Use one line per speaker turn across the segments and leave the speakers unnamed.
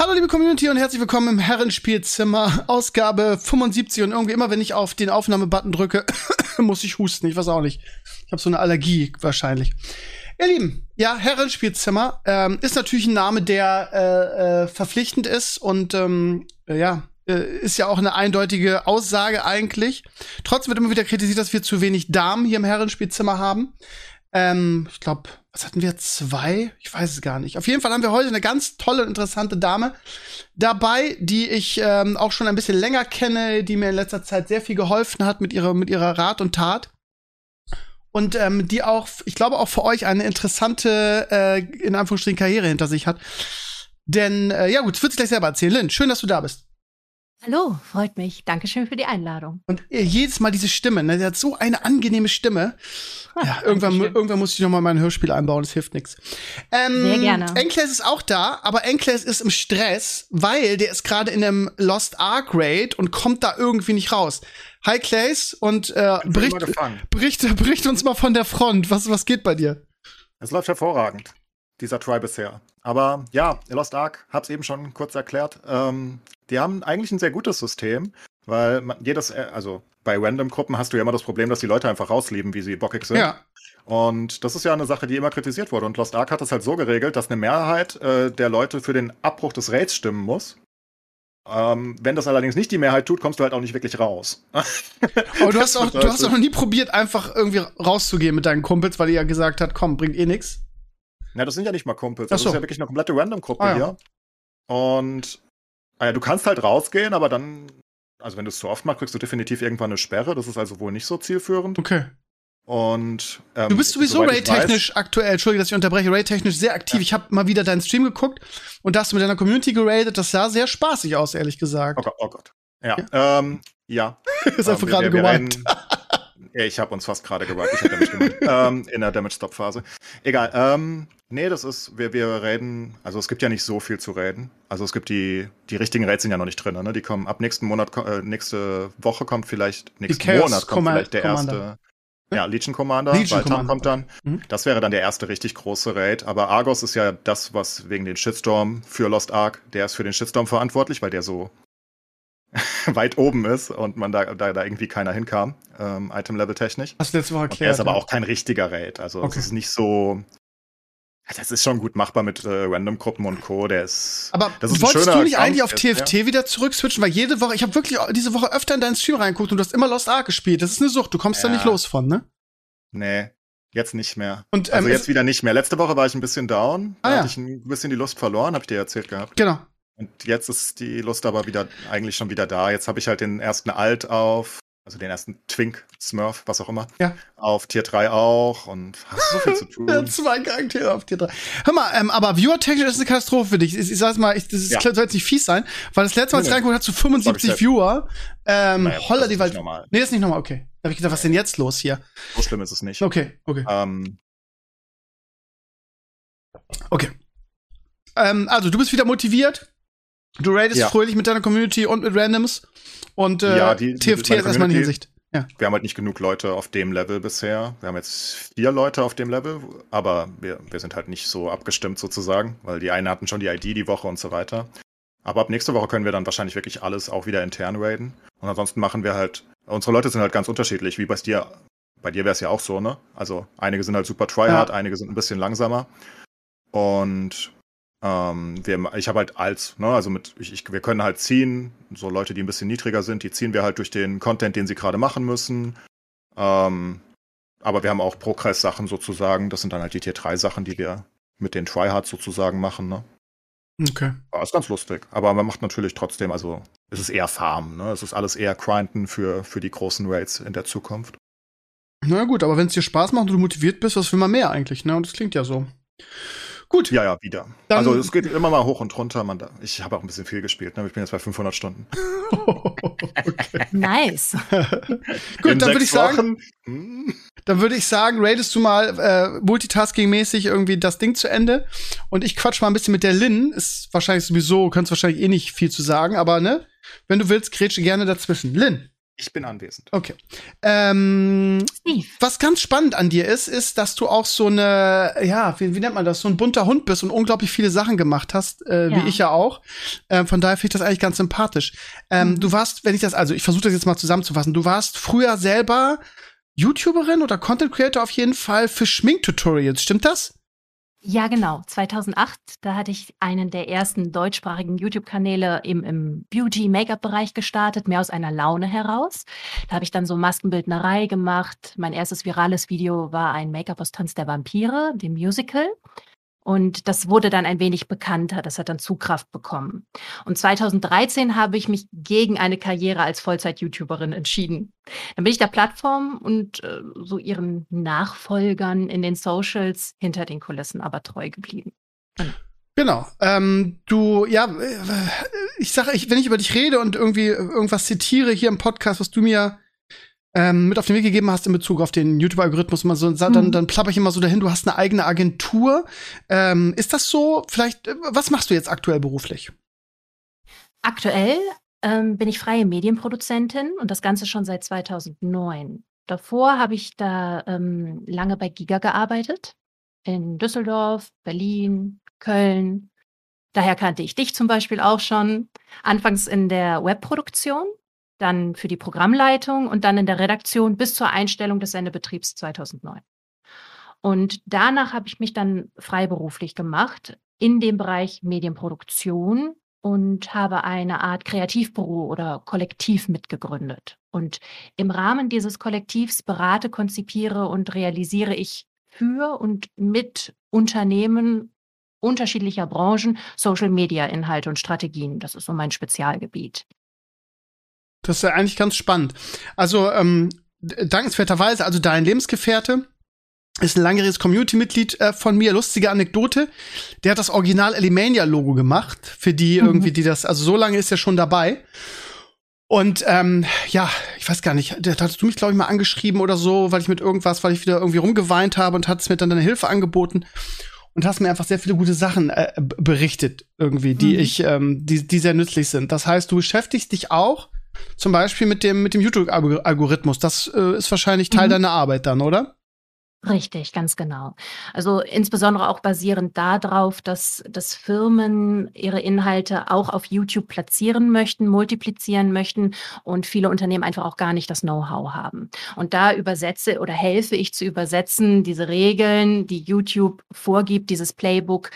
Hallo liebe Community und herzlich willkommen im Herrenspielzimmer, Ausgabe 75 und irgendwie immer, wenn ich auf den Aufnahmebutton drücke, muss ich husten, ich weiß auch nicht. Ich habe so eine Allergie wahrscheinlich. Ihr Lieben, ja, Herrenspielzimmer ähm, ist natürlich ein Name, der äh, äh, verpflichtend ist und ähm, äh, ja, ist ja auch eine eindeutige Aussage eigentlich. Trotzdem wird immer wieder kritisiert, dass wir zu wenig Damen hier im Herrenspielzimmer haben. Ähm, ich glaube, was hatten wir? Zwei? Ich weiß es gar nicht. Auf jeden Fall haben wir heute eine ganz tolle, interessante Dame dabei, die ich ähm, auch schon ein bisschen länger kenne, die mir in letzter Zeit sehr viel geholfen hat mit ihrer, mit ihrer Rat und Tat. Und ähm, die auch, ich glaube, auch für euch eine interessante, äh, in Anführungsstrichen, Karriere hinter sich hat. Denn, äh, ja gut, das wird sich gleich selber erzählen. Lynn, schön, dass du da bist.
Hallo, freut mich. Dankeschön für die Einladung.
Und jedes Mal diese Stimme, ne? Der hat so eine angenehme Stimme.
Ah,
ja, irgendwann,
Dankeschön.
irgendwann muss ich noch mal mein Hörspiel einbauen, das hilft nichts. Ähm,
Sehr gerne.
Enkles ist auch da, aber Enkles ist im Stress, weil der ist gerade in einem Lost Ark Raid und kommt da irgendwie nicht raus. Hi Clays und äh,
gefangen.
bericht, bericht uns mal von der Front. Was, was geht bei dir?
Es läuft hervorragend, dieser Try bisher. Aber ja, Lost Ark, hab's eben schon kurz erklärt. Ähm, die haben eigentlich ein sehr gutes System, weil man, jedes, äh, also bei Random-Gruppen hast du ja immer das Problem, dass die Leute einfach rauslieben, wie sie bockig sind.
Ja.
Und das ist ja eine Sache, die immer kritisiert wurde. Und Lost Ark hat das halt so geregelt, dass eine Mehrheit äh, der Leute für den Abbruch des Raids stimmen muss. Ähm, wenn das allerdings nicht die Mehrheit tut, kommst du halt auch nicht wirklich raus.
Aber du hast auch, du hast auch noch nie probiert, einfach irgendwie rauszugehen mit deinen Kumpels, weil ihr ja gesagt hat, komm, bringt eh nix.
Na, das sind ja nicht mal Kumpels.
Ach
Das
so.
ist ja wirklich eine komplette Random-Gruppe
Ah, ja.
hier. Und ah ja, du kannst halt rausgehen, aber dann, also wenn du es zu oft machst, kriegst du definitiv irgendwann eine Sperre. Das ist also wohl nicht so zielführend.
Okay.
Und ähm,
Du bist sowieso Raid-technisch aktuell, Entschuldige, dass ich unterbreche, Raid-technisch sehr aktiv.
Ja.
Ich habe mal wieder deinen Stream geguckt und da hast du mit deiner Community geradet. Das sah sehr spaßig aus, ehrlich gesagt.
Oh Gott, oh Gott. Ja, ähm, ja.
ist einfach
Ähm,
gerade gewiped.
Ja, ich habe uns fast gerade gewiped. Ich habe nämlich gemeint. ähm, in der Damage-Stop-Phase. Egal. Ähm, nee, das ist, wir, wir reden, also es gibt ja nicht so viel zu reden. Also es gibt die, die richtigen Raids sind ja noch nicht drin, ne? Die kommen ab nächsten Monat, äh, nächste Woche kommt vielleicht, nächsten Monat kommt
Command-
vielleicht der
Commander.
erste. Ja, Legion Commander,
Legion Commander.
kommt dann.
Mhm.
Das wäre dann der erste richtig große Raid. Aber Argos ist ja das, was wegen den Shitstorm für Lost Ark, der ist für den Shitstorm verantwortlich, weil der so weit oben ist und man da, da, da irgendwie keiner hinkam, ähm, Item-Level technisch.
Hast du letzte Woche
Und
erklärt.
der ist aber
ja.
auch kein richtiger Raid. Also
Okay.
es ist nicht so. Das ist schon gut machbar mit äh, Random-Gruppen und Co. Der ist.
Aber
das ist
wolltest du nicht
Account,
eigentlich auf TFT wieder zurückswitchen? Weil jede Woche, ich habe wirklich diese Woche öfter in deinen Stream reingeguckt und du hast immer Lost Ark gespielt. Das ist eine Sucht, du kommst da
Ja.
nicht los von, ne?
Nee, jetzt nicht mehr.
Und,
Also
ähm,
jetzt wieder nicht mehr. Letzte Woche war ich ein bisschen down. Da
Ah, ja.
hatte ich ein bisschen die Lust verloren, habe ich dir erzählt gehabt.
Genau.
Und jetzt ist die Lust aber wieder eigentlich schon wieder da. Jetzt habe ich halt den ersten Alt auf, also den ersten Twink, Smurf, was auch immer.
Ja.
Auf Tier 3 auch und hast so viel zu tun.
Ja, zwei Charaktere auf dir drei. Hör mal, ähm, aber Viewer-technisch ist eine Katastrophe für dich. Ich, ich sag's mal, ich, das ist,
Ja.
soll jetzt nicht fies sein, weil das letzte Mal, als ich
Nee,
reingeguckt hast du 75
Sag ich
Viewer. Ähm,
Naja,
holla die Wald.
nicht normal.
Nee, das ist nicht nochmal, okay. Da hab ich gedacht, was ist denn jetzt los hier?
So schlimm ist es nicht.
Okay, okay,
Ähm,
okay. Ähm, also, du bist wieder motiviert. Du raidest
Ja.
fröhlich mit deiner Community und mit Randoms. Und äh,
Ja, die-
TFT ist erstmal in Hinsicht. Ja.
wir haben halt nicht genug Leute auf dem Level bisher. Wir haben jetzt vier Leute auf dem Level, aber wir, wir sind halt nicht so abgestimmt sozusagen, weil die einen hatten schon die ID die Woche und so weiter. Aber ab nächste Woche können wir dann wahrscheinlich wirklich alles auch wieder intern raiden. Und ansonsten machen wir halt, unsere Leute sind halt ganz unterschiedlich, wie bei dir. Bei dir wäre es ja auch so, ne? Also einige sind halt super tryhard,
Ja.
einige sind ein bisschen langsamer. Und ähm, wir, ich habe halt als, ne, also mit, ich, ich, wir können halt ziehen, so Leute, die ein bisschen niedriger sind, die ziehen wir halt durch den Content, den sie gerade machen müssen. Ähm, aber wir haben auch Progress-Sachen sozusagen, das sind dann halt die Tier 3 Sachen, die wir mit den Tryhards sozusagen machen, ne?
Okay.
Ja, ist ganz lustig. Aber man macht natürlich trotzdem, also es ist eher Farm, ne? Es ist alles eher Grinden für, für die großen Raids in der Zukunft.
Na gut, aber wenn es dir Spaß macht und du motiviert bist, was will man mehr eigentlich, ne? Und das klingt ja so. Gut.
Ja, ja, wieder.
Dann-
also es geht immer mal hoch und runter. Man ich habe auch ein bisschen viel gespielt. Ne? Ich bin jetzt bei 500 Stunden.
Nice.
Gut,
In
dann würde ich sagen,
Wochen, hm,
dann würde ich sagen, raidest du mal äh, multitasking-mäßig irgendwie das Ding zu Ende und ich quatsch mal ein bisschen mit der Lynn. Ist wahrscheinlich sowieso, kannst wahrscheinlich eh nicht viel zu sagen, aber ne, wenn du willst, grätsche gerne dazwischen. Lynn,
ich bin anwesend.
okay. Ähm, was ganz spannend an dir ist, ist, dass du auch so eine, ja, wie, wie nennt man das, so ein bunter Hund bist und unglaublich viele Sachen gemacht hast, äh,
Ja.
wie ich ja auch. Ähm, von daher finde ich das eigentlich ganz sympathisch. Ähm,
Mhm.
Du warst, wenn ich das, also ich versuche das jetzt mal zusammenzufassen, du warst früher selber YouTuberin oder Content Creator auf jeden Fall für Schminktutorials, stimmt das?
Ja, genau. 2008, da hatte ich einen der ersten deutschsprachigen YouTube-Kanäle im, im Beauty-Make-up-Bereich gestartet, mehr aus einer Laune heraus. Da habe ich dann so Maskenbildnerei gemacht. Mein erstes virales Video war ein Make-up aus Tanz der Vampire, dem Musical. Und das wurde dann ein wenig bekannter, das hat dann Zugkraft bekommen. Und 2013 habe ich mich gegen eine Karriere als Vollzeit-YouTuberin entschieden. Dann bin ich der Plattform und äh, so ihren Nachfolgern in den Socials hinter den Kulissen aber treu geblieben.
Genau. Ähm, du, ja, äh, ich sage, ich, wenn ich über dich rede und irgendwie irgendwas zitiere hier im Podcast, was du mir ähm, mit auf den Weg gegeben hast in Bezug auf den YouTube-Algorithmus, so, dann,
Mhm.
dann plapper ich immer so dahin, du hast eine eigene Agentur. Ähm, ist das so? Vielleicht, äh, was machst du jetzt aktuell beruflich?
Aktuell ähm, bin ich freie Medienproduzentin und das Ganze schon seit 2009. Davor habe ich da ähm, lange bei Giga gearbeitet, in Düsseldorf, Berlin, Köln. Daher kannte ich dich zum Beispiel auch schon. Anfangs in der Webproduktion, dann für die Programmleitung und dann in der Redaktion bis zur Einstellung des Sendebetriebs 2009. Und danach habe ich mich dann freiberuflich gemacht in dem Bereich Medienproduktion und habe eine Art Kreativbüro oder Kollektiv mitgegründet. Und im Rahmen dieses Kollektivs berate, konzipiere und realisiere ich für und mit Unternehmen unterschiedlicher Branchen Social-Media-Inhalte und Strategien. Das ist so mein Spezialgebiet.
Das ist ja eigentlich ganz spannend. Also, ähm, dankenswerterweise, also dein Lebensgefährte ist ein langjähriges Community-Mitglied äh, von mir. Lustige Anekdote. Der hat das Original Elimania-Logo gemacht. Für die
Mhm.
irgendwie, die das, also so lange ist er schon dabei. Und ähm, ja, ich weiß gar nicht, da hattest du mich, glaube ich, mal angeschrieben oder so, weil ich mit irgendwas, weil ich wieder irgendwie rumgeweint habe und hattest mir dann deine Hilfe angeboten und hast mir einfach sehr viele gute Sachen äh, berichtet, irgendwie, die
Mhm.
ich, ähm, die, die sehr nützlich sind. Das heißt, du beschäftigst dich auch zum Beispiel mit dem, mit dem YouTube-Algorithmus. Das äh, ist wahrscheinlich Teil
Mhm.
deiner Arbeit dann, oder?
Richtig, ganz genau. Also insbesondere auch basierend darauf, dass, dass Firmen ihre Inhalte auch auf YouTube platzieren möchten, multiplizieren möchten und viele Unternehmen einfach auch gar nicht das Know-how haben. Und da übersetze oder helfe ich zu übersetzen, diese Regeln, die YouTube vorgibt, dieses Playbook,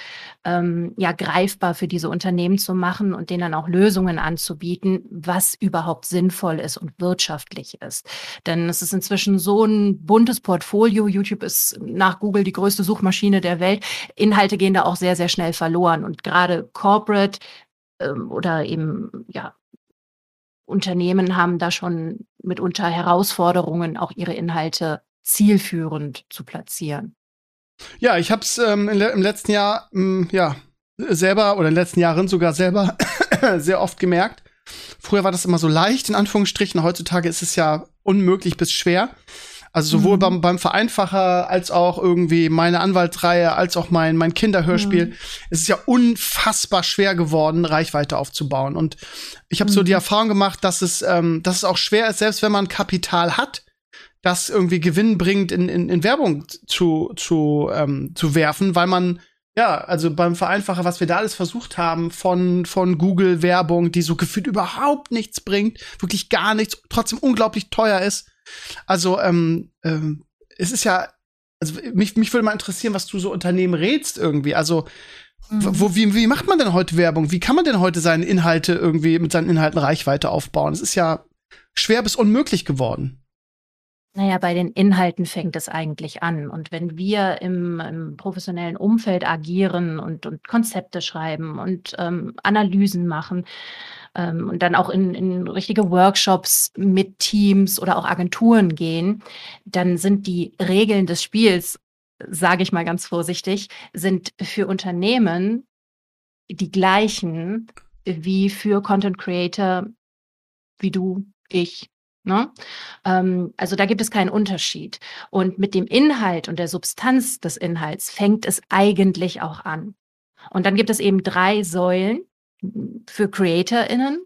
ähm, ja, greifbar für diese Unternehmen zu machen und denen dann auch Lösungen anzubieten, was überhaupt sinnvoll ist und wirtschaftlich ist. Denn es ist inzwischen so ein buntes Portfolio. YouTube ist nach Google die größte Suchmaschine der Welt. Inhalte gehen da auch sehr, sehr schnell verloren. Und gerade Corporate ähm, oder eben, ja, Unternehmen haben da schon mitunter Herausforderungen, auch ihre Inhalte zielführend zu platzieren.
Ja, ich hab's ähm, im le- im letzten Jahr, ähm, ja, selber oder in den letzten Jahren sogar selber sehr oft gemerkt. Früher war das immer so leicht, in Anführungsstrichen. Heutzutage ist es ja unmöglich bis schwer. Also sowohl
Mhm.
beim, beim Vereinfacher als auch irgendwie meine Anwaltsreihe, als auch mein, mein Kinderhörspiel.
Mhm.
Es ist ja unfassbar schwer geworden, Reichweite aufzubauen. Und ich habe so
Mhm.
die Erfahrung gemacht, dass es, ähm, dass es auch schwer ist, selbst wenn man Kapital hat, das irgendwie Gewinn bringt, in, in, in Werbung zu, zu, ähm, zu werfen, weil man, ja, also beim Vereinfacher, was wir da alles versucht haben, von, von Google Werbung, die so gefühlt überhaupt nichts bringt, wirklich gar nichts, trotzdem unglaublich teuer ist. Also, ähm, ähm, es ist ja, also mich, mich würde mal interessieren, was du so Unternehmen rätst irgendwie. Also,
Mhm.
wo, wie, wie macht man denn heute Werbung? Wie kann man denn heute seine Inhalte irgendwie mit seinen Inhalten Reichweite aufbauen? Es ist ja schwer bis unmöglich geworden.
Naja, bei den Inhalten fängt es eigentlich an. Und wenn wir im, im professionellen Umfeld agieren und, und Konzepte schreiben und ähm, Analysen machen ähm, und dann auch in, in richtige Workshops mit Teams oder auch Agenturen gehen, dann sind die Regeln des Spiels sage ich mal ganz vorsichtig, sind für Unternehmen die gleichen wie für Content Creator wie du, ich. Ne? Ähm, also da gibt es keinen Unterschied. Und mit dem Inhalt und der Substanz des Inhalts fängt es eigentlich auch an. Und dann gibt es eben drei Säulen für CreatorInnen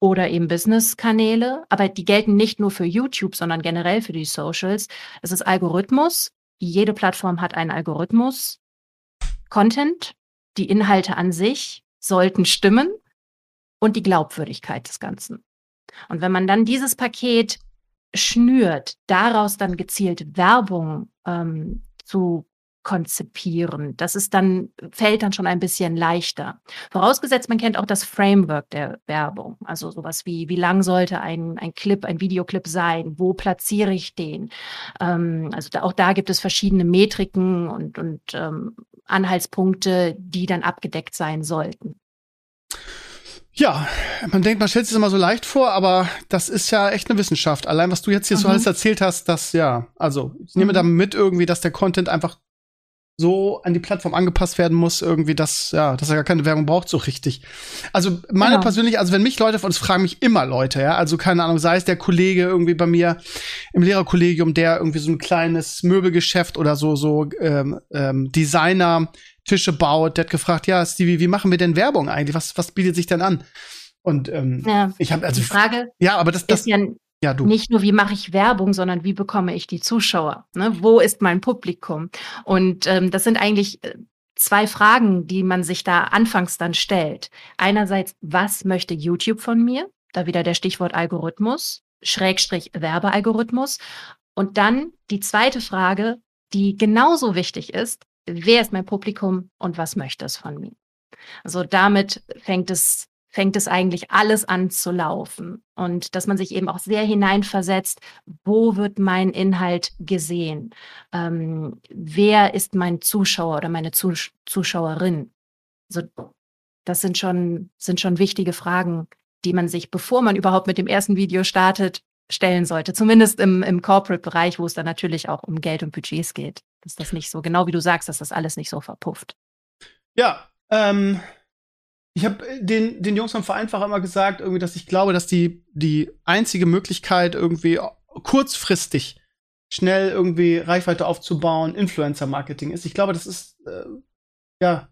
oder eben Business-Kanäle, aber die gelten nicht nur für YouTube, sondern generell für die Socials. Es ist Algorithmus. Jede Plattform hat einen Algorithmus. Content, die Inhalte an sich sollten stimmen und die Glaubwürdigkeit des Ganzen. Und wenn man dann dieses Paket schnürt, daraus dann gezielt Werbung ähm, zu konzipieren. Das ist dann, fällt dann schon ein bisschen leichter. Vorausgesetzt, man kennt auch das Framework der Werbung. Also sowas wie, wie lang sollte ein, ein Clip, ein Videoclip sein? Wo platziere ich den? Ähm, also da, auch da gibt es verschiedene Metriken und, und ähm, Anhaltspunkte, die dann abgedeckt sein sollten.
Ja, man denkt, man stellt sich das immer so leicht vor, aber das ist ja echt eine Wissenschaft. Allein was du jetzt hier mhm. so alles erzählt hast, das ja, also ich nehme mhm. da mit irgendwie, dass der Content einfach so an die Plattform angepasst werden muss, irgendwie, dass, ja, dass er gar keine Werbung braucht, so richtig. Also, meine genau. persönlich, also wenn mich Leute von uns fragen mich immer Leute, ja, also keine Ahnung, sei es der Kollege irgendwie bei mir im Lehrerkollegium, der irgendwie so ein kleines Möbelgeschäft oder so, so ähm, ähm, Designer Tische baut, der hat gefragt, ja, Stevie, wie machen wir denn Werbung eigentlich? Was, was bietet sich denn an? Und ähm, ja, ich habe also
die Frage
ja, aber das, das
ist ja ja, du. Nicht nur, wie mache ich Werbung, sondern wie bekomme ich die Zuschauer? Ne? Wo ist mein Publikum? Und ähm, das sind eigentlich äh, zwei Fragen, die man sich da anfangs dann stellt. Einerseits, was möchte YouTube von mir? Da wieder der Stichwort Algorithmus, Schrägstrich Werbealgorithmus. Und dann die zweite Frage, die genauso wichtig ist, wer ist mein Publikum und was möchte es von mir? Also damit fängt es fängt es eigentlich alles an zu laufen. Und dass man sich eben auch sehr hineinversetzt, wo wird mein Inhalt gesehen? Ähm, wer ist mein Zuschauer oder meine Zus Zuschauerin? Also das sind schon, sind schon wichtige Fragen, die man sich, bevor man überhaupt mit dem ersten Video startet, stellen sollte. Zumindest im, im Corporate-Bereich, wo es dann natürlich auch um Geld und Budgets geht. Dass das nicht so, genau wie du sagst, dass das alles nicht so verpufft.
Ja, ähm, ich habe äh, den, den Jungs vom Vereinfacher immer gesagt, irgendwie, dass ich glaube, dass die, die einzige Möglichkeit, irgendwie kurzfristig schnell irgendwie Reichweite aufzubauen, Influencer-Marketing ist. Ich glaube, das ist äh, ja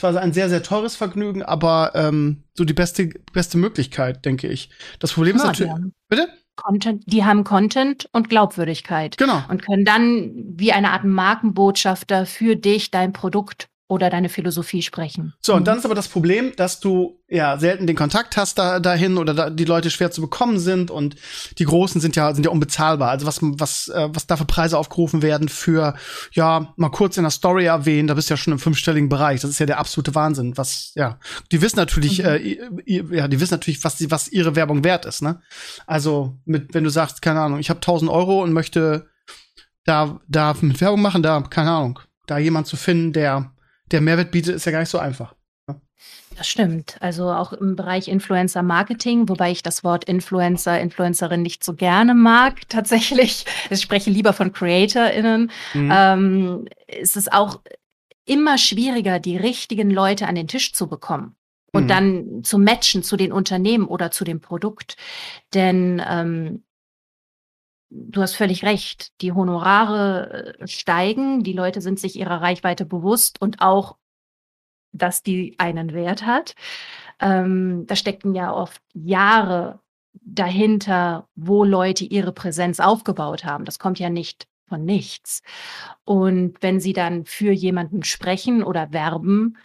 zwar ein sehr, sehr teures Vergnügen, aber ähm, so die beste, beste Möglichkeit, denke ich. Das Problem ja, ist natürlich.
Bitte? Content, die haben Content und Glaubwürdigkeit.
Genau.
Und können dann wie eine Art Markenbotschafter für dich, dein Produkt oder deine Philosophie sprechen.
So, und mhm. dann ist aber das Problem, dass du ja selten den Kontakt hast da, dahin oder da, die Leute schwer zu bekommen sind und die Großen sind ja sind ja unbezahlbar. Also was was äh, was da für Preise aufgerufen werden für ja mal kurz in der Story erwähnen, da bist du ja schon im fünfstelligen Bereich. Das ist ja der absolute Wahnsinn. Was ja, die wissen natürlich, mhm. äh, ja, die wissen natürlich, was die, was ihre Werbung wert ist. Ne? Also mit wenn du sagst, keine Ahnung, ich habe 1000 Euro und möchte da da mit Werbung machen, da keine Ahnung, da jemand zu finden, der der Mehrwert bietet, ist ja gar nicht so einfach. Ne?
Das stimmt. Also auch im Bereich Influencer Marketing, wobei ich das Wort Influencer, Influencerin nicht so gerne mag, tatsächlich. Ich spreche lieber von CreatorInnen. Mhm. Ähm, ist es auch immer schwieriger, die richtigen Leute an den Tisch zu bekommen und mhm. dann zu matchen zu den Unternehmen oder zu dem Produkt. Denn ähm, du hast völlig recht. Die Honorare äh, steigen, die Leute sind sich ihrer Reichweite bewusst und auch, dass die einen Wert hat. Ähm, da stecken ja oft Jahre dahinter, wo Leute ihre Präsenz aufgebaut haben. Das kommt ja nicht von nichts. Und wenn sie dann für jemanden sprechen oder werben,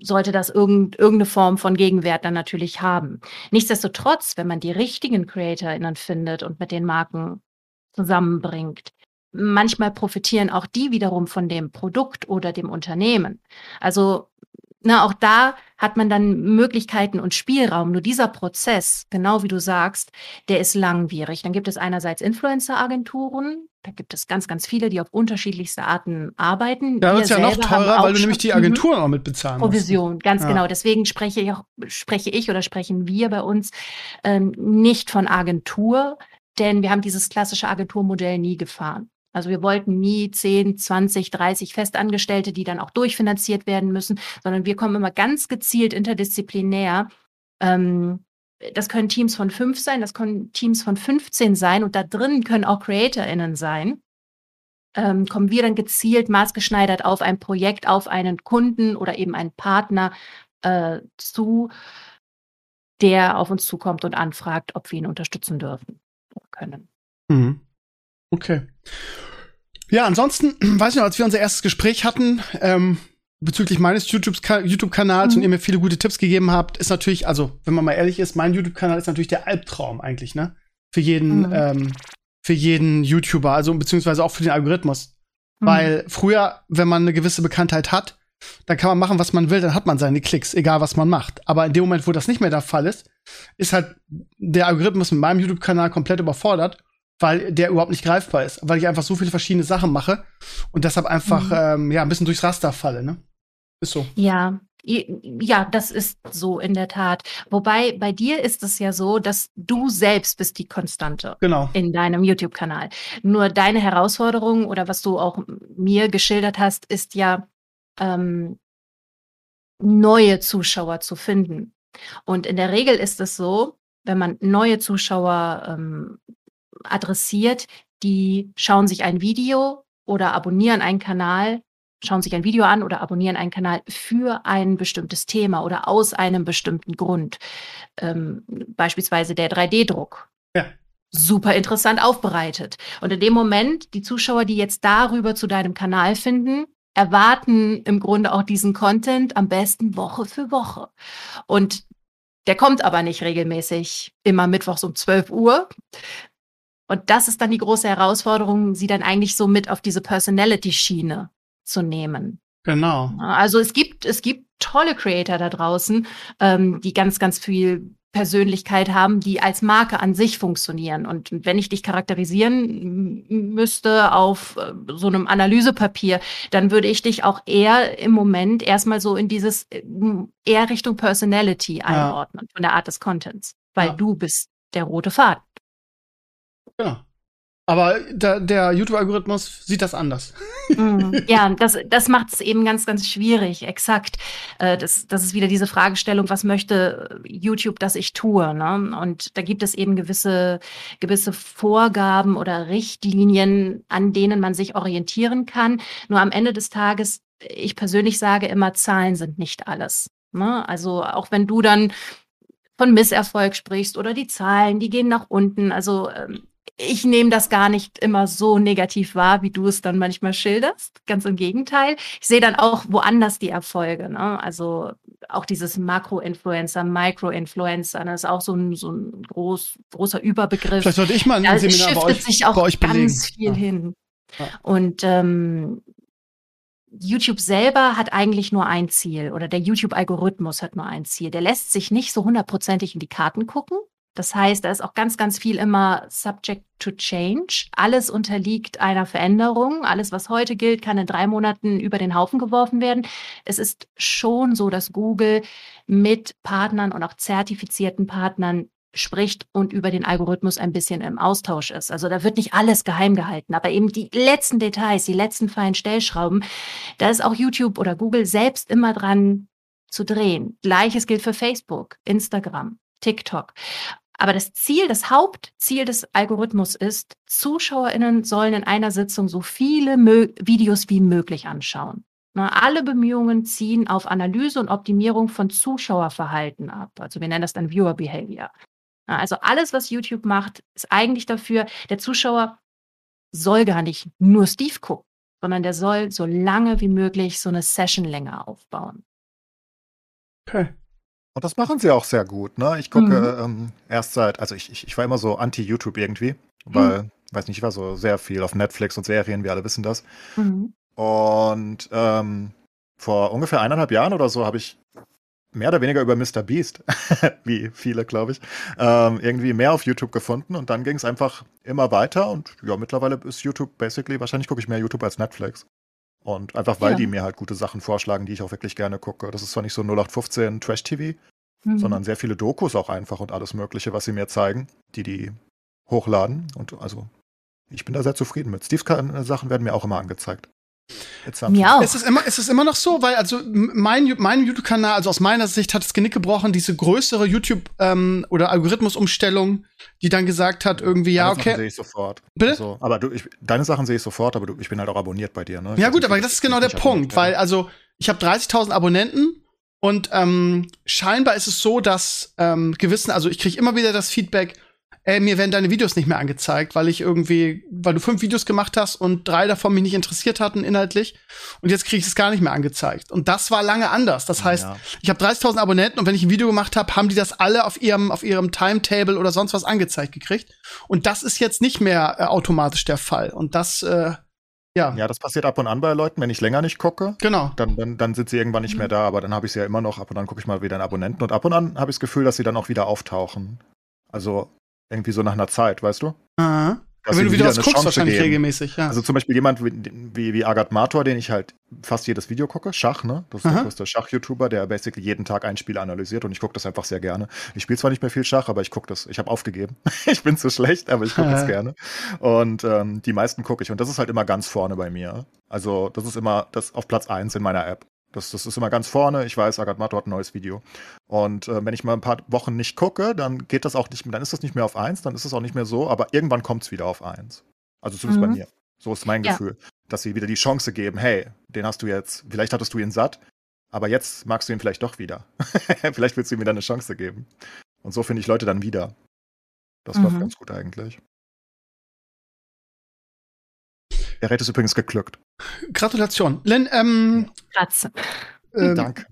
sollte das irgend, irgendeine Form von Gegenwert dann natürlich haben. Nichtsdestotrotz, wenn man die richtigen CreatorInnen findet und mit den Marken zusammenbringt, manchmal profitieren auch die wiederum von dem Produkt oder dem Unternehmen. Also na, auch da hat man dann Möglichkeiten und Spielraum. Nur dieser Prozess, genau wie du sagst, der ist langwierig. Dann gibt es einerseits Influencer-Agenturen, da gibt es ganz, ganz viele, die auf unterschiedlichste Arten arbeiten.
Da wird es ja noch teurer, weil du nämlich die Agenturen auch mit bezahlen
musst. Provision, ganz ja. genau. Deswegen spreche ich, auch, spreche ich oder sprechen wir bei uns ähm, nicht von Agentur, denn wir haben dieses klassische Agenturmodell nie gefahren. Also wir wollten nie 10, 20, 30 Festangestellte, die dann auch durchfinanziert werden müssen, sondern wir kommen immer ganz gezielt interdisziplinär. Ähm, das können Teams von fünf sein, das können Teams von 15 sein und da drin können auch CreatorInnen sein. Ähm, kommen wir dann gezielt maßgeschneidert auf ein Projekt, auf einen Kunden oder eben einen Partner äh, zu, der auf uns zukommt und anfragt, ob wir ihn unterstützen dürfen oder können.
Mhm. Okay. Ja, ansonsten, weiß ich noch, als wir unser erstes Gespräch hatten, ähm, bezüglich meines YouTube-Kanals mhm. und ihr mir viele gute Tipps gegeben habt, ist natürlich, also, wenn man mal ehrlich ist, mein YouTube-Kanal ist natürlich der Albtraum eigentlich, ne? Für jeden, mhm. ähm, für jeden YouTuber, also beziehungsweise auch für den Algorithmus. Mhm. Weil früher, wenn man eine gewisse Bekanntheit hat, dann kann man machen, was man will, dann hat man seine Klicks, egal was man macht. Aber in dem Moment, wo das nicht mehr der Fall ist, ist halt der Algorithmus mit meinem YouTube-Kanal komplett überfordert weil der überhaupt nicht greifbar ist, weil ich einfach so viele verschiedene Sachen mache und deshalb einfach mhm. ähm, ja ein bisschen durchs Raster falle, ne? Ist so.
Ja, ja, das ist so in der Tat. Wobei bei dir ist es ja so, dass du selbst bist die Konstante
genau.
in deinem YouTube-Kanal. Nur deine Herausforderung oder was du auch mir geschildert hast, ist ja ähm, neue Zuschauer zu finden. Und in der Regel ist es so, wenn man neue Zuschauer ähm, adressiert, die schauen sich ein Video oder abonnieren einen Kanal, schauen sich ein Video an oder abonnieren einen Kanal für ein bestimmtes Thema oder aus einem bestimmten Grund. Ähm, beispielsweise der 3D-Druck.
Ja.
Super interessant aufbereitet. Und in dem Moment, die Zuschauer, die jetzt darüber zu deinem Kanal finden, erwarten im Grunde auch diesen Content am besten Woche für Woche. Und der kommt aber nicht regelmäßig immer mittwochs um 12 Uhr, und das ist dann die große Herausforderung, sie dann eigentlich so mit auf diese Personality-Schiene zu nehmen.
Genau.
Also es gibt, es gibt tolle Creator da draußen, ähm, die ganz, ganz viel Persönlichkeit haben, die als Marke an sich funktionieren. Und wenn ich dich charakterisieren müsste auf äh, so einem Analysepapier, dann würde ich dich auch eher im Moment erstmal so in dieses äh, eher Richtung Personality einordnen, ja. von der Art des Contents, weil ja. du bist der rote Faden.
Genau. Aber der, der YouTube-Algorithmus sieht das anders.
Mm, ja, das, das macht es eben ganz, ganz schwierig. Exakt. Äh, das, das ist wieder diese Fragestellung, was möchte YouTube, dass ich tue? Ne? Und da gibt es eben gewisse, gewisse Vorgaben oder Richtlinien, an denen man sich orientieren kann. Nur am Ende des Tages, ich persönlich sage immer, Zahlen sind nicht alles. Ne? Also auch wenn du dann von Misserfolg sprichst oder die Zahlen, die gehen nach unten. Also ähm, ich nehme das gar nicht immer so negativ wahr, wie du es dann manchmal schilderst. Ganz im Gegenteil. Ich sehe dann auch woanders die Erfolge. Ne? Also auch dieses Makro-Influencer, Micro-Influencer, das ist auch so ein, so ein groß, großer Überbegriff.
Vielleicht sollte ich mal ein
da
Seminar bei euch,
sich auch
bei euch
ganz
belegen.
viel
Ja.
hin.
Ja.
Und ähm, YouTube selber hat eigentlich nur ein Ziel oder der YouTube-Algorithmus hat nur ein Ziel. Der lässt sich nicht so hundertprozentig in die Karten gucken. Das heißt, da ist auch ganz, ganz viel immer subject to change. Alles unterliegt einer Veränderung. Alles, was heute gilt, kann in drei Monaten über den Haufen geworfen werden. Es ist schon so, dass Google mit Partnern und auch zertifizierten Partnern spricht und über den Algorithmus ein bisschen im Austausch ist. Also da wird nicht alles geheim gehalten, aber eben die letzten Details, die letzten feinen Stellschrauben, da ist auch YouTube oder Google selbst immer dran zu drehen. Gleiches gilt für Facebook, Instagram, TikTok. Aber das Ziel, das Hauptziel des Algorithmus ist, ZuschauerInnen sollen in einer Sitzung so viele Mö Videos wie möglich anschauen. Na, alle Bemühungen ziehen auf Analyse und Optimierung von Zuschauerverhalten ab. Also wir nennen das dann Viewer Behavior. Na, Also alles, was YouTube macht, ist eigentlich dafür, der Zuschauer soll gar nicht nur Steve gucken, sondern der soll so lange wie möglich so eine Sessionlänge aufbauen.
Okay.
Und das machen sie auch sehr gut, ne? Ich gucke
Mhm.
ähm, erst seit, also ich, ich, ich war immer so anti-YouTube irgendwie, weil, weiß nicht, ich war so sehr viel auf Netflix und Serien, wir alle wissen das.
Mhm.
Und ähm, vor ungefähr eineinhalb Jahren oder so habe ich mehr oder weniger über Mr. Beast, wie viele, glaube ich, ähm, irgendwie mehr auf YouTube gefunden und dann ging es einfach immer weiter und ja, mittlerweile ist YouTube basically, wahrscheinlich gucke ich mehr YouTube als Netflix. Und einfach weil
Ja.
die mir halt gute Sachen vorschlagen, die ich auch wirklich gerne gucke. Das ist zwar nicht so 0815 Trash-TV,
Mhm.
sondern sehr viele Dokus auch einfach und alles Mögliche, was sie mir zeigen, die die hochladen. Und also, ich bin da sehr zufrieden mit. Steves Sachen werden mir auch immer angezeigt.
Auch. Es ist, immer, es ist immer noch so, weil also mein, mein YouTube-Kanal, also aus meiner Sicht hat das Genick gebrochen, diese größere YouTube- ähm, oder Algorithmusumstellung, die dann gesagt hat, irgendwie, ja,
deine
okay.
Sachen sehe ich sofort.
Bitte?
Also, aber du, ich, deine Sachen sehe ich sofort, aber du, ich bin halt auch abonniert bei dir, ne? Ich
ja, gut, aber das ist genau der Punkt, weil also ich habe 30.000 Abonnenten und ähm, scheinbar ist es so, dass ähm, gewissen, also ich kriege immer wieder das Feedback, ey, mir werden deine Videos nicht mehr angezeigt, weil ich irgendwie, weil du fünf Videos gemacht hast und drei davon mich nicht interessiert hatten inhaltlich und jetzt kriege ich es gar nicht mehr angezeigt. Und das war lange anders. Das heißt,
Ja.
ich habe 30.000 Abonnenten und wenn ich ein Video gemacht habe, haben die das alle auf ihrem auf ihrem Timetable oder sonst was angezeigt gekriegt. Und das ist jetzt nicht mehr äh, automatisch der Fall. Und das, äh, ja,
Ja, das passiert ab und an bei Leuten, wenn ich länger nicht gucke.
genau.
Dann, dann, dann sind sie irgendwann nicht mehr da, aber dann habe ich sie ja immer noch. Ab und an gucke ich mal wieder in Abonnenten und ab und an habe ich das Gefühl, dass sie dann auch wieder auftauchen. Also irgendwie so nach einer Zeit, weißt du?
Aha.
Dass
Wenn du wieder was guckst,
Chance
wahrscheinlich
geben.
regelmäßig, ja.
Also zum Beispiel jemand wie, wie, wie Agat Mator, den ich halt fast jedes Video gucke, Schach, ne? Das ist
Aha.
der größte Schach-YouTuber, der basically jeden Tag ein Spiel analysiert und ich gucke das einfach sehr gerne. Ich spiele zwar nicht mehr viel Schach, aber ich gucke das. Ich habe aufgegeben. ich bin zu schlecht, aber ich gucke es gerne. Und ähm, die meisten gucke ich und das ist halt immer ganz vorne bei mir. Also das ist immer das auf Platz eins in meiner App. Das, das ist immer ganz vorne. Ich weiß, Agat Mato hat ein neues Video. Und äh, wenn ich mal ein paar Wochen nicht gucke, dann geht das auch nicht mehr, dann ist das nicht mehr auf eins, dann ist es auch nicht mehr so, aber irgendwann kommt es wieder auf eins. Also zumindest bei
Mhm.
mir. So ist mein
Ja.
Gefühl, dass sie wieder die Chance geben, hey, den hast du jetzt, vielleicht hattest du ihn satt, aber jetzt magst du ihn vielleicht doch wieder. vielleicht willst du ihm wieder eine Chance geben. Und so finde ich Leute dann wieder. Das läuft
Mhm.
ganz gut eigentlich. Der Rät ist übrigens geglückt.
Gratulation. Len, ähm,
Kratze.
ähm,
Danke.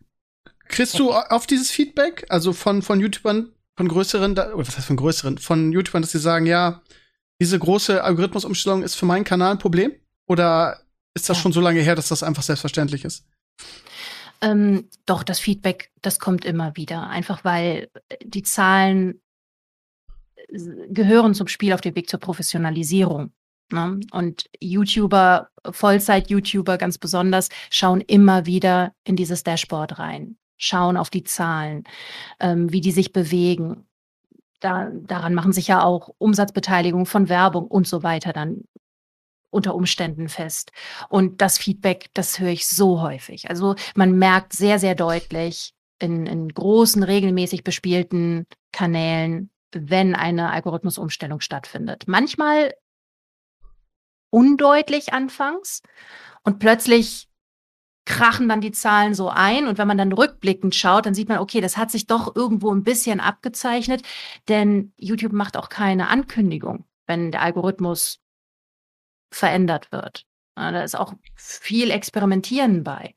kriegst du auf dieses Feedback, also von, von YouTubern, von größeren, oder was heißt von größeren, von YouTubern, dass sie sagen, ja, diese große Algorithmusumstellung ist für meinen Kanal ein Problem? Oder ist das
Ja.
schon so lange her, dass das einfach selbstverständlich ist?
Ähm, doch, das Feedback, das kommt immer wieder. Einfach weil die Zahlen gehören zum Spiel auf dem Weg zur Professionalisierung. Ne? Und YouTuber, Vollzeit-YouTuber ganz besonders, schauen immer wieder in dieses Dashboard rein, schauen auf die Zahlen, ähm, wie die sich bewegen. Da, daran machen sich ja auch Umsatzbeteiligung von Werbung und so weiter dann unter Umständen fest. Und das Feedback, das höre ich so häufig. Also man merkt sehr, sehr deutlich in, in großen, regelmäßig bespielten Kanälen, wenn eine Algorithmusumstellung stattfindet. Manchmal undeutlich anfangs und plötzlich krachen dann die Zahlen so ein. Und wenn man dann rückblickend schaut, dann sieht man, okay, das hat sich doch irgendwo ein bisschen abgezeichnet, denn YouTube macht auch keine Ankündigung, wenn der Algorithmus verändert wird. Da ist auch viel Experimentieren bei.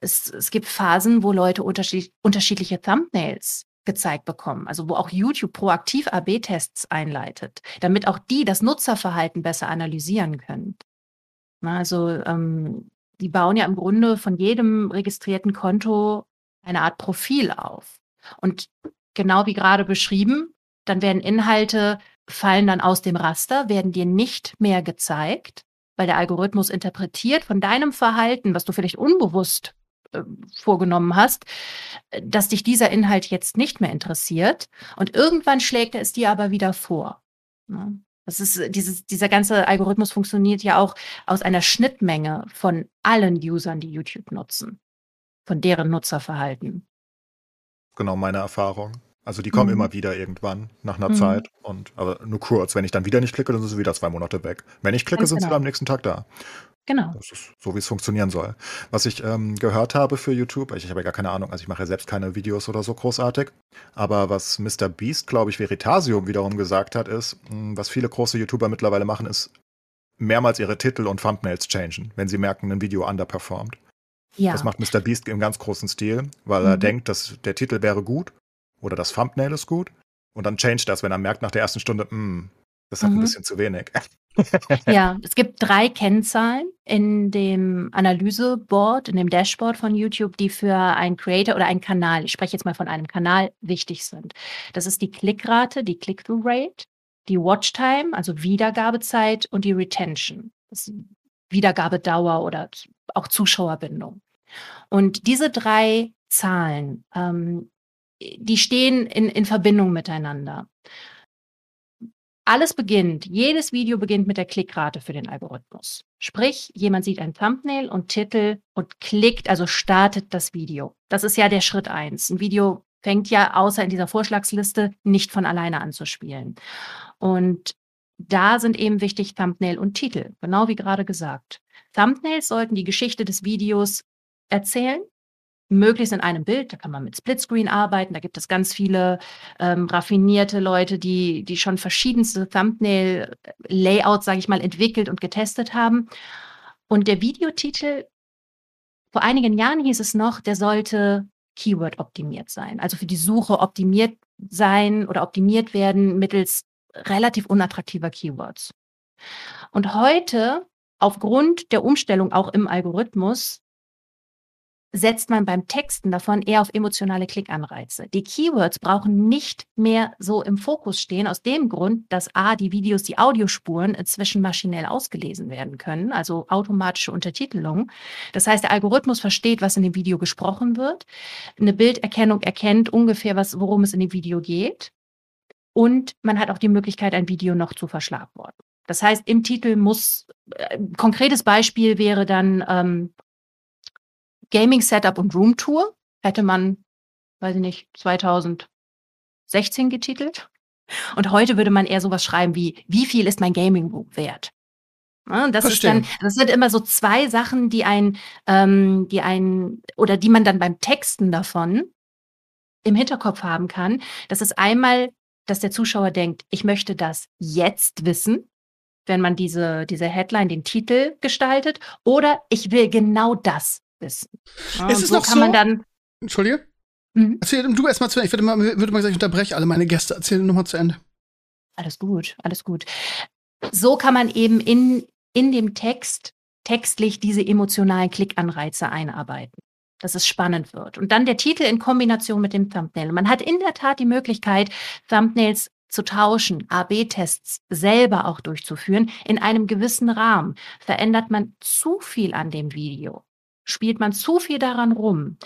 Es, es gibt Phasen, wo Leute unterschied unterschiedliche Thumbnails gezeigt bekommen, also wo auch YouTube proaktiv AB-Tests einleitet, damit auch die das Nutzerverhalten besser analysieren können. Also ähm, die bauen ja im Grunde von jedem registrierten Konto eine Art Profil auf. Und genau wie gerade beschrieben, dann werden Inhalte fallen dann aus dem Raster, werden dir nicht mehr gezeigt, weil der Algorithmus interpretiert von deinem Verhalten, was du vielleicht unbewusst vorgenommen hast, äh, dass dich dieser Inhalt jetzt nicht mehr interessiert. Und irgendwann schlägt er es dir aber wieder vor. Ne? Das ist äh, dieses, dieser ganze Algorithmus funktioniert ja auch aus einer Schnittmenge von allen Usern, die YouTube nutzen, von deren Nutzerverhalten.
Genau meine Erfahrung. Also die kommen
Mhm.
immer wieder irgendwann nach einer
Mhm.
Zeit und aber nur kurz. Wenn ich dann wieder nicht klicke, dann sind sie wieder zwei Monate weg. Wenn ich klicke,
Ganz
sind sie
genau.
dann am nächsten Tag da.
Genau.
Das ist so, wie es funktionieren soll. Was ich ähm, gehört habe für YouTube, ich, ich habe ja gar keine Ahnung, also ich mache ja selbst keine Videos oder so großartig, aber was Mr. Beast, glaube ich, Veritasium wiederum gesagt hat, ist, mh, was viele große YouTuber mittlerweile machen, ist mehrmals ihre Titel und Thumbnails changen, wenn sie merken, ein Video underperformt.
Ja.
Das macht Mr. Beast im ganz großen Stil, weil er
Mhm.
denkt, dass der Titel wäre gut oder das Thumbnail ist gut und dann change das, wenn er merkt nach der ersten Stunde, "Hm, das hat ein
Mhm.
bisschen zu wenig.
Ja, es gibt drei Kennzahlen in dem Analyseboard, in dem Dashboard von YouTube, die für einen Creator oder einen Kanal, ich spreche jetzt mal von einem Kanal, wichtig sind. Das ist die Klickrate, die Click-through-Rate, die Watchtime, also Wiedergabezeit und die Retention, das ist Wiedergabedauer oder auch Zuschauerbindung. Und diese drei Zahlen, ähm, die stehen in, in Verbindung miteinander. Alles beginnt, jedes Video beginnt mit der Klickrate für den Algorithmus. Sprich, jemand sieht ein Thumbnail und Titel und klickt, also startet das Video. Das ist ja der Schritt eins. Ein Video fängt ja außer in dieser Vorschlagsliste nicht von alleine an zu spielen. Und da sind eben wichtig Thumbnail und Titel, genau wie gerade gesagt. Thumbnails sollten die Geschichte des Videos erzählen möglichst in einem Bild. Da kann man mit Splitscreen arbeiten. Da gibt es ganz viele ähm, raffinierte Leute, die, die schon verschiedenste Thumbnail-Layouts, sage ich mal, entwickelt und getestet haben. Und der Videotitel, vor einigen Jahren hieß es noch, der sollte Keyword optimiert sein, also für die Suche optimiert sein oder optimiert werden mittels relativ unattraktiver Keywords. Und heute, aufgrund der Umstellung auch im Algorithmus, setzt man beim Texten davon eher auf emotionale Klickanreize. Die Keywords brauchen nicht mehr so im Fokus stehen, aus dem Grund, dass A, die Videos, die Audiospuren inzwischen maschinell ausgelesen werden können, also automatische Untertitelung. Das heißt, der Algorithmus versteht, was in dem Video gesprochen wird. Eine Bilderkennung erkennt ungefähr, was, worum es in dem Video geht. Und man hat auch die Möglichkeit, ein Video noch zu verschlagworten. Das heißt, im Titel muss, äh, konkretes Beispiel wäre dann, ähm, Gaming Setup und Room Tour hätte man, weiß ich nicht, 2016 getitelt. Und heute würde man eher sowas schreiben wie, wie viel ist mein Gaming Room wert? Ja, das Verstehen. ist dann, das sind immer so zwei Sachen, die ein, ähm, die ein, oder die man dann beim Texten davon im Hinterkopf haben kann. Das ist einmal, dass der Zuschauer denkt, ich möchte das jetzt wissen, wenn man diese, diese Headline, den Titel gestaltet, oder ich will genau das wissen.
Ja, ist es so noch kann so? man dann. Entschuldige? Mhm. Erzähl du erstmal zu Ende. Ich würde mal, würde mal sagen, ich unterbreche alle meine Gäste. Erzähl nochmal zu Ende.
Alles gut, alles gut. So kann man eben in, in dem Text textlich diese emotionalen Klickanreize einarbeiten dass es spannend wird. Und dann der Titel in Kombination mit dem Thumbnail. Man hat in der Tat die Möglichkeit, Thumbnails zu tauschen, AB-Tests selber auch durchzuführen in einem gewissen Rahmen. Verändert man zu viel an dem Video, spielt man zu viel daran rum,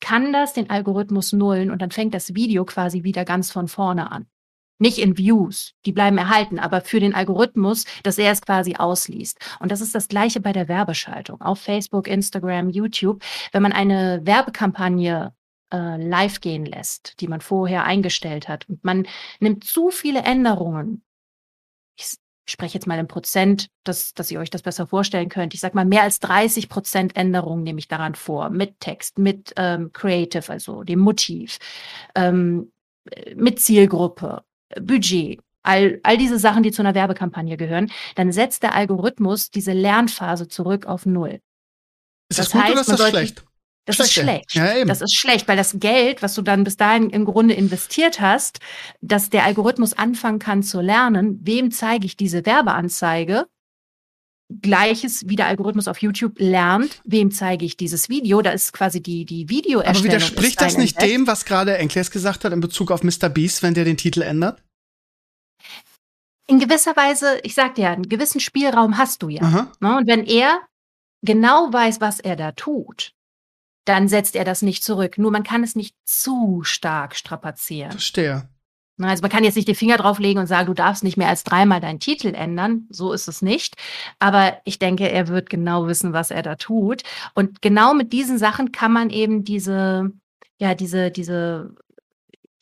kann das den Algorithmus nullen und dann fängt das Video quasi wieder ganz von vorne an. Nicht in Views, die bleiben erhalten, aber für den Algorithmus, dass er es quasi ausliest. Und das ist das Gleiche bei der Werbeschaltung. Auf Facebook, Instagram, YouTube. Wenn man eine Werbekampagne äh, live gehen lässt, die man vorher eingestellt hat und man nimmt zu viele Änderungen, ich spreche jetzt mal im Prozent, dass, dass ihr euch das besser vorstellen könnt. Ich sage mal, mehr als 30 Prozent Änderungen nehme ich daran vor, mit Text, mit ähm, Creative, also dem Motiv, ähm, mit Zielgruppe, Budget, all, all diese Sachen, die zu einer Werbekampagne gehören, dann setzt der Algorithmus diese Lernphase zurück auf Null.
Ist das, das gut heißt, oder ist das schlecht?
Das Schlechte. ist schlecht. Ja. Das ist schlecht, weil das Geld, was du dann bis dahin im Grunde investiert hast, dass der Algorithmus anfangen kann zu lernen, wem zeige ich diese Werbeanzeige, Gleiches wie der Algorithmus auf YouTube lernt, wem zeige ich dieses Video. Da ist quasi die, die Videoerstellung.
Aber widerspricht das nicht dem, was gerade Enkles gesagt hat in Bezug auf Mr. Beast, wenn der den Titel ändert?
In gewisser Weise, ich sag dir, einen gewissen Spielraum hast du ja. Ne? Und wenn er genau weiß, was er da tut, dann setzt er das nicht zurück. Nur man kann es nicht zu stark strapazieren.
Verstehe.
Also man kann jetzt nicht die Finger drauflegen und sagen, du darfst nicht mehr als dreimal deinen Titel ändern. So ist es nicht. Aber ich denke, er wird genau wissen, was er da tut. Und genau mit diesen Sachen kann man eben diese, ja, diese, diese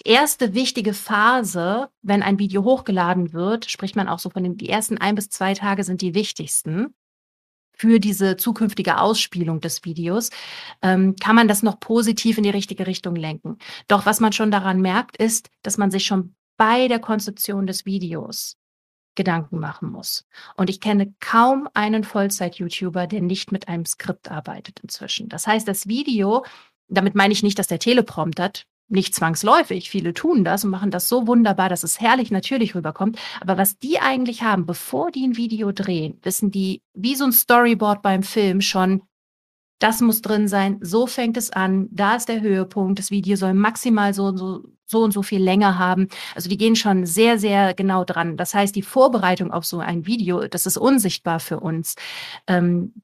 erste wichtige Phase, wenn ein Video hochgeladen wird, spricht man auch so von den, die ersten ein bis zwei Tage sind die wichtigsten für diese zukünftige Ausspielung des Videos, ähm, kann man das noch positiv in die richtige Richtung lenken. Doch was man schon daran merkt, ist, dass man sich schon bei der Konzeption des Videos Gedanken machen muss. Und ich kenne kaum einen Vollzeit-YouTuber, der nicht mit einem Skript arbeitet inzwischen. Das heißt, das Video, damit meine ich nicht, dass der Teleprompter nicht zwangsläufig. Viele tun das und machen das so wunderbar, dass es herrlich natürlich rüberkommt. Aber was die eigentlich haben, bevor die ein Video drehen, wissen die, wie so ein Storyboard beim Film schon, das muss drin sein, so fängt es an, da ist der Höhepunkt, das Video soll maximal so und so, so und so viel länger haben. Also die gehen schon sehr, sehr genau dran. Das heißt, die Vorbereitung auf so ein Video, das ist unsichtbar für uns. Ähm,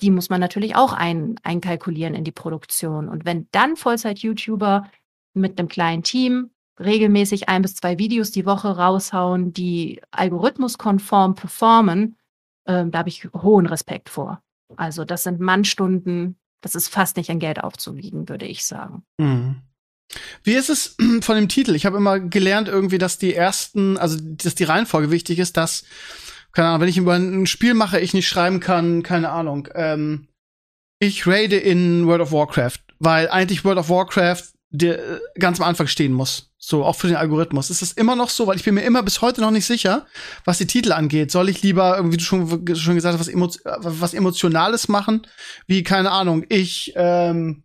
die muss man natürlich auch ein, einkalkulieren in die Produktion. Und wenn dann Vollzeit-YouTuber mit einem kleinen Team regelmäßig ein bis zwei Videos die Woche raushauen, die algorithmuskonform performen, ähm, da habe ich hohen Respekt vor. Also das sind Mannstunden, das ist fast nicht in Geld aufzuwiegen, würde ich sagen.
Mhm. Wie ist es von dem Titel? Ich habe immer gelernt irgendwie, dass die ersten, also dass die Reihenfolge wichtig ist, dass, keine Ahnung, wenn ich über ein Spiel mache, ich nicht schreiben kann, keine Ahnung, ähm, ich raide in World of Warcraft, weil eigentlich World of Warcraft der äh, ganz am Anfang stehen muss. So, auch für den Algorithmus. Ist das immer noch so? Weil ich bin mir immer bis heute noch nicht sicher, was die Titel angeht. Soll ich lieber, wie du schon, schon gesagt hast, was, emo was Emotionales machen? Wie, keine Ahnung, ich ähm,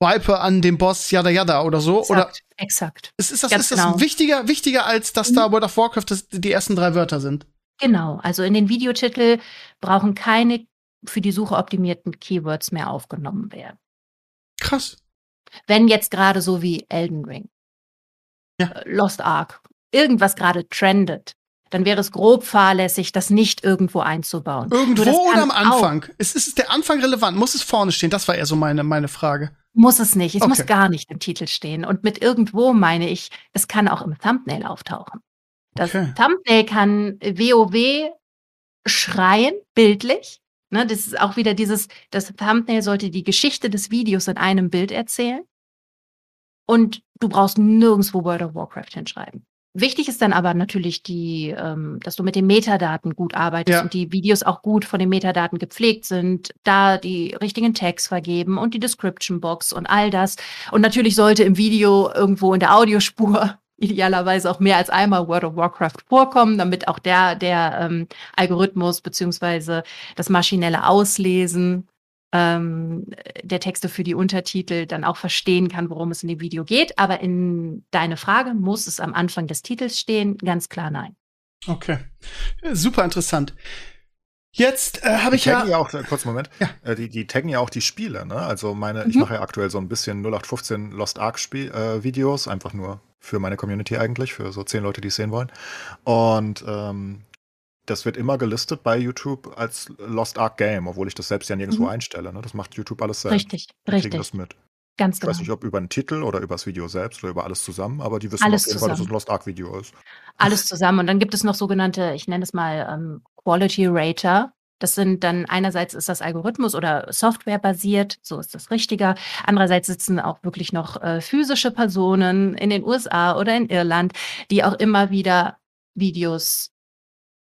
wipe an dem Boss yada yada oder so?
Exakt,
oder
exakt.
ist, ist das,
Ganz
ist das
genau.
wichtiger, wichtiger, als dass da World of Warcraft das, die ersten drei Wörter sind?
Genau, also in den Videotitel brauchen keine für die Suche optimierten Keywords mehr aufgenommen werden.
Krass.
Wenn jetzt gerade so wie Elden Ring,
Ja.
äh, Lost Ark, irgendwas gerade trendet, dann wäre es grob fahrlässig, das nicht irgendwo einzubauen. Nur
Irgendwo
das
oder am
auch-
Anfang? Ist, ist der Anfang relevant? Muss es vorne stehen? Das war eher so meine, meine Frage.
Muss es nicht. Es
Okay.
muss gar nicht im Titel stehen. Und mit irgendwo meine ich, es kann auch im Thumbnail auftauchen. Das
Okay.
Thumbnail kann WoW schreien, bildlich. Ne, das ist auch wieder dieses, das Thumbnail sollte die Geschichte des Videos in einem Bild erzählen. Und du brauchst nirgendwo World of Warcraft hinschreiben. Wichtig ist dann aber natürlich die, ähm, dass du mit den Metadaten gut arbeitest
Ja.
und die Videos auch gut von den Metadaten gepflegt sind, da die richtigen Tags vergeben und die Description Box und all das. Und natürlich sollte im Video irgendwo in der Audiospur idealerweise auch mehr als einmal World of Warcraft vorkommen, damit auch der, der ähm, Algorithmus beziehungsweise das maschinelle Auslesen ähm, der Texte für die Untertitel dann auch verstehen kann, worum es in dem Video geht. Aber in deine Frage, muss es am Anfang des Titels stehen? Ganz klar nein.
Okay. Super interessant. Jetzt äh, habe ich ja.
taggen ja auch, äh, kurz einen Moment,
Ja.
äh, die, die taggen ja auch die Spiele, ne? Also meine, ich
Mhm.
mache ja aktuell so ein bisschen 0815 Lost Ark Spiel, äh, Videos, einfach nur für meine Community eigentlich, für so zehn Leute, die es sehen wollen. Und ähm, das wird immer gelistet bei YouTube als Lost Ark Game, obwohl ich das selbst ja nirgendwo
Mhm.
einstelle. Ne? Das macht YouTube alles selbst.
Richtig,
Die kriegen
richtig.
das mit.
Ganz
Ich
genau.
weiß nicht, ob über den Titel oder über das Video selbst oder über alles zusammen, aber die wissen
Alles
auf jeden Fall, dass es
zusammen.
ein Lost Ark Video ist.
Alles zusammen. Und dann gibt es noch sogenannte, ich nenne es mal ähm, Quality Rater. Das sind dann einerseits ist das Algorithmus oder Software basiert, so ist das richtiger. Andererseits sitzen auch wirklich noch äh, physische Personen in den USA oder in Irland, die auch immer wieder Videos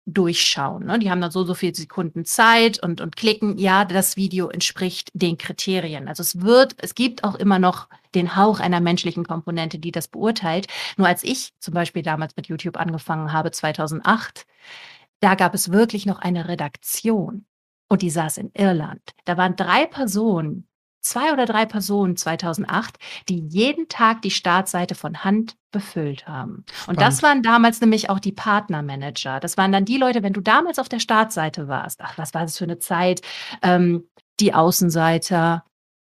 durchschauen. Ne? Die haben dann so, so viele Sekunden Zeit und, und klicken, ja, das Video entspricht den Kriterien. Also es wird, es gibt auch immer noch den Hauch einer menschlichen Komponente, die das beurteilt. Nur als ich zum Beispiel damals mit YouTube angefangen habe, 2008, da gab es wirklich noch eine Redaktion und die saß in Irland. Da waren drei Personen, zwei oder drei Personen 2008, die jeden Tag die Startseite von Hand befüllt haben. Und das
Spannend.
waren damals nämlich auch die Partnermanager. Das waren dann die Leute, wenn du damals auf der Startseite warst, ach, was war das für eine Zeit, ähm, die Außenseiter,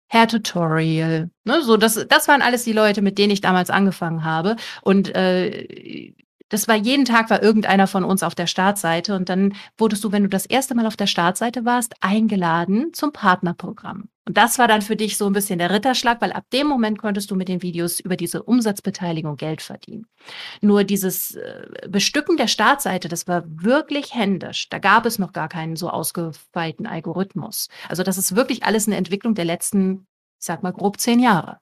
Hair Tutorial, ne, so das, das waren alles die Leute, mit denen ich damals angefangen habe. Und äh, das war jeden Tag war irgendeiner von uns auf der Startseite und dann wurdest du, wenn du das erste Mal auf der Startseite warst, eingeladen zum Partnerprogramm. Und das war dann für dich so ein bisschen der Ritterschlag, weil ab dem Moment konntest du mit den Videos über diese Umsatzbeteiligung Geld verdienen. Nur dieses äh, Bestücken der Startseite, das war wirklich händisch. Da gab es noch gar keinen so ausgefeilten Algorithmus. Also das ist wirklich alles eine Entwicklung der letzten, ich sag mal, grob zehn Jahre.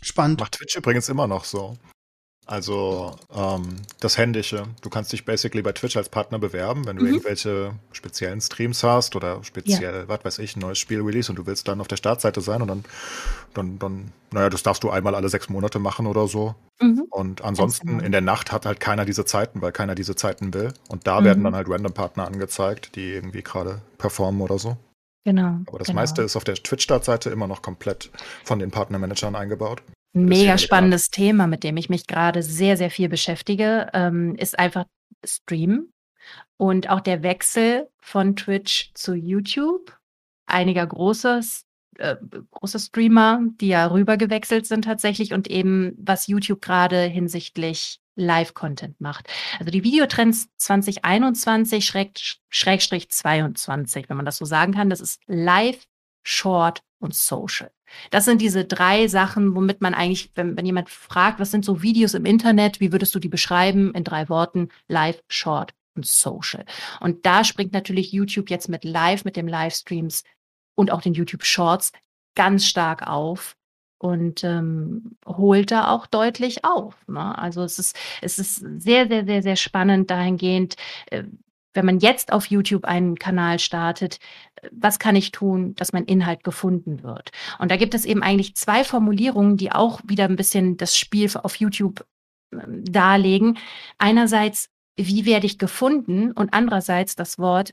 Spannend.
Macht Twitch übrigens immer noch so. Also ähm, das Händische. Du kannst dich basically bei Twitch als Partner bewerben, wenn du
Mhm.
irgendwelche speziellen Streams hast oder speziell, was weiß ich, ein neues Spiel release und du willst dann auf der Startseite sein und dann, dann, dann, naja, das darfst du einmal alle sechs Monate machen oder so.
Mhm.
Und ansonsten
genau.
in der Nacht hat halt keiner diese Zeiten, weil keiner diese Zeiten will. Und da
Mhm.
werden dann halt random Partner angezeigt, die irgendwie gerade performen oder so.
Genau.
Aber das
genau.
meiste ist auf der Twitch-Startseite immer noch komplett von den Partnermanagern eingebaut.
Mega spannendes Thema, mit dem ich mich gerade sehr, sehr viel beschäftige, ähm, ist einfach Stream und auch der Wechsel von Twitch zu YouTube. Einiger große, äh, große Streamer, die ja rüber gewechselt sind tatsächlich und eben was YouTube gerade hinsichtlich Live-Content macht. Also die Videotrends 2021 schräg, Schrägstrich 22, wenn man das so sagen kann, das ist Live Short und Social. Das sind diese drei Sachen, womit man eigentlich, wenn, wenn jemand fragt, was sind so Videos im Internet, wie würdest du die beschreiben? In drei Worten, Live, Short und Social. Und da springt natürlich YouTube jetzt mit Live, mit dem Livestreams und auch den YouTube Shorts ganz stark auf und ähm, holt da auch deutlich auf. Ne? Also es ist, es ist sehr, sehr, sehr, sehr spannend dahingehend, äh, wenn man jetzt auf YouTube einen Kanal startet, was kann ich tun, dass mein Inhalt gefunden wird? Und da gibt es eben eigentlich zwei Formulierungen, die auch wieder ein bisschen das Spiel auf YouTube äh, darlegen. Einerseits, wie werde ich gefunden? Und andererseits das Wort,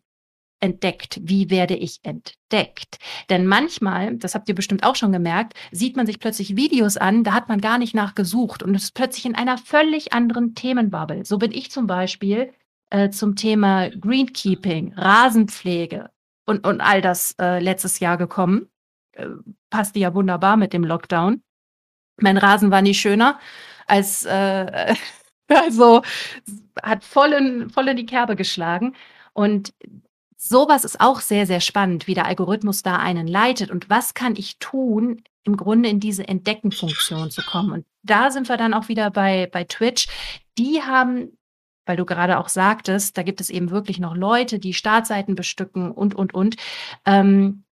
entdeckt? Wie werde ich entdeckt? Denn manchmal, das habt ihr bestimmt auch schon gemerkt, sieht man sich plötzlich Videos an, da hat man gar nicht nachgesucht und ist plötzlich in einer völlig anderen Themenbubble. So bin ich zum Beispiel äh, zum Thema Greenkeeping, Rasenpflege und, und all das äh, letztes Jahr gekommen. Äh, passte ja wunderbar mit dem Lockdown. Mein Rasen war nie schöner als, äh, also hat voll in, voll in die Kerbe geschlagen. Und sowas ist auch sehr, sehr spannend, wie der Algorithmus da einen leitet und was kann ich tun, im Grunde in diese Entdeckenfunktion zu kommen. Und da sind wir dann auch wieder bei, bei Twitch. Die haben, weil du gerade auch sagtest, da gibt es eben wirklich noch Leute, die Startseiten bestücken und, und, und. Ähm,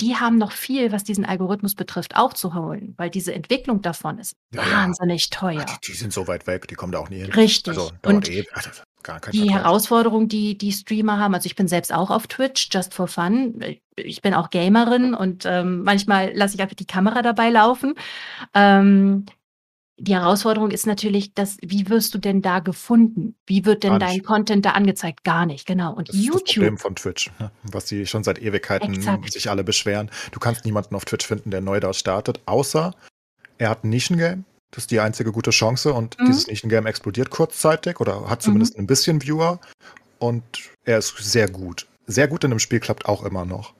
die haben noch viel, was diesen Algorithmus betrifft, aufzuholen, weil diese Entwicklung davon ist ja, wahnsinnig teuer.
Die, die, sind so weit weg, die kommen da auch nie hin.
Richtig. Also, und eh, also, gar kein Die Vergleich. Herausforderung, die die Streamer haben, also ich bin selbst auch auf Twitch, just for fun. Ich bin auch Gamerin und ähm, manchmal lasse ich einfach die Kamera dabei laufen. Ähm, die Herausforderung ist natürlich, dass, wie wirst du denn da gefunden? Wie wird denn dein Content da angezeigt? Gar nicht, genau. Und
das
YouTube.
Ist das Problem von Twitch, ne? was die schon seit Ewigkeiten Exakt. sich alle beschweren. Du kannst niemanden auf Twitch finden, der neu da startet, außer er hat ein Nischengame das ist die einzige gute Chance und mhm. dieses Nischengame explodiert kurzzeitig oder hat zumindest mhm. ein bisschen Viewer und er ist sehr gut. Sehr gut in dem Spiel klappt auch immer noch.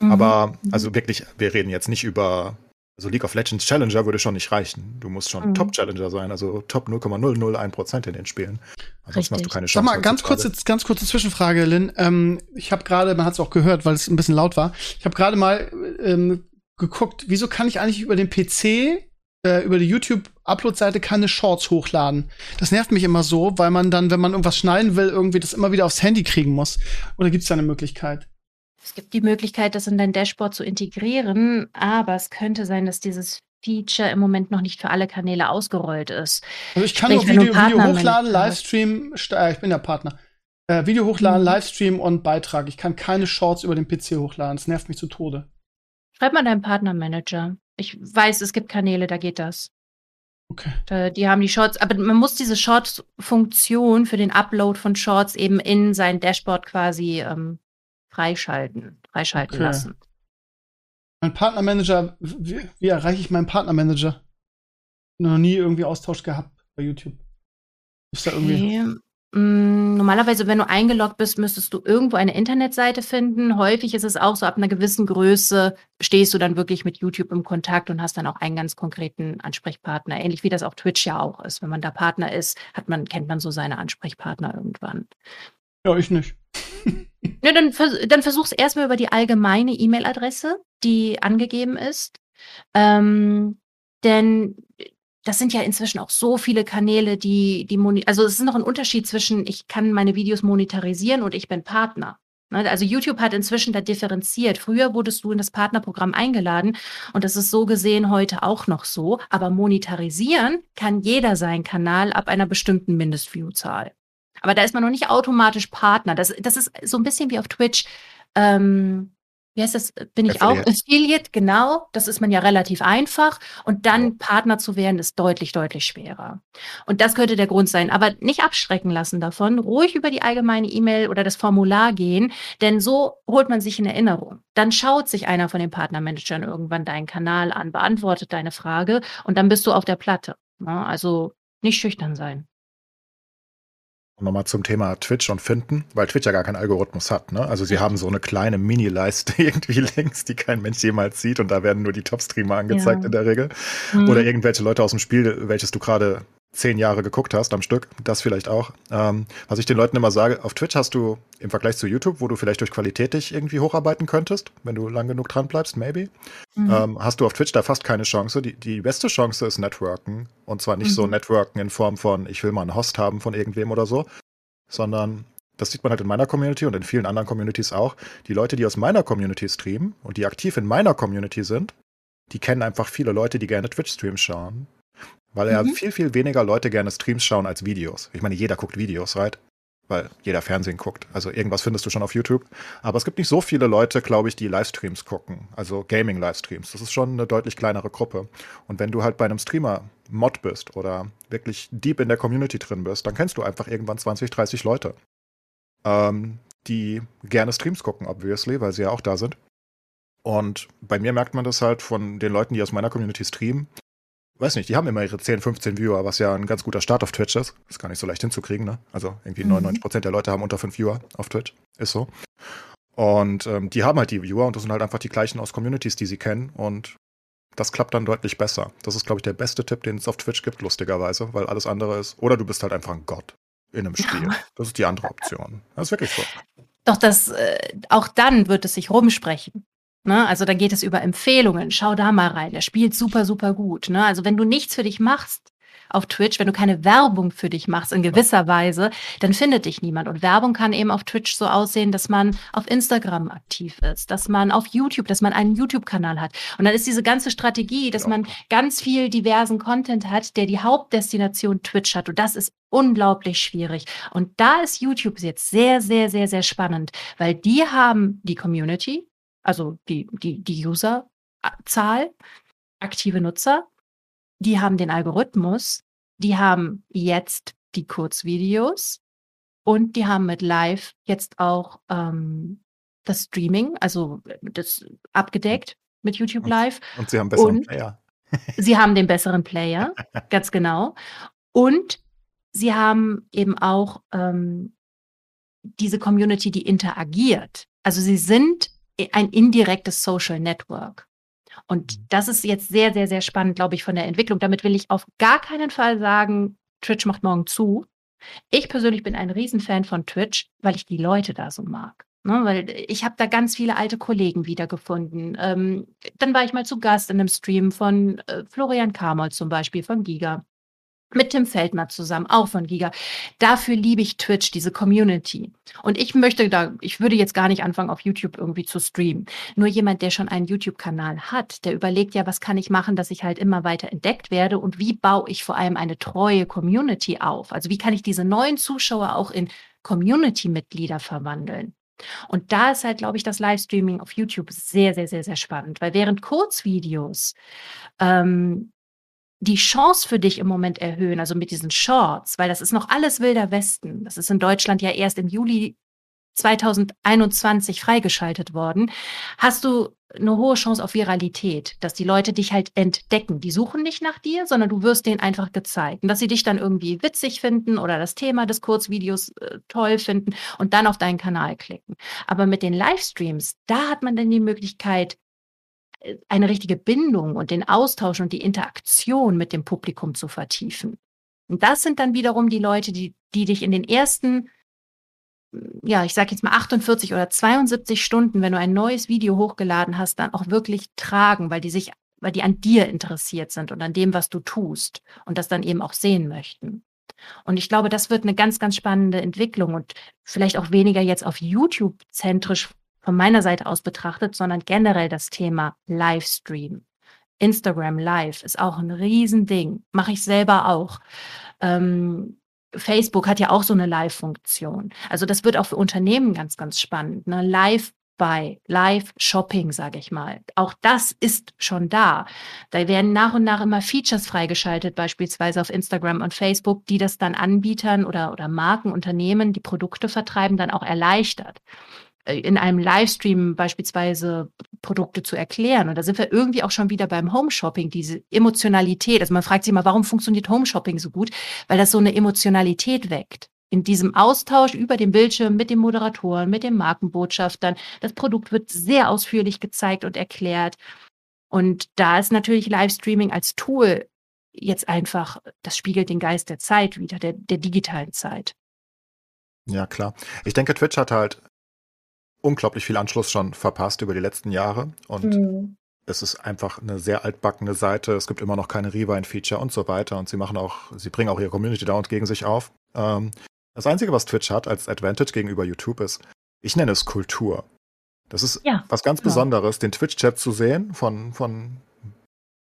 Mhm. Aber mhm. also wirklich, wir reden jetzt nicht über also League of Legends Challenger würde schon nicht reichen. Du musst schon mhm. Top Challenger sein, also Top 0,001% in den Spielen. Ansonsten hast du keine Chance.
Sag mal, ganz kurze, ganz kurze Zwischenfrage, Lynn. Ähm, ich habe gerade, man hat es auch gehört, weil es ein bisschen laut war. Ich habe gerade mal ähm, geguckt, wieso kann ich eigentlich über den PC äh, über die YouTube-Upload-Seite keine Shorts hochladen. Das nervt mich immer so, weil man dann, wenn man irgendwas schneiden will, irgendwie das immer wieder aufs Handy kriegen muss. Oder gibt es da eine Möglichkeit?
Es gibt die Möglichkeit, das in dein Dashboard zu integrieren, aber es könnte sein, dass dieses Feature im Moment noch nicht für alle Kanäle ausgerollt ist.
Also ich kann Sprich, nur Video, Video hochladen, Livestream, äh, ich bin ja Partner. Äh, Video hochladen, mhm. Livestream und Beitrag. Ich kann keine Shorts über den PC hochladen. Das nervt mich zu Tode.
Schreib mal deinen Partnermanager. Ich weiß, es gibt Kanäle, da geht das. Okay. Da, die haben die Shorts, aber man muss diese Shorts-Funktion für den Upload von Shorts eben in sein Dashboard quasi ähm, freischalten, freischalten okay. lassen.
Mein Partnermanager, wie, wie erreiche ich meinen Partnermanager? Noch nie irgendwie Austausch gehabt bei YouTube.
Ist da irgendwie. Okay. Hm, normalerweise, wenn du eingeloggt bist, müsstest du irgendwo eine Internetseite finden. Häufig ist es auch so, ab einer gewissen Größe stehst du dann wirklich mit YouTube im Kontakt und hast dann auch einen ganz konkreten Ansprechpartner. Ähnlich wie das auf Twitch ja auch ist. Wenn man da Partner ist, hat man, kennt man so seine Ansprechpartner irgendwann.
Ja, ich nicht.
ja, dann, dann versuch's erstmal über die allgemeine E-Mail-Adresse, die angegeben ist. Ähm, denn das sind ja inzwischen auch so viele Kanäle, die, die also es ist noch ein Unterschied zwischen, ich kann meine Videos monetarisieren und ich bin Partner. Ne? Also YouTube hat inzwischen da differenziert. Früher wurdest du in das Partnerprogramm eingeladen und das ist so gesehen heute auch noch so. Aber monetarisieren kann jeder seinen Kanal ab einer bestimmten Mindestviewzahl. Aber da ist man noch nicht automatisch Partner. Das, das ist so ein bisschen wie auf Twitch. Ähm, wie heißt das? Bin ich auch Affiliate, genau. Das ist man ja relativ einfach. Und dann ja. Partner zu werden, ist deutlich, deutlich schwerer. Und das könnte der Grund sein. Aber nicht abschrecken lassen davon. Ruhig über die allgemeine E-Mail oder das Formular gehen, denn so holt man sich in Erinnerung. Dann schaut sich einer von den Partnermanagern irgendwann deinen Kanal an, beantwortet deine Frage und dann bist du auf der Platte. Ne? Also nicht schüchtern sein.
Nochmal zum Thema Twitch und Finden, weil Twitch ja gar keinen Algorithmus hat. Ne? Also sie haben so eine kleine Mini-Leiste irgendwie links, die kein Mensch jemals sieht und da werden nur die Top-Streamer angezeigt ja. in der Regel. Mhm. Oder irgendwelche Leute aus dem Spiel, welches du gerade zehn Jahre geguckt hast am Stück, das vielleicht auch. Ähm, was ich den Leuten immer sage, auf Twitch hast du im Vergleich zu YouTube, wo du vielleicht durch Qualität dich irgendwie hocharbeiten könntest, wenn du lang genug dran bleibst, maybe, mhm. ähm, hast du auf Twitch da fast keine Chance. Die, die beste Chance ist Networken. Und zwar nicht mhm. so Networken in Form von, ich will mal einen Host haben von irgendwem oder so, sondern das sieht man halt in meiner Community und in vielen anderen Communities auch. Die Leute, die aus meiner Community streamen und die aktiv in meiner Community sind, die kennen einfach viele Leute, die gerne Twitch-Streams schauen. Weil ja mhm. viel, viel weniger Leute gerne Streams schauen als Videos. Ich meine, jeder guckt Videos, right? Weil jeder Fernsehen guckt. Also irgendwas findest du schon auf YouTube. Aber es gibt nicht so viele Leute, glaube ich, die Livestreams gucken. Also Gaming-Livestreams. Das ist schon eine deutlich kleinere Gruppe. Und wenn du halt bei einem Streamer Mod bist oder wirklich deep in der Community drin bist, dann kennst du einfach irgendwann 20, 30 Leute, ähm, die gerne Streams gucken, obviously, weil sie ja auch da sind. Und bei mir merkt man das halt von den Leuten, die aus meiner Community streamen, weiß nicht, die haben immer ihre 10, 15 Viewer, was ja ein ganz guter Start auf Twitch ist. Ist gar nicht so leicht hinzukriegen, ne? Also irgendwie mhm. 99% der Leute haben unter 5 Viewer auf Twitch. Ist so. Und ähm, die haben halt die Viewer und das sind halt einfach die gleichen aus Communities, die sie kennen. Und das klappt dann deutlich besser. Das ist, glaube ich, der beste Tipp, den es auf Twitch gibt, lustigerweise, weil alles andere ist. Oder du bist halt einfach ein Gott in einem Spiel. Das ist die andere Option. Das ist wirklich so.
Doch das, äh, auch dann wird es sich rumsprechen. Ne? Also da geht es über Empfehlungen. Schau da mal rein. Der spielt super, super gut. Ne? Also wenn du nichts für dich machst auf Twitch, wenn du keine Werbung für dich machst in gewisser Weise, dann findet dich niemand. Und Werbung kann eben auf Twitch so aussehen, dass man auf Instagram aktiv ist, dass man auf YouTube, dass man einen YouTube-Kanal hat. Und dann ist diese ganze Strategie, dass man ganz viel diversen Content hat, der die Hauptdestination Twitch hat. Und das ist unglaublich schwierig. Und da ist YouTube jetzt sehr, sehr, sehr, sehr spannend, weil die haben die Community, also die, die, die Userzahl, aktive Nutzer, die haben den Algorithmus, die haben jetzt die Kurzvideos und die haben mit Live jetzt auch ähm, das Streaming, also das abgedeckt mit YouTube Live.
Und, und sie haben besseren und Player.
sie haben den besseren Player, ganz genau. Und sie haben eben auch ähm, diese Community, die interagiert. Also sie sind ein indirektes Social Network. Und mhm. das ist jetzt sehr, sehr, sehr spannend, glaube ich, von der Entwicklung. Damit will ich auf gar keinen Fall sagen, Twitch macht morgen zu. Ich persönlich bin ein Riesenfan von Twitch, weil ich die Leute da so mag. Ne, weil ich habe da ganz viele alte Kollegen wiedergefunden. Ähm, dann war ich mal zu Gast in einem Stream von äh, Florian Kamold zum Beispiel, von Giga mit Tim Feldmer zusammen, auch von Giga. Dafür liebe ich Twitch, diese Community. Und ich möchte da, ich würde jetzt gar nicht anfangen, auf YouTube irgendwie zu streamen. Nur jemand, der schon einen YouTube-Kanal hat, der überlegt ja, was kann ich machen, dass ich halt immer weiter entdeckt werde und wie baue ich vor allem eine treue Community auf? Also wie kann ich diese neuen Zuschauer auch in Community-Mitglieder verwandeln? Und da ist halt, glaube ich, das Livestreaming auf YouTube sehr, sehr, sehr, sehr spannend, weil während Kurzvideos ähm, die Chance für dich im Moment erhöhen, also mit diesen Shorts, weil das ist noch alles wilder Westen. Das ist in Deutschland ja erst im Juli 2021 freigeschaltet worden, hast du eine hohe Chance auf Viralität, dass die Leute dich halt entdecken. Die suchen nicht nach dir, sondern du wirst denen einfach gezeigt. Und dass sie dich dann irgendwie witzig finden oder das Thema des Kurzvideos äh, toll finden und dann auf deinen Kanal klicken. Aber mit den Livestreams, da hat man dann die Möglichkeit, eine richtige Bindung und den Austausch und die Interaktion mit dem Publikum zu vertiefen. Und das sind dann wiederum die Leute, die, die dich in den ersten, ja, ich sage jetzt mal 48 oder 72 Stunden, wenn du ein neues Video hochgeladen hast, dann auch wirklich tragen, weil die sich, weil die an dir interessiert sind und an dem, was du tust und das dann eben auch sehen möchten. Und ich glaube, das wird eine ganz, ganz spannende Entwicklung und vielleicht auch weniger jetzt auf YouTube zentrisch von meiner Seite aus betrachtet, sondern generell das Thema Livestream. Instagram Live ist auch ein Riesending. Mache ich selber auch. Ähm, Facebook hat ja auch so eine Live-Funktion. Also das wird auch für Unternehmen ganz, ganz spannend. Ne? Live bei Live-Shopping, sage ich mal. Auch das ist schon da. Da werden nach und nach immer Features freigeschaltet, beispielsweise auf Instagram und Facebook, die das dann Anbietern oder, oder Marken, Unternehmen, die Produkte vertreiben, dann auch erleichtert. Äh, in einem Livestream beispielsweise Produkte zu erklären. Und da sind wir irgendwie auch schon wieder beim Home-Shopping, diese Emotionalität. Also man fragt sich immer, warum funktioniert Home-Shopping so gut? Weil das so eine Emotionalität weckt. In diesem Austausch über den Bildschirm mit den Moderatoren, mit den Markenbotschaftern. Das Produkt wird sehr ausführlich gezeigt und erklärt. Und da ist natürlich Livestreaming als Tool jetzt einfach, das spiegelt den Geist der Zeit wieder, der, der digitalen Zeit.
Ja, klar. Ich denke, Twitch hat halt unglaublich viel Anschluss schon verpasst über die letzten Jahre und mhm. es ist einfach eine sehr altbackene Seite. Es gibt immer noch keine Rewind-Feature und so weiter und sie machen auch, sie bringen auch ihre Community dauernd gegen sich auf. Ähm, das Einzige, was Twitch hat als Advantage gegenüber YouTube ist, ich nenne es Kultur. Das ist ja, was ganz genau. Besonderes, den Twitch-Chat zu sehen von, von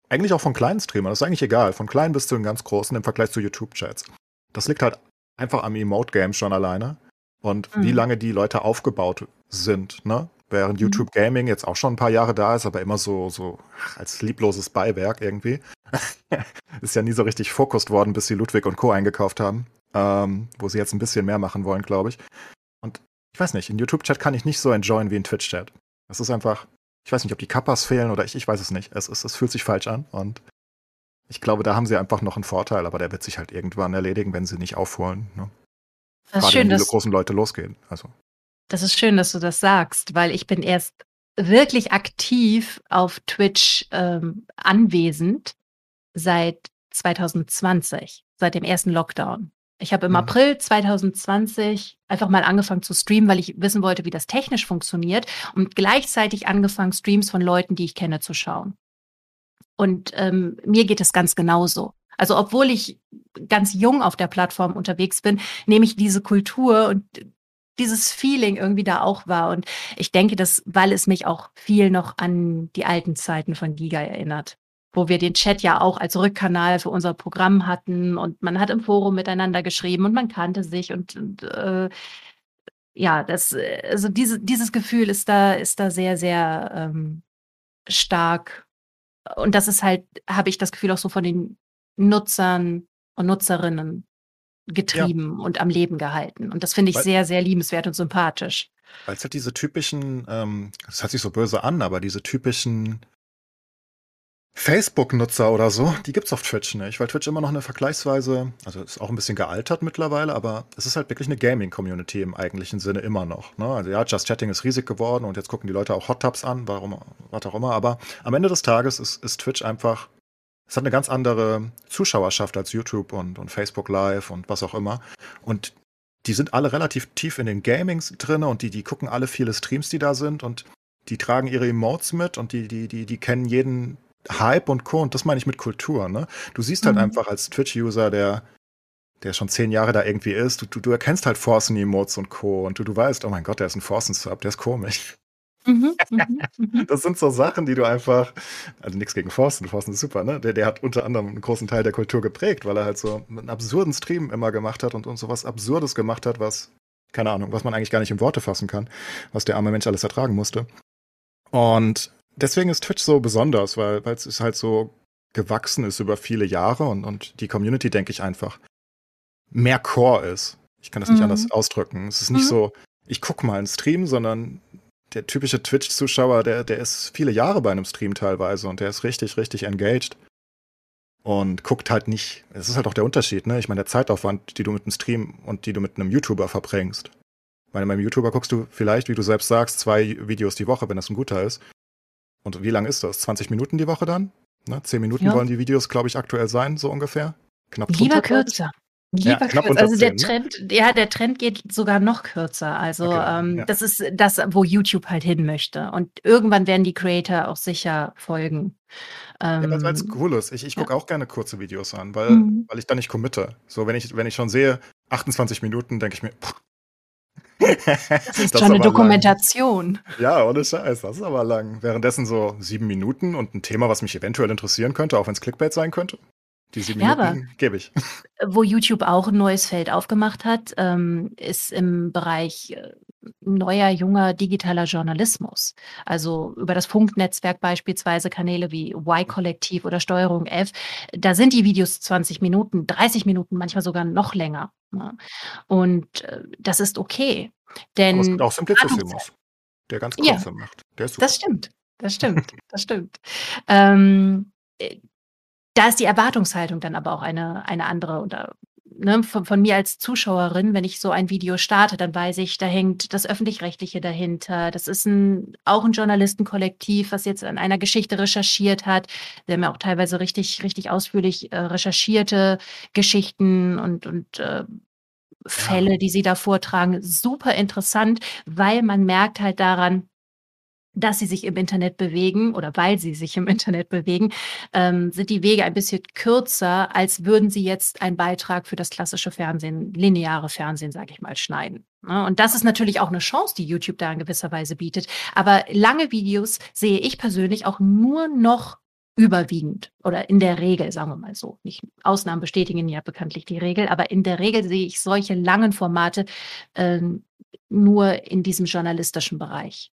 eigentlich auch von kleinen Streamern, das ist eigentlich egal, von kleinen bis zu den ganz großen im Vergleich zu YouTube-Chats. Das liegt halt einfach am Emote-Game schon alleine und mhm. wie lange die Leute aufgebaut sind, ne? Während mhm. YouTube Gaming jetzt auch schon ein paar Jahre da ist, aber immer so, so als liebloses Beiwerk irgendwie. ist ja nie so richtig fokussiert worden, bis sie Ludwig und Co. eingekauft haben. Ähm, wo sie jetzt ein bisschen mehr machen wollen, glaube ich. Und ich weiß nicht, in YouTube-Chat kann ich nicht so enjoyen wie in Twitch-Chat. Das ist einfach, ich weiß nicht, ob die Kappas fehlen oder ich, ich weiß es nicht. Es, es, es fühlt sich falsch an und ich glaube, da haben sie einfach noch einen Vorteil, aber der wird sich halt irgendwann erledigen, wenn sie nicht aufholen. Ne?
Das ist schön,
wenn die großen Leute losgehen. Also.
Das ist schön, dass du das sagst, weil ich bin erst wirklich aktiv auf Twitch ähm, anwesend seit 2020, seit dem ersten Lockdown. Ich habe im mhm. April 2020 einfach mal angefangen zu streamen, weil ich wissen wollte, wie das technisch funktioniert und gleichzeitig angefangen, Streams von Leuten, die ich kenne, zu schauen. Und ähm, mir geht es ganz genauso. Also obwohl ich ganz jung auf der Plattform unterwegs bin, nehme ich diese Kultur und dieses Feeling irgendwie da auch war. Und ich denke, dass, weil es mich auch viel noch an die alten Zeiten von Giga erinnert, wo wir den Chat ja auch als Rückkanal für unser Programm hatten und man hat im Forum miteinander geschrieben und man kannte sich und, und äh, ja, das, also diese, dieses Gefühl ist da, ist da sehr, sehr ähm, stark. Und das ist halt, habe ich das Gefühl auch so von den Nutzern und Nutzerinnen getrieben ja. und am Leben gehalten. Und das finde ich Weil, sehr, sehr liebenswert und sympathisch.
Weil es hat diese typischen, ähm, das hört sich so böse an, aber diese typischen Facebook-Nutzer oder so, die gibt's auf Twitch nicht, weil Twitch immer noch eine vergleichsweise, also ist auch ein bisschen gealtert mittlerweile, aber es ist halt wirklich eine Gaming-Community im eigentlichen Sinne immer noch. Ne? Also ja, Just Chatting ist riesig geworden und jetzt gucken die Leute auch Hot Tubs an, warum, was auch immer, aber am Ende des Tages ist, ist Twitch einfach es hat eine ganz andere Zuschauerschaft als YouTube und, und Facebook Live und was auch immer. Und die sind alle relativ tief in den Gamings drin und die, die gucken alle viele Streams, die da sind und die tragen ihre Emotes mit und die, die, die, die kennen jeden Hype und Co. Und das meine ich mit Kultur, ne? Du siehst halt mhm. einfach als Twitch-User, der, der schon zehn Jahre da irgendwie ist, du, du, du erkennst halt Forcen-Emotes und Co. Und du, du weißt, oh mein Gott, der ist ein Forcen-Sub, der ist komisch. Mhm, mhm, mhm. Das sind so Sachen, die du einfach, also nichts gegen Forsten, Forsten ist super, ne? Der, der hat unter anderem einen großen Teil der Kultur geprägt, weil er halt so einen absurden Stream immer gemacht hat und, und so was Absurdes gemacht hat, was, keine Ahnung, was man eigentlich gar nicht in Worte fassen kann, was der arme Mensch alles ertragen musste. Und deswegen ist Twitch so besonders, weil weil es halt so gewachsen ist über viele Jahre und, und die Community, denke ich, einfach mehr Core ist. Ich kann das nicht mhm. anders ausdrücken. Es ist nicht mhm. so, ich gucke mal einen Stream, sondern der typische Twitch-Zuschauer, der, der ist viele Jahre bei einem Stream teilweise und der ist richtig, richtig engaged. Und guckt halt nicht, es ist halt auch der Unterschied, ne? Ich meine, der Zeitaufwand, die du mit einem Stream und die du mit einem YouTuber verbringst. Ich meine, beim YouTuber guckst du vielleicht, wie du selbst sagst, zwei Videos die Woche, wenn das ein guter ist. Und wie lang ist das? 20 Minuten die Woche dann? Ne? 10 Minuten ja. wollen die Videos, glaube ich, aktuell sein, so ungefähr.
Knapp Lieber kürzer. Lieber ja, kürzer. Also der 10, ne? Trend, ja, der Trend geht sogar noch kürzer. Also okay, ähm, ja. das ist das, wo YouTube halt hin möchte. Und irgendwann werden die Creator auch sicher folgen.
Ähm, ja, weil es cool ist. Ich, ich gucke ja. auch gerne kurze Videos an, weil, mhm. weil ich da nicht committe. So, wenn ich, wenn ich schon sehe, 28 Minuten, denke ich mir, pff,
das ist das schon eine Dokumentation.
Lang. Ja, ohne Scheiß, das ist aber lang. Währenddessen so sieben Minuten und ein Thema, was mich eventuell interessieren könnte, auch wenn es Clickbait sein könnte. Die sieben ja, Minuten gebe ich.
Wo YouTube auch ein neues Feld aufgemacht hat, ähm, ist im Bereich äh, neuer, junger digitaler Journalismus. Also über das Funknetzwerk beispielsweise Kanäle wie Y-Kollektiv oder Steuerung F. Da sind die Videos 20 Minuten, 30 Minuten, manchmal sogar noch länger. Ne? Und äh, das ist okay. Denn Aber es
auch Simplicissimus, der ganz kurze ja, macht.
Das stimmt, das stimmt, das stimmt. Ähm, äh, da ist die Erwartungshaltung dann aber auch eine, eine andere oder ne, von, von mir als Zuschauerin, wenn ich so ein Video starte, dann weiß ich, da hängt das Öffentlich-Rechtliche dahinter. Das ist ein, auch ein Journalistenkollektiv, was jetzt an einer Geschichte recherchiert hat. Wir haben ja auch teilweise richtig, richtig ausführlich äh, recherchierte Geschichten und, und äh, Fälle, die sie da vortragen. Super interessant, weil man merkt halt daran, dass sie sich im Internet bewegen oder weil sie sich im Internet bewegen, ähm, sind die Wege ein bisschen kürzer, als würden sie jetzt einen Beitrag für das klassische Fernsehen, lineare Fernsehen, sage ich mal, schneiden. Ne? Und das ist natürlich auch eine Chance, die YouTube da in gewisser Weise bietet. Aber lange Videos sehe ich persönlich auch nur noch überwiegend oder in der Regel, sagen wir mal so. Nicht Ausnahmen bestätigen ja bekanntlich die Regel, aber in der Regel sehe ich solche langen Formate äh, nur in diesem journalistischen Bereich.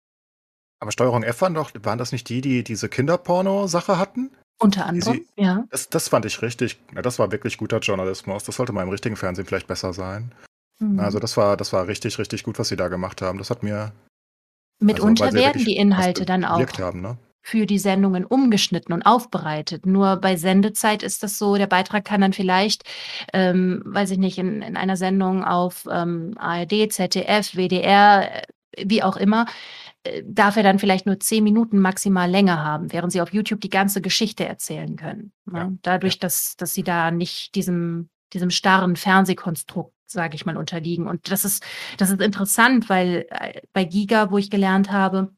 Aber Steuerung F waren doch, waren das nicht die, die diese Kinderporno-Sache hatten?
Unter anderem, Sie, ja.
Das, das, fand ich richtig, ja, das war wirklich guter Journalismus. Das sollte mal im richtigen Fernsehen vielleicht besser sein. Mhm. Also das war, das war richtig, richtig gut, was sie da gemacht haben. Das hat mir.
Mitunter also, werden die Inhalte dann auch
haben, ne?
für die Sendungen umgeschnitten und aufbereitet. Nur bei Sendezeit ist das so, der Beitrag kann dann vielleicht, ähm, weiß ich nicht, in, in einer Sendung auf ähm, ARD, ZDF, WDR, äh, wie auch immer, darf er dann vielleicht nur zehn Minuten maximal länger haben, während sie auf YouTube die ganze Geschichte erzählen können. Ne? Ja. Dadurch, ja. Dass, dass sie da nicht diesem, diesem starren Fernsehkonstrukt, sage ich mal, unterliegen. Und das ist, das ist interessant, weil äh, bei Giga, wo ich gelernt habe,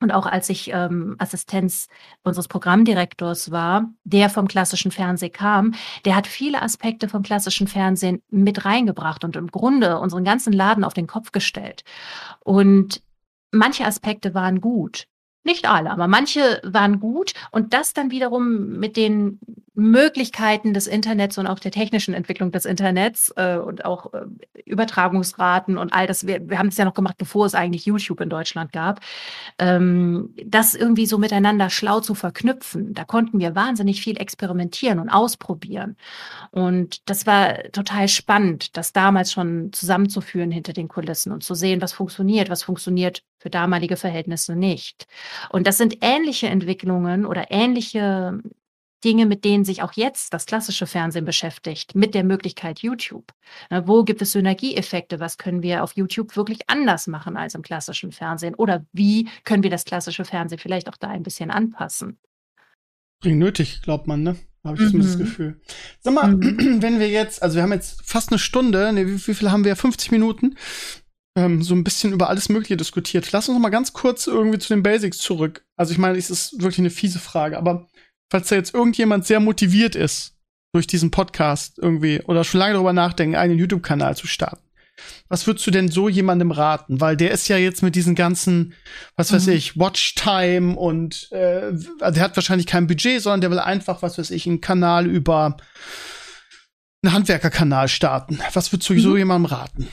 und auch als ich ähm, Assistenz unseres Programmdirektors war, der vom klassischen Fernsehen kam, der hat viele Aspekte vom klassischen Fernsehen mit reingebracht und im Grunde unseren ganzen Laden auf den Kopf gestellt. Und manche Aspekte waren gut. Nicht alle, aber manche waren gut. Und das dann wiederum mit den Möglichkeiten des Internets und auch der technischen Entwicklung des Internets äh, und auch äh, Übertragungsraten und all das. Wir, wir haben es ja noch gemacht, bevor es eigentlich YouTube in Deutschland gab. Ähm, das irgendwie so miteinander schlau zu verknüpfen. Da konnten wir wahnsinnig viel experimentieren und ausprobieren. Und das war total spannend, das damals schon zusammenzuführen hinter den Kulissen und zu sehen, was funktioniert, was funktioniert für damalige Verhältnisse nicht. Und das sind ähnliche Entwicklungen oder ähnliche Dinge, mit denen sich auch jetzt das klassische Fernsehen beschäftigt, mit der Möglichkeit YouTube. Na, wo gibt es Synergieeffekte? Was können wir auf YouTube wirklich anders machen als im klassischen Fernsehen? Oder wie können wir das klassische Fernsehen vielleicht auch da ein bisschen anpassen?
Dringend nötig, glaubt man, ne? Habe ich mhm. zumindest das mhm. Gefühl. Sag mal, mhm. wenn wir jetzt, also wir haben jetzt fast eine Stunde, ne, wie, wie viel haben wir? 50 Minuten ähm, so ein bisschen über alles Mögliche diskutiert. Lass uns noch mal ganz kurz irgendwie zu den Basics zurück. Also ich meine, es ist wirklich eine fiese Frage, aber falls da jetzt irgendjemand sehr motiviert ist, durch diesen Podcast irgendwie oder schon lange darüber nachdenken, einen YouTube-Kanal zu starten. Was würdest du denn so jemandem raten? Weil der ist ja jetzt mit diesen ganzen, was weiß mhm. ich, Watchtime und äh, also der hat wahrscheinlich kein Budget, sondern der will einfach, was weiß ich, einen Kanal über einen Handwerkerkanal starten. Was würdest du mhm. so jemandem raten?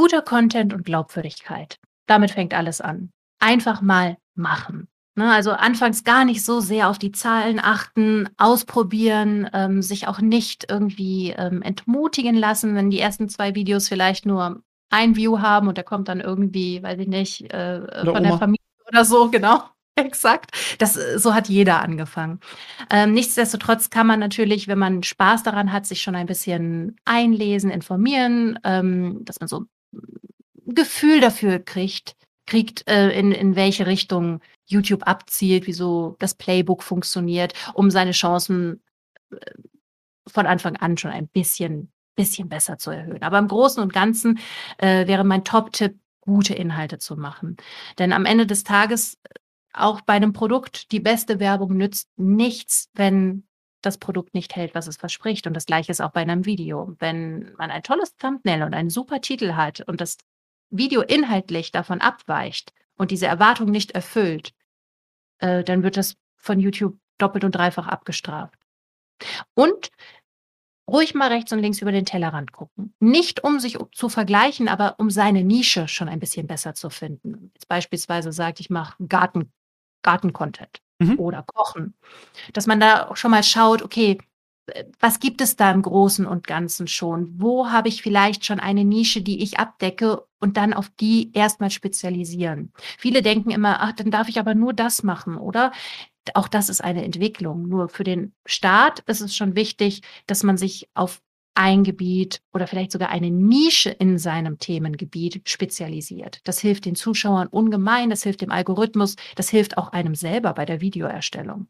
Guter Content und Glaubwürdigkeit. Damit fängt alles an. Einfach mal machen. Ne, also anfangs gar nicht so sehr auf die Zahlen achten, ausprobieren, ähm, sich auch nicht irgendwie ähm, entmutigen lassen, wenn die ersten zwei Videos vielleicht nur ein View haben und der kommt dann irgendwie, weiß ich nicht, äh, von Oma. der Familie oder so, genau. Exakt. Das, äh, so hat jeder angefangen. Ähm, nichtsdestotrotz kann man natürlich, wenn man Spaß daran hat, sich schon ein bisschen einlesen, informieren, ähm, dass man so Gefühl dafür kriegt, kriegt, äh, in, in welche Richtung YouTube abzielt, wie so das Playbook funktioniert, um seine Chancen äh, von Anfang an schon ein bisschen, bisschen besser zu erhöhen. Aber im Großen und Ganzen äh, wäre mein Top-Tipp, gute Inhalte zu machen. Denn am Ende des Tages, auch bei einem Produkt, die beste Werbung nützt nichts, wenn das Produkt nicht hält, was es verspricht. Und das gleiche ist auch bei einem Video. Wenn man ein tolles Thumbnail und einen super Titel hat und das Video inhaltlich davon abweicht und diese Erwartung nicht erfüllt, äh, dann wird das von YouTube doppelt und dreifach abgestraft. Und ruhig mal rechts und links über den Tellerrand gucken. Nicht um sich zu vergleichen, aber um seine Nische schon ein bisschen besser zu finden. Jetzt beispielsweise sagt, ich mache Garten, Garten-Content mhm. oder Kochen. Dass man da schon mal schaut, okay, was gibt es da im Großen und Ganzen schon? Wo habe ich vielleicht schon eine Nische, die ich abdecke und dann auf die erstmal spezialisieren. Viele denken immer, ach, dann darf ich aber nur das machen, oder? Auch das ist eine Entwicklung. Nur für den Staat ist es schon wichtig, dass man sich auf ein Gebiet oder vielleicht sogar eine Nische in seinem Themengebiet spezialisiert. Das hilft den Zuschauern ungemein, das hilft dem Algorithmus, das hilft auch einem selber bei der Videoerstellung.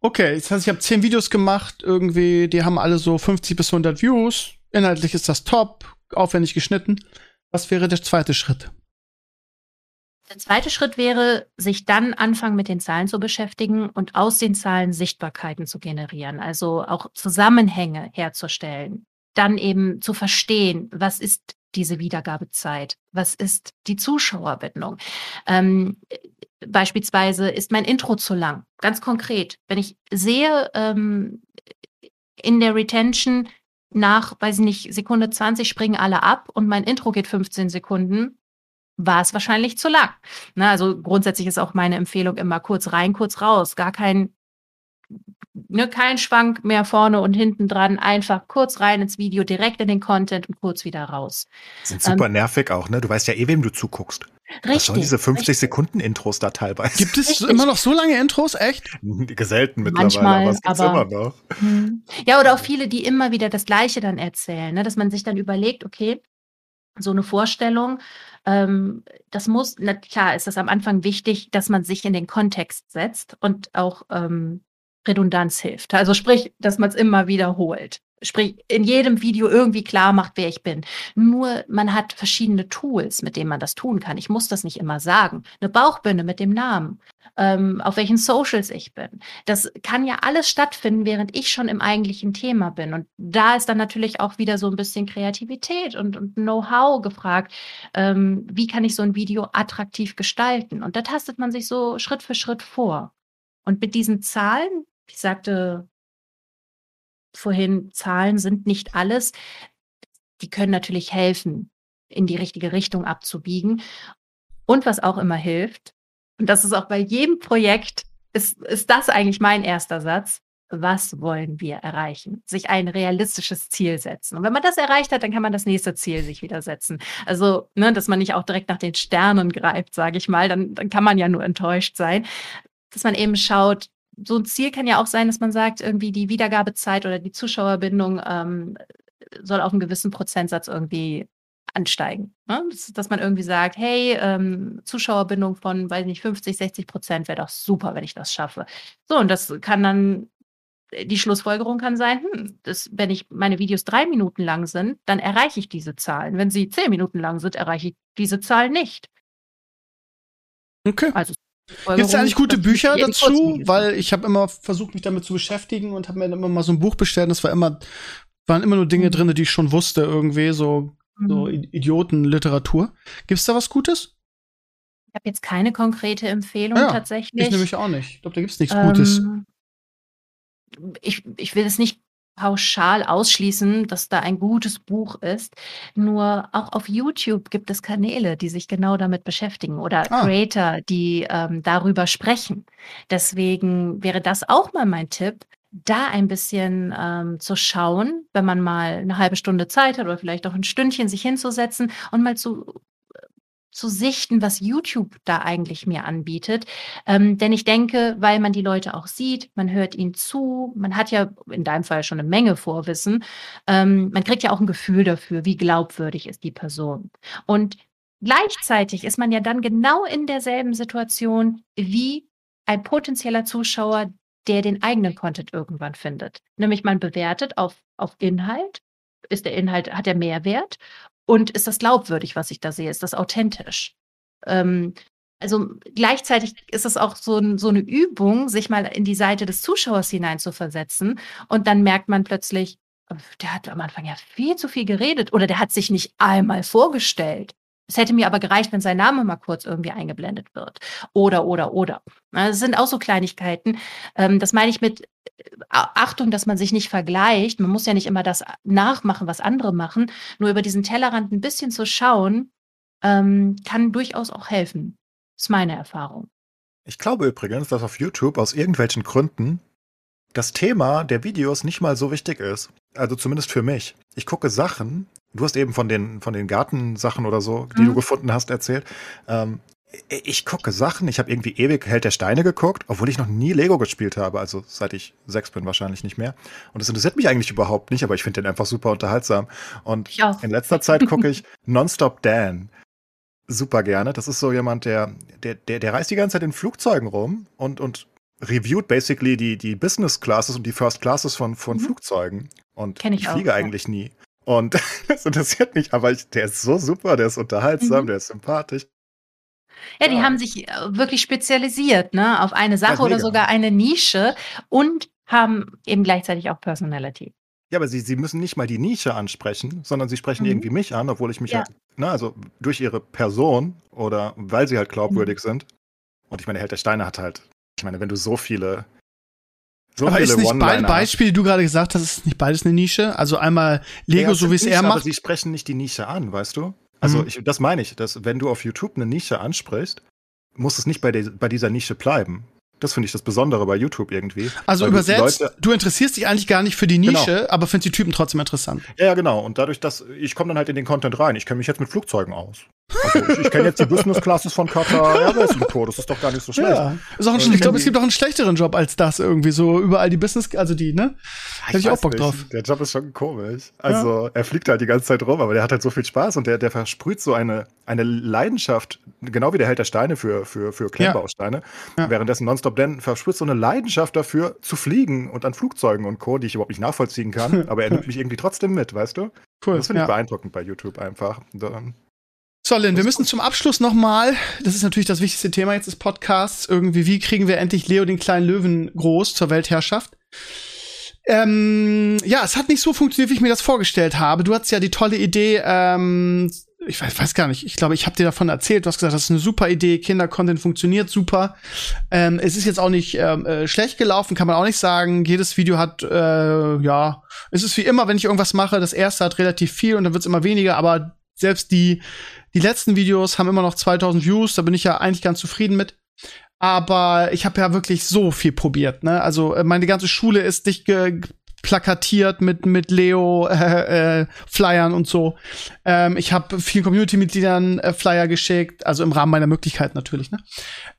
Okay, das heißt, ich habe zehn Videos gemacht, irgendwie, die haben alle so 50 bis 100 Views. Inhaltlich ist das top, aufwendig geschnitten. Was wäre der zweite Schritt?
Der zweite Schritt wäre, sich dann anfangen, mit den Zahlen zu beschäftigen und aus den Zahlen Sichtbarkeiten zu generieren, also auch Zusammenhänge herzustellen. Dann eben zu verstehen, was ist diese Wiedergabezeit? Was ist die Zuschauerbindung? Ähm, beispielsweise ist mein Intro zu lang. Ganz konkret, wenn ich sehe ähm, in der Retention nach, weiß ich nicht, Sekunde 20 springen alle ab und mein Intro geht 15 Sekunden, war es wahrscheinlich zu lang. Ne, also grundsätzlich ist auch meine Empfehlung immer kurz rein, kurz raus. Gar kein, ne, kein Schwank mehr vorne und hinten dran. Einfach kurz rein ins Video, direkt in den Content und kurz wieder raus.
Sind super ähm, nervig auch, ne? Du weißt ja eh, wem du zuguckst. Richtig. Was sollen diese 50 richtig. Sekunden Intros da teilweise?
Gibt es richtig. immer noch so lange Intros? Echt?
Selten mittlerweile,
Manchmal, aber es
gibt's
aber,
immer noch.
Hm. Ja, oder auch viele, die immer wieder das Gleiche dann erzählen, ne? dass man sich dann überlegt, okay, so eine Vorstellung, ähm, das muss, na klar ist das am Anfang wichtig, dass man sich in den Kontext setzt und auch ähm, Redundanz hilft. Also sprich, dass man es immer wiederholt. Sprich, in jedem Video irgendwie klar macht, wer ich bin. Nur man hat verschiedene Tools, mit denen man das tun kann. Ich muss das nicht immer sagen. Eine Bauchbinde mit dem Namen, ähm, auf welchen Socials ich bin. Das kann ja alles stattfinden, während ich schon im eigentlichen Thema bin. Und da ist dann natürlich auch wieder so ein bisschen Kreativität und, und Know-how gefragt. Ähm, wie kann ich so ein Video attraktiv gestalten? Und da tastet man sich so Schritt für Schritt vor. Und mit diesen Zahlen, ich sagte vorhin, Zahlen sind nicht alles. Die können natürlich helfen, in die richtige Richtung abzubiegen. Und was auch immer hilft, und das ist auch bei jedem Projekt, ist, ist das eigentlich mein erster Satz. Was wollen wir erreichen? Sich ein realistisches Ziel setzen. Und wenn man das erreicht hat, dann kann man das nächste Ziel sich wieder setzen. Also, ne, dass man nicht auch direkt nach den Sternen greift, sage ich mal, dann, dann kann man ja nur enttäuscht sein. Dass man eben schaut, so ein Ziel kann ja auch sein, dass man sagt, irgendwie die Wiedergabezeit oder die Zuschauerbindung ähm, soll auf einen gewissen Prozentsatz irgendwie ansteigen. Ne? Dass, dass, man irgendwie sagt, hey, ähm, Zuschauerbindung von, weiß nicht, 50, 60 Prozent wäre doch super, wenn ich das schaffe. So, und das kann dann, die Schlussfolgerung kann sein, hm, dass, wenn ich meine Videos drei Minuten lang sind, dann erreiche ich diese Zahlen. Wenn sie zehn Minuten lang sind, erreiche ich diese Zahl nicht.
Okay. Also Gibt es eigentlich gute Bücher dazu? Weil ich habe immer versucht, mich damit zu beschäftigen und habe mir immer mal so ein Buch bestellt. Das war immer, waren immer nur Dinge mhm. drin, die ich schon wusste, irgendwie, so, mhm. so Idiotenliteratur. Gibt es da was Gutes?
Ich habe jetzt keine konkrete Empfehlung ja, tatsächlich.
Ich nämlich auch nicht. Ich glaube, da gibt es nichts ähm, Gutes.
Ich, ich will es nicht pauschal ausschließen, dass da ein gutes Buch ist. Nur auch auf YouTube gibt es Kanäle, die sich genau damit beschäftigen oder ah. Creator, die ähm, darüber sprechen. Deswegen wäre das auch mal mein Tipp, da ein bisschen ähm, zu schauen, wenn man mal eine halbe Stunde Zeit hat oder vielleicht auch ein Stündchen sich hinzusetzen und mal zu zu sichten, was YouTube da eigentlich mir anbietet. Ähm, denn ich denke, weil man die Leute auch sieht, man hört ihnen zu, man hat ja in deinem Fall schon eine Menge Vorwissen, ähm, man kriegt ja auch ein Gefühl dafür, wie glaubwürdig ist die Person. Und gleichzeitig ist man ja dann genau in derselben Situation wie ein potenzieller Zuschauer, der den eigenen Content irgendwann findet. Nämlich man bewertet auf, auf Inhalt. Ist der Inhalt, hat er Mehrwert? Und ist das glaubwürdig, was ich da sehe? Ist das authentisch? Ähm, also gleichzeitig ist es auch so, ein, so, eine Übung, sich mal in die Seite des Zuschauers hineinzuversetzen. Und dann merkt man plötzlich, der hat am Anfang ja viel zu viel geredet oder der hat sich nicht einmal vorgestellt. Es hätte mir aber gereicht, wenn sein Name mal kurz irgendwie eingeblendet wird. Oder, oder, oder. Das sind auch so Kleinigkeiten. Ähm, das meine ich mit Achtung, dass man sich nicht vergleicht. Man muss ja nicht immer das nachmachen, was andere machen. Nur über diesen Tellerrand ein bisschen zu schauen, ähm, kann durchaus auch helfen. Das ist meine Erfahrung.
Ich glaube übrigens, dass auf YouTube aus irgendwelchen Gründen das Thema der Videos nicht mal so wichtig ist. Also zumindest für mich. Ich gucke Sachen, du hast eben von den, von den Gartensachen oder so, die mhm. du gefunden hast, erzählt. Ähm, ich gucke Sachen, ich habe irgendwie ewig Held der Steine geguckt, obwohl ich noch nie Lego gespielt habe, also seit ich sechs bin wahrscheinlich nicht mehr. Und das interessiert mich eigentlich überhaupt nicht, aber ich finde den einfach super unterhaltsam. Und in letzter Zeit gucke ich Nonstop Dan super gerne. Das ist so jemand, der, der, der, der reist die ganze Zeit in Flugzeugen rum und, und reviewt basically die, die Business Classes und die First Classes von, von mhm. Flugzeugen. Und ich, ich fliege auch, eigentlich ja. nie. Und das interessiert mich, aber ich, der ist so super, der ist unterhaltsam, mhm. der ist sympathisch.
Ja, die ja. haben sich äh, wirklich spezialisiert, ne, auf eine Sache oder sogar eine Nische und haben eben gleichzeitig auch Personality.
Ja, aber sie, sie müssen nicht mal die Nische ansprechen, sondern sie sprechen mhm. irgendwie mich an, obwohl ich mich ja. halt, ne, also durch ihre Person oder weil sie halt glaubwürdig mhm. sind. Und ich meine, Held der Steine hat halt, ich meine, wenn du so viele
so aber ist nicht beide Beispiele, die du gerade gesagt hast, ist nicht beides eine Nische? Also einmal Lego, ja, so wie es er macht. Aber
sie sprechen nicht die Nische an, weißt du? Also mhm. ich, das meine ich, dass wenn du auf YouTube eine Nische ansprichst, muss es nicht bei, de, bei dieser Nische bleiben. Das finde ich das Besondere bei YouTube irgendwie.
Also übersetzt, Leute, du interessierst dich eigentlich gar nicht für die Nische, genau. aber findest die Typen trotzdem interessant.
Ja, ja, genau. Und dadurch, dass ich komme dann halt in den Content rein. Ich kenne mich jetzt mit Flugzeugen aus. Also ich, ich kenne jetzt die Business Classes von Qatar Airways und Co. Das ist doch gar nicht so schlecht. Ja.
Ist auch ein, ich glaube, es gibt auch einen schlechteren Job als das irgendwie. So überall die Business, also die, ne? Hätte ich, ich auch Bock nicht. drauf.
Der Job ist schon komisch. Also ja. er fliegt halt die ganze Zeit rum, aber der hat halt so viel Spaß und der, der versprüht so eine, eine Leidenschaft, genau wie der Held der Steine für, für, für Klemmbausteine. Ja. Währenddessen Nonstop Dan versprüht so eine Leidenschaft dafür, zu fliegen und an Flugzeugen und Co., die ich überhaupt nicht nachvollziehen kann. aber er nimmt mich irgendwie trotzdem mit, weißt du? Cool. Das finde ich beeindruckend bei YouTube einfach.
So, Lynn, wir müssen zum Abschluss nochmal, das ist natürlich das wichtigste Thema jetzt des Podcasts, irgendwie, wie kriegen wir endlich Leo den kleinen Löwen groß zur Weltherrschaft? Ähm, ja, es hat nicht so funktioniert, wie ich mir das vorgestellt habe. Du hattest ja die tolle Idee, ähm, ich weiß, weiß gar nicht, ich glaube, ich habe dir davon erzählt, du hast gesagt, das ist eine super Idee, Kindercontent funktioniert super. Ähm, es ist jetzt auch nicht ähm, äh, schlecht gelaufen, kann man auch nicht sagen. Jedes Video hat, äh, ja, es ist wie immer, wenn ich irgendwas mache, das erste hat relativ viel und dann wird's immer weniger, aber selbst die die letzten Videos haben immer noch 2000 Views, da bin ich ja eigentlich ganz zufrieden mit. Aber ich habe ja wirklich so viel probiert. Ne? Also äh, meine ganze Schule ist dicht plakatiert mit mit Leo äh, äh, Flyern und so. Ähm, ich habe vielen Community-Mitgliedern äh, Flyer geschickt, also im Rahmen meiner Möglichkeit natürlich. Ne?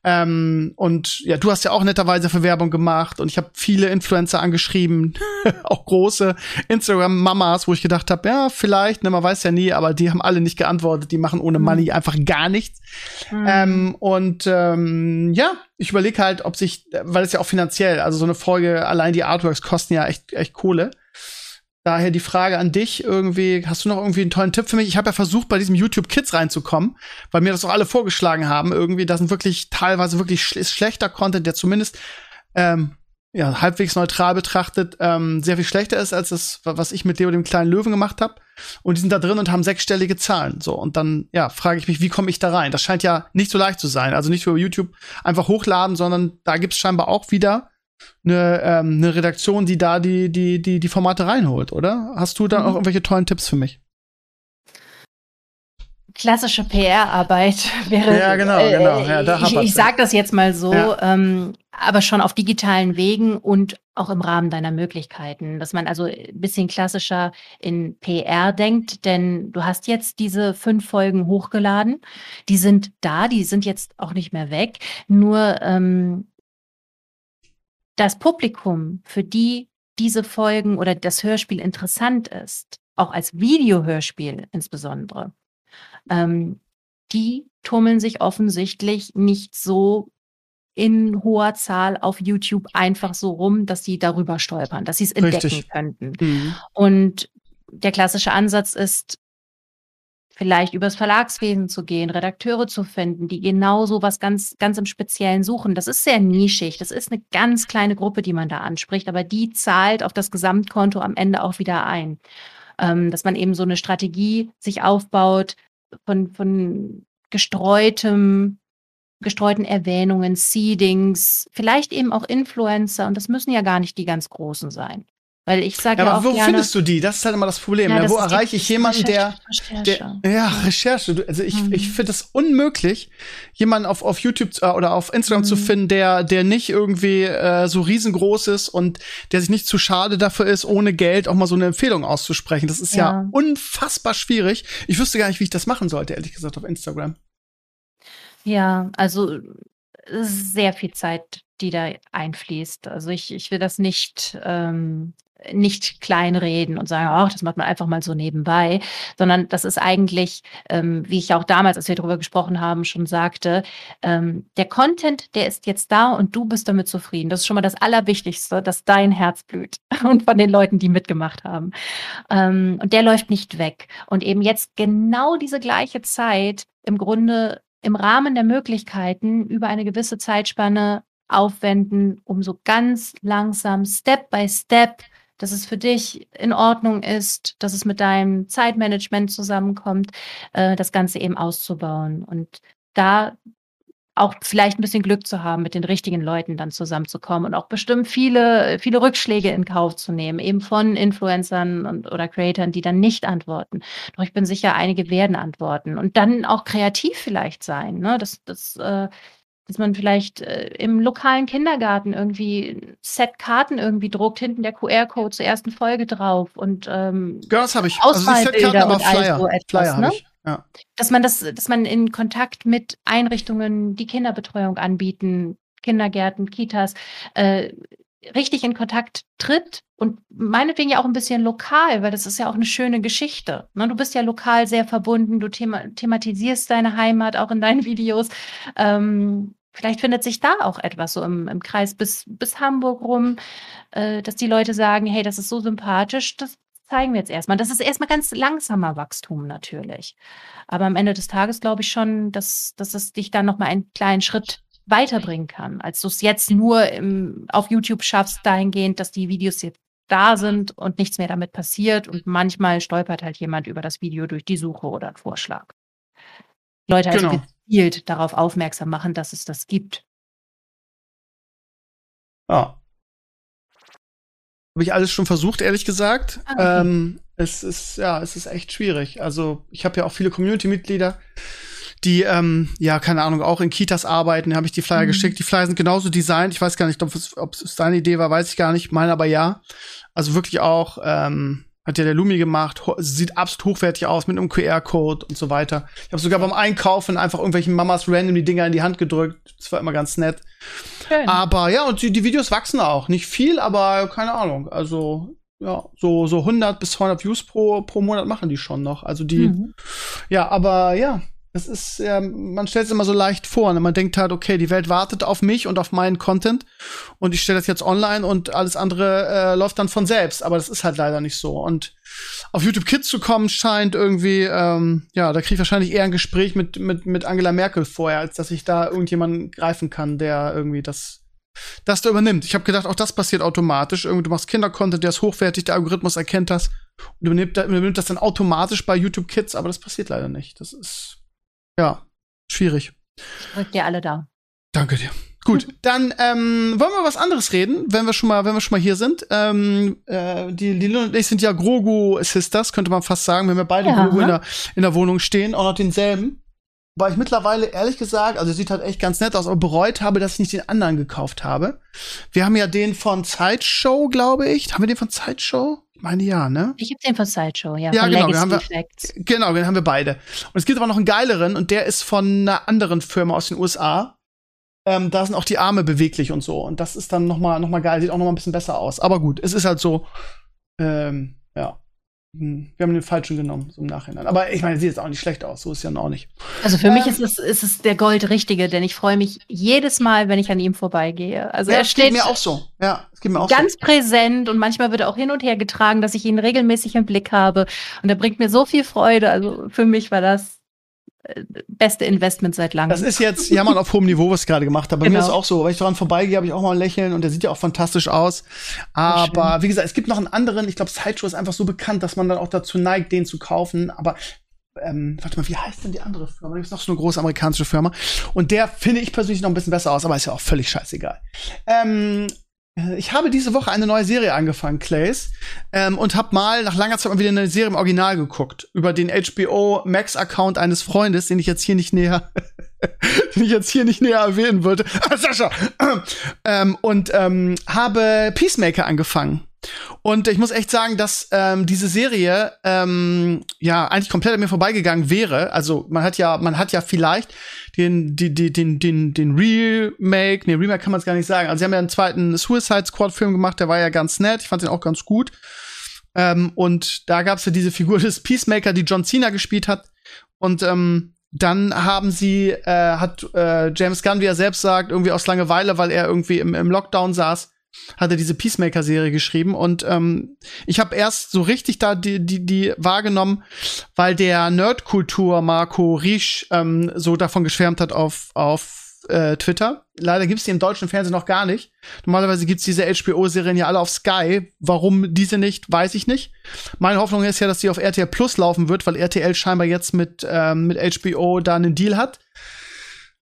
Ähm, und ja, du hast ja auch netterweise für Werbung gemacht und ich habe viele Influencer angeschrieben, auch große Instagram-Mamas, wo ich gedacht habe, ja vielleicht, ne, man weiß ja nie, aber die haben alle nicht geantwortet, die machen ohne mhm. Money einfach gar nichts. Mhm. Ähm, und ähm, ja, ich überlege halt, ob sich, weil es ja auch finanziell, also so eine Folge, allein die Artworks kosten ja echt, echt Kohle. Daher die Frage an dich irgendwie, hast du noch irgendwie einen tollen Tipp für mich? Ich habe ja versucht, bei diesem YouTube Kids reinzukommen, weil mir das auch alle vorgeschlagen haben. Irgendwie, das sind wirklich teilweise wirklich sch schlechter Content, der zumindest ähm, ja, halbwegs neutral betrachtet ähm, sehr viel schlechter ist als das, was ich mit Leo dem kleinen Löwen gemacht habe. Und die sind da drin und haben sechsstellige Zahlen. So, und dann, ja, frage ich mich, wie komme ich da rein? Das scheint ja nicht so leicht zu sein. Also nicht über YouTube einfach hochladen, sondern da gibt es scheinbar auch wieder eine, ähm, eine Redaktion, die da die, die, die, die Formate reinholt, oder? Hast du da mhm. auch irgendwelche tollen Tipps für mich?
klassische PR-Arbeit wäre.
Ja, genau, äh, genau. Ja,
da ich ich sage das jetzt mal so, ja. ähm, aber schon auf digitalen Wegen und auch im Rahmen deiner Möglichkeiten, dass man also ein bisschen klassischer in PR denkt, denn du hast jetzt diese fünf Folgen hochgeladen, die sind da, die sind jetzt auch nicht mehr weg. Nur ähm, das Publikum, für die diese Folgen oder das Hörspiel interessant ist, auch als Videohörspiel insbesondere, ähm, die tummeln sich offensichtlich nicht so in hoher Zahl auf YouTube einfach so rum, dass sie darüber stolpern, dass sie es entdecken Richtig. könnten. Mhm. Und der klassische Ansatz ist, vielleicht übers Verlagswesen zu gehen, Redakteure zu finden, die genau so was ganz, ganz im Speziellen suchen. Das ist sehr nischig. Das ist eine ganz kleine Gruppe, die man da anspricht, aber die zahlt auf das Gesamtkonto am Ende auch wieder ein. Ähm, dass man eben so eine Strategie sich aufbaut, von, von gestreutem, gestreuten Erwähnungen, Seedings, vielleicht eben auch Influencer, und das müssen ja gar nicht die ganz großen sein. Weil ich sage
Ja,
ja,
aber
auch
wo
gerne,
findest du die? Das ist halt immer das Problem.
Ja,
ne?
das
Wo erreiche ich jemanden, der,
Recherche.
der ja, Recherche. Also ich,
Mhm.
ich finde es unmöglich, jemanden auf, auf YouTube äh, oder auf Instagram zu
Mhm.
finden, der, der nicht irgendwie äh, so riesengroß ist und der sich nicht zu schade dafür ist, ohne Geld auch mal so eine Empfehlung auszusprechen. Das ist ja,
Ja.
unfassbar schwierig. Ich wüsste gar nicht, wie ich das machen sollte, ehrlich gesagt, auf Instagram.
Ja, also sehr viel Zeit, die da einfließt. Also ich, ich will das nicht, ähm, nicht kleinreden und sagen, ach, das macht man einfach mal so nebenbei, sondern das ist eigentlich, ähm, wie ich auch damals, als wir darüber gesprochen haben, schon sagte, ähm, der Content, der ist jetzt da und du bist damit zufrieden. Das ist schon mal das Allerwichtigste, dass dein Herz blüht und von den Leuten, die mitgemacht haben. Ähm, und der läuft nicht weg. Und eben jetzt genau diese gleiche Zeit im Grunde im Rahmen der Möglichkeiten über eine gewisse Zeitspanne aufwenden, um so ganz langsam, Step by Step, dass es für dich in Ordnung ist, dass es mit deinem Zeitmanagement zusammenkommt, äh, das Ganze eben auszubauen. Und da auch vielleicht ein bisschen Glück zu haben, mit den richtigen Leuten dann zusammenzukommen und auch bestimmt viele, viele Rückschläge in Kauf zu nehmen, eben von Influencern und, oder Creatoren, die dann nicht antworten. Doch ich bin sicher, einige werden antworten und dann auch kreativ vielleicht sein, ne? Das, das, äh, dass man vielleicht äh, im lokalen Kindergarten irgendwie ein Set Karten irgendwie druckt, hinten der QR-Code zur ersten Folge drauf und ähm,
Ja, das habe ich. Also die Setkarten, aber Flyer.
so etwas,
Flyer
ne?
ich. Ja.
dass man das, dass man in Kontakt mit Einrichtungen, die Kinderbetreuung anbieten, Kindergärten, Kitas, äh, richtig in Kontakt tritt und meinetwegen ja auch ein bisschen lokal, weil das ist ja auch eine schöne Geschichte. Ne? Du bist ja lokal sehr verbunden, du thema thematisierst deine Heimat auch in deinen Videos. Ähm, vielleicht findet sich da auch etwas so im, im Kreis bis, bis Hamburg rum, äh, dass die Leute sagen, hey, das ist so sympathisch, das zeigen wir jetzt erstmal. Das ist erstmal ganz langsamer Wachstum natürlich. Aber am Ende des Tages glaube ich schon, dass, dass es dich dann nochmal einen kleinen Schritt weiterbringen kann, als du es jetzt nur im, auf YouTube schaffst, dahingehend, dass die Videos jetzt da sind und nichts mehr damit passiert und manchmal stolpert halt jemand über das Video durch die Suche oder einen Vorschlag. Leute also
Genau.
gezielt darauf aufmerksam machen, dass es das gibt.
Ja. Habe ich alles schon versucht, ehrlich gesagt.
Ah, okay.
ähm, es ist, ja, es ist echt schwierig. Also, ich habe ja auch viele Community-Mitglieder, die, ähm, ja, keine Ahnung, auch in Kitas arbeiten. Da habe ich die Flyer
Mhm.
geschickt. Die Flyer sind genauso designt. Ich weiß gar nicht, ob es, ob es seine Idee war, weiß ich gar nicht. Meine aber ja. Also wirklich auch, ähm, hat ja der Lumi gemacht, sieht absolut hochwertig aus mit einem QR-Code und so weiter. Ich habe sogar beim Einkaufen einfach irgendwelchen Mamas random die Dinger in die Hand gedrückt. Das war immer ganz nett.
Schön.
Aber ja, und die, die Videos wachsen auch. Nicht viel, aber keine Ahnung. Also, ja, so, so 100 bis 200 Views pro, pro Monat machen die schon noch. Also die,
Mhm.
ja, aber ja, das ist, ja, man stellt es immer so leicht vor. Ne? Man denkt halt, okay, die Welt wartet auf mich und auf meinen Content und ich stelle das jetzt online und alles andere äh, läuft dann von selbst. Aber das ist halt leider nicht so. Und auf YouTube Kids zu kommen scheint irgendwie, ähm, ja, da kriege ich wahrscheinlich eher ein Gespräch mit, mit, mit Angela Merkel vorher, als dass ich da irgendjemanden greifen kann, der irgendwie das das da übernimmt. Ich habe gedacht, auch das passiert automatisch. Irgendwie, du machst Kindercontent, der ist hochwertig, der Algorithmus erkennt das und übernimmt, übernimmt das dann automatisch bei YouTube Kids, aber das passiert leider nicht. Das ist, ja, schwierig.
Drückt ihr alle da.
Danke dir. Gut, dann ähm, wollen wir was anderes reden, wenn wir schon mal, wenn wir schon mal hier sind. Ähm, äh, die die Lil und ich sind ja Grogu Sisters, könnte man fast sagen. Wir haben ja beide
Ja.
Grogu in der, in der Wohnung stehen, auch noch denselben. Weil ich mittlerweile, ehrlich gesagt, also sieht halt echt ganz nett aus, aber bereut habe, dass ich nicht den anderen gekauft habe. Wir haben ja den von Sideshow, glaube ich. Haben wir den von Sideshow? Ich meine ja, ne?
Ich habe den von Sideshow, ja,
Ja, genau, den
Legacy
haben wir-. Genau, den haben wir beide. Und es gibt aber noch einen geileren und der ist von einer anderen Firma aus den USA. Ähm, da sind auch die Arme beweglich und so. Und das ist dann noch mal, noch mal geil, sieht auch noch mal ein bisschen besser aus. Aber gut, es ist halt so, ähm, ja. Wir haben den falschen genommen, so im Nachhinein. Aber ich meine, sieht jetzt auch nicht schlecht aus, so ist ja auch nicht.
Also für mich
Ähm,
ist es, ist es der Goldrichtige, denn ich freue mich jedes Mal, wenn ich an ihm vorbeigehe. Also
ja,
er steht
mir auch so. Ja, es geht mir auch
ganz
so.
präsent und manchmal wird er auch hin und her getragen, dass ich ihn regelmäßig im Blick habe. Und er bringt mir so viel Freude. Also für mich war das beste Investment seit langem.
Das ist jetzt Jammern auf hohem Niveau, was ich gerade gemacht habe. Bei mir
Genau.
ist es auch so. Wenn ich daran vorbeigehe, habe ich auch mal ein Lächeln und der sieht ja auch fantastisch aus. Aber wie gesagt, es gibt noch einen anderen. Ich glaube, Sideshow ist einfach so bekannt, dass man dann auch dazu neigt, den zu kaufen. Aber ähm, warte mal, wie heißt denn die andere Firma? Da gibt noch so eine große amerikanische Firma. Und der finde ich persönlich noch ein bisschen besser aus, aber ist ja auch völlig scheißegal. Ähm, Äh, ich habe diese Woche eine neue Serie angefangen, Clays, ähm, und habe mal nach langer Zeit mal wieder eine Serie im Original geguckt über den HBO Max Account eines Freundes, den ich jetzt hier nicht näher, den ich jetzt hier nicht näher erwähnen wollte. Ah, Sascha. ähm, und ähm, habe Peacemaker angefangen. Und ich muss echt sagen, dass ähm, diese Serie ähm, ja eigentlich komplett an mir vorbeigegangen wäre. Also man hat ja, man hat ja vielleicht den, die, den, den, den Remake, nee, Remake kann man es gar nicht sagen. Also sie haben ja einen zweiten Suicide Squad Film gemacht, der war ja ganz nett. Ich fand den auch ganz gut. Ähm, und da gab es ja diese Figur des Peacemaker, die John Cena gespielt hat. Und ähm, dann haben sie, äh, hat äh, James Gunn, wie er selbst sagt, irgendwie aus Langeweile, weil er irgendwie im, im Lockdown saß, hat er diese Peacemaker-Serie geschrieben. Und ähm, ich habe erst so richtig da die, die, die wahrgenommen, weil der Nerdkultur Marco Riesch ähm, so davon geschwärmt hat auf, auf äh, Twitter. Leider gibt's die im deutschen Fernsehen noch gar nicht. Normalerweise gibt's diese HBO-Serien ja alle auf Sky. Warum diese nicht, weiß ich nicht. Meine Hoffnung ist ja, dass die auf RTL Plus laufen wird, weil RTL scheinbar jetzt mit, ähm, mit HBO da einen Deal hat.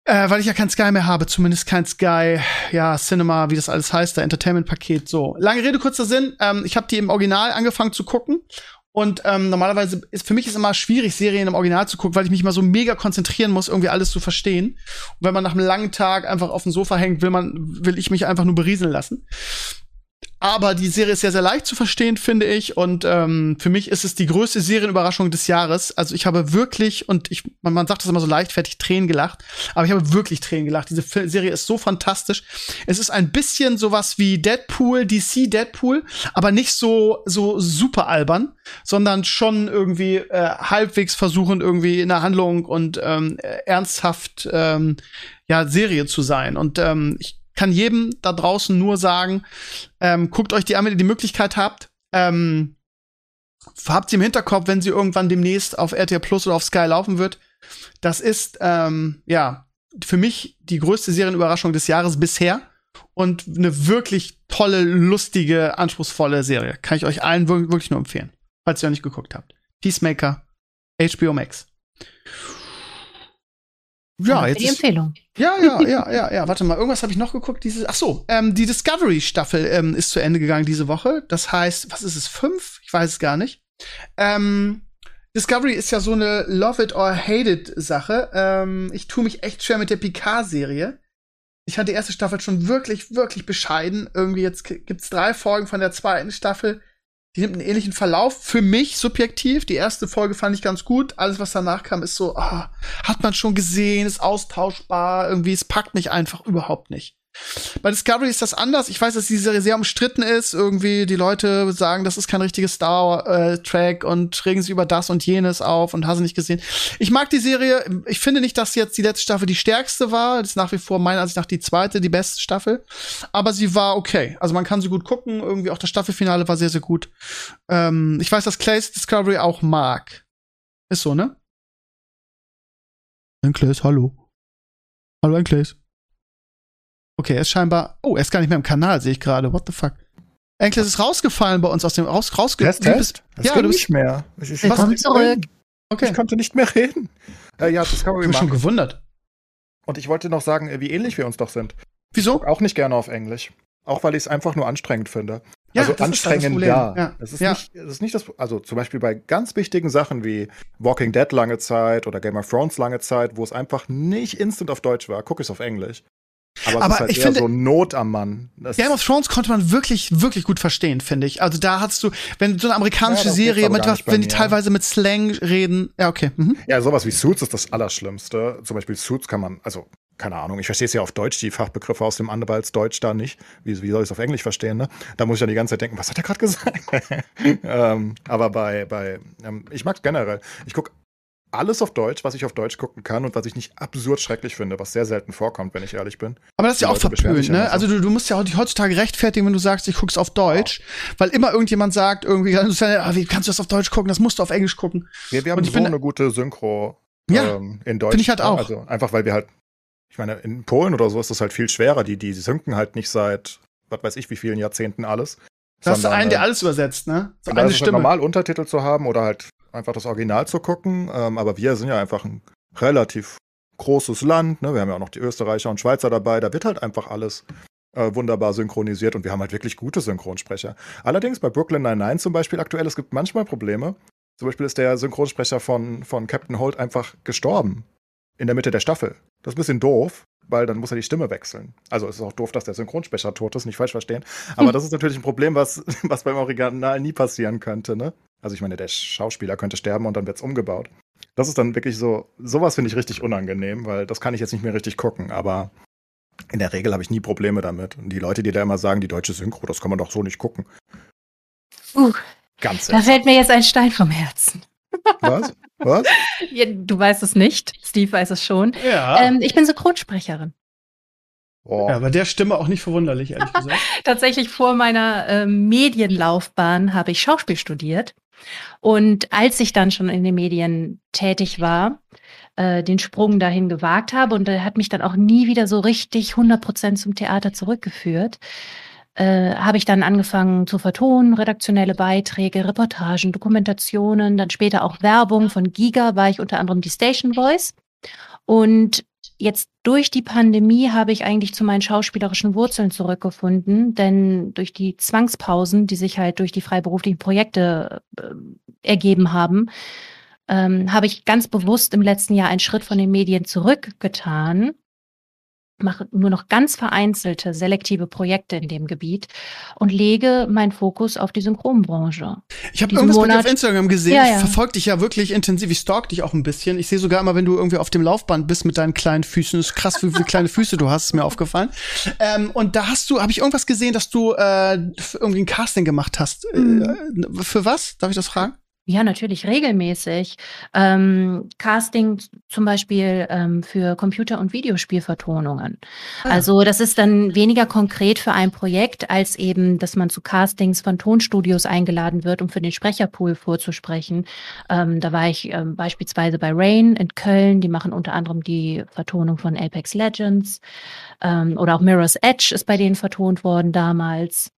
Äh, weil ich ja kein Sky mehr habe, zumindest kein Sky, ja, Cinema, wie das alles heißt, der Entertainment-Paket. So, lange Rede, kurzer Sinn. Ähm, ich habe die im Original angefangen zu gucken. Und ähm, normalerweise ist für mich ist immer schwierig, Serien im Original zu gucken, weil ich mich immer so mega konzentrieren muss, irgendwie alles zu verstehen. Und wenn man nach einem langen Tag einfach auf dem Sofa hängt, will man, will ich mich einfach nur berieseln lassen. Aber die Serie ist sehr, sehr leicht zu verstehen, finde ich. Und ähm, für mich ist es die größte Serienüberraschung des Jahres. Also ich habe wirklich, und ich, man, sagt das immer so leichtfertig, Tränen gelacht. Aber ich habe wirklich Tränen gelacht. Diese Serie ist so fantastisch. Es ist ein bisschen sowas wie Deadpool, DC Deadpool, aber nicht so, so super albern, sondern schon irgendwie äh, halbwegs versuchen, irgendwie in der Handlung und ähm, ernsthaft ähm, ja, Serie zu sein. Und ähm, ich kann jedem da draußen nur sagen, ähm, guckt euch die an, wenn ihr die Möglichkeit habt. Ähm, habt sie im Hinterkopf, wenn sie irgendwann demnächst auf RTL Plus oder auf Sky laufen wird. Das ist, ähm, ja, für mich die größte Serienüberraschung des Jahres bisher und eine wirklich tolle, lustige, anspruchsvolle Serie. Kann ich euch allen wirklich nur empfehlen, falls ihr noch nicht geguckt habt. Peacemaker, HBO Max.
Ja, jetzt. Die Empfehlung.
Ja, ja, ja, ja, ja. Warte mal, irgendwas habe ich noch geguckt. Dieses, ach so, ähm, die Discovery-Staffel ähm, ist zu Ende gegangen diese Woche. Das heißt, was ist es? Fünf? Ich weiß es gar nicht. Ähm, Discovery ist ja so eine Love it or hate it Sache. Ähm, ich tue mich echt schwer mit der Picard-Serie. Ich fand die erste Staffel schon wirklich, wirklich bescheiden. Irgendwie jetzt gibt's drei Folgen von der zweiten Staffel. Die nimmt einen ähnlichen Verlauf. Für mich subjektiv. Die erste Folge fand ich ganz gut. Alles, was danach kam, ist so, ah, hat man schon gesehen, ist austauschbar. Irgendwie, es packt mich einfach überhaupt nicht. Bei Discovery ist das anders. Ich weiß, dass die Serie sehr umstritten ist. Irgendwie die Leute sagen, das ist kein richtiges Star-Track und regen sich über das und jenes auf und hast nicht gesehen. Ich mag die Serie. Ich finde nicht, dass jetzt die letzte Staffel die stärkste war. Das ist nach wie vor meiner Ansicht nach die zweite, die beste Staffel. Aber sie war okay. Also man kann sie gut gucken. Irgendwie auch das Staffelfinale war sehr, sehr gut. Ähm, ich weiß, dass Clays Discovery auch mag. Ist so, ne? Ein Clays, hallo. Hallo, ein Clays. Okay, er ist scheinbar. Oh, er ist gar nicht mehr im Kanal, sehe ich gerade. What the fuck? Enkles ist rausgefallen bei uns aus dem raus rausge
Test, Test?
Das ja, du bist
nicht mehr.
Ich, ich, Willkommen zurück.
Okay. Ich konnte nicht mehr reden.
Äh, ja, Discovery ich bin schon gewundert.
Und ich wollte noch sagen, äh, wie ähnlich wir uns doch sind.
Wieso?
auch nicht gerne auf Englisch. Auch weil ich es einfach nur anstrengend finde. Ja, also anstrengend da. Ja. Das ist, ja. nicht, das ist nicht das, also zum Beispiel bei ganz wichtigen Sachen wie Walking Dead lange Zeit oder Game of Thrones lange Zeit, wo es einfach nicht instant auf Deutsch war, gucke ich es auf Englisch. Aber, aber halt ich finde so Not am Mann.
Das Game of Thrones konnte man wirklich, wirklich gut verstehen, finde ich. Also da hast du, wenn so eine amerikanische ja, Serie mit was, wenn die teilweise mit Slang reden, ja okay. Mhm.
Ja, sowas wie Suits ist das Allerschlimmste. Zum Beispiel Suits kann man, also keine Ahnung, ich verstehe es ja auf Deutsch, die Fachbegriffe aus dem Anwaltsdeutsch da nicht. Wie, wie soll ich es auf Englisch verstehen, ne? Da muss ich ja die ganze Zeit denken, was hat er gerade gesagt? ähm, aber bei, bei ähm, ich mag es generell. Ich gucke alles auf Deutsch, was ich auf Deutsch gucken kann und was ich nicht absurd schrecklich finde, was sehr selten vorkommt, wenn ich ehrlich bin.
Aber das ist ja auch verpönt, ne? Also du, du musst ja heutzutage rechtfertigen, wenn du sagst, ich guck's auf Deutsch, wow. weil immer irgendjemand sagt irgendwie, ah, wie kannst du das auf Deutsch gucken? Das musst du auf Englisch gucken.
Wir, wir haben so eine gute Synchro
ja, ähm, in Deutsch. Finde ich halt auch.
Also einfach, weil wir halt, ich meine, in Polen oder so ist das halt viel schwerer. Die, die synken halt nicht seit, was weiß ich, wie vielen Jahrzehnten alles.
Da hast du einen, der äh, alles übersetzt, ne?
So eine Stimme. Halt normal Untertitel zu haben oder halt einfach das Original zu gucken. Ähm, aber wir sind ja einfach ein relativ großes Land. Ne? Wir haben ja auch noch die Österreicher und Schweizer dabei. Da wird halt einfach alles
äh, wunderbar synchronisiert und wir haben halt wirklich gute Synchronsprecher. Allerdings bei Brooklyn 99 zum Beispiel aktuell, es gibt manchmal Probleme. Zum Beispiel ist der Synchronsprecher von, von Captain Holt einfach gestorben. In der Mitte der Staffel. Das ist ein bisschen doof, weil dann muss er die Stimme wechseln. Also es ist auch doof, dass der Synchronsprecher tot ist, nicht falsch verstehen. Aber das ist natürlich ein Problem, was, was beim Original nie passieren könnte, ne? Also ich meine, der Schauspieler könnte sterben und dann wird es umgebaut. Das ist dann wirklich so, sowas finde ich richtig unangenehm, weil das kann ich jetzt nicht mehr richtig gucken, aber in der Regel habe ich nie Probleme damit. Und die Leute, die da immer sagen, die deutsche Synchro, das kann man doch so nicht gucken.
Uh, Ganz Da fällt mir jetzt ein Stein vom Herzen.
Was? Was?
Ja, du weißt es nicht. Steve weiß es schon. Ja. Ähm, ich bin Synchronsprecherin.
Oh. Ja, bei der Stimme auch nicht verwunderlich, ehrlich gesagt.
Tatsächlich vor meiner äh, Medienlaufbahn habe ich Schauspiel studiert. Und als ich dann schon in den Medien tätig war, äh, den Sprung dahin gewagt habe und der hat mich dann auch nie wieder so richtig 100% zum Theater zurückgeführt. Äh, habe ich dann angefangen zu vertonen, redaktionelle Beiträge, Reportagen, Dokumentationen, dann später auch Werbung. Von Giga war ich unter anderem die Station Voice. Und jetzt durch die Pandemie habe ich eigentlich zu meinen schauspielerischen Wurzeln zurückgefunden, denn durch die Zwangspausen, die sich halt durch die freiberuflichen Projekte äh, ergeben haben, ähm, habe ich ganz bewusst im letzten Jahr einen Schritt von den Medien zurückgetan mache nur noch ganz vereinzelte selektive Projekte in dem Gebiet und lege meinen Fokus auf die Synchronbranche.
Ich habe irgendwas Monat, bei dir auf Instagram gesehen. Ja, ja. Ich verfolge dich ja wirklich intensiv. Ich stalk dich auch ein bisschen. Ich sehe sogar immer, wenn du irgendwie auf dem Laufband bist mit deinen kleinen Füßen. Das ist krass, wie viele kleine Füße du hast, ist mir aufgefallen. Ähm, und da hast du, habe ich irgendwas gesehen, dass du äh, irgendwie ein Casting gemacht hast. Mhm. Äh, für was? Darf ich das fragen?
Ja, natürlich regelmäßig. Ähm, Casting zum Beispiel ähm, für Computer- und Videospielvertonungen. Ah. Also das ist dann weniger konkret für ein Projekt, als eben, dass man zu Castings von Tonstudios eingeladen wird, um für den Sprecherpool vorzusprechen. Ähm, da war ich ähm, beispielsweise bei Rain in Köln, die machen unter anderem die Vertonung von Apex Legends. Ähm, oder auch Mirror's Edge ist bei denen vertont worden damals.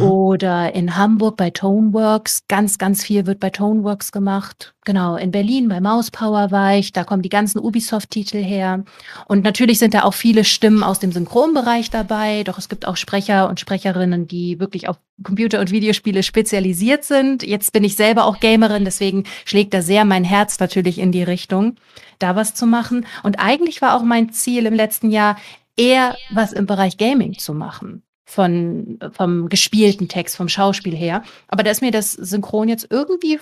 Oder in Hamburg bei Toneworks. Ganz, ganz viel wird bei Toneworks gemacht. Genau, in Berlin bei Mouse-Power war ich. Da kommen die ganzen Ubisoft-Titel her. Und natürlich sind da auch viele Stimmen aus dem Synchronbereich dabei. Doch es gibt auch Sprecher und Sprecherinnen, die wirklich auf Computer- und Videospiele spezialisiert sind. Jetzt bin ich selber auch Gamerin, deswegen schlägt da sehr mein Herz natürlich in die Richtung, da was zu machen. Und eigentlich war auch mein Ziel im letzten Jahr, eher was im Bereich Gaming zu machen von, vom gespielten Text, vom Schauspiel her. Aber da ist mir das Synchron jetzt irgendwie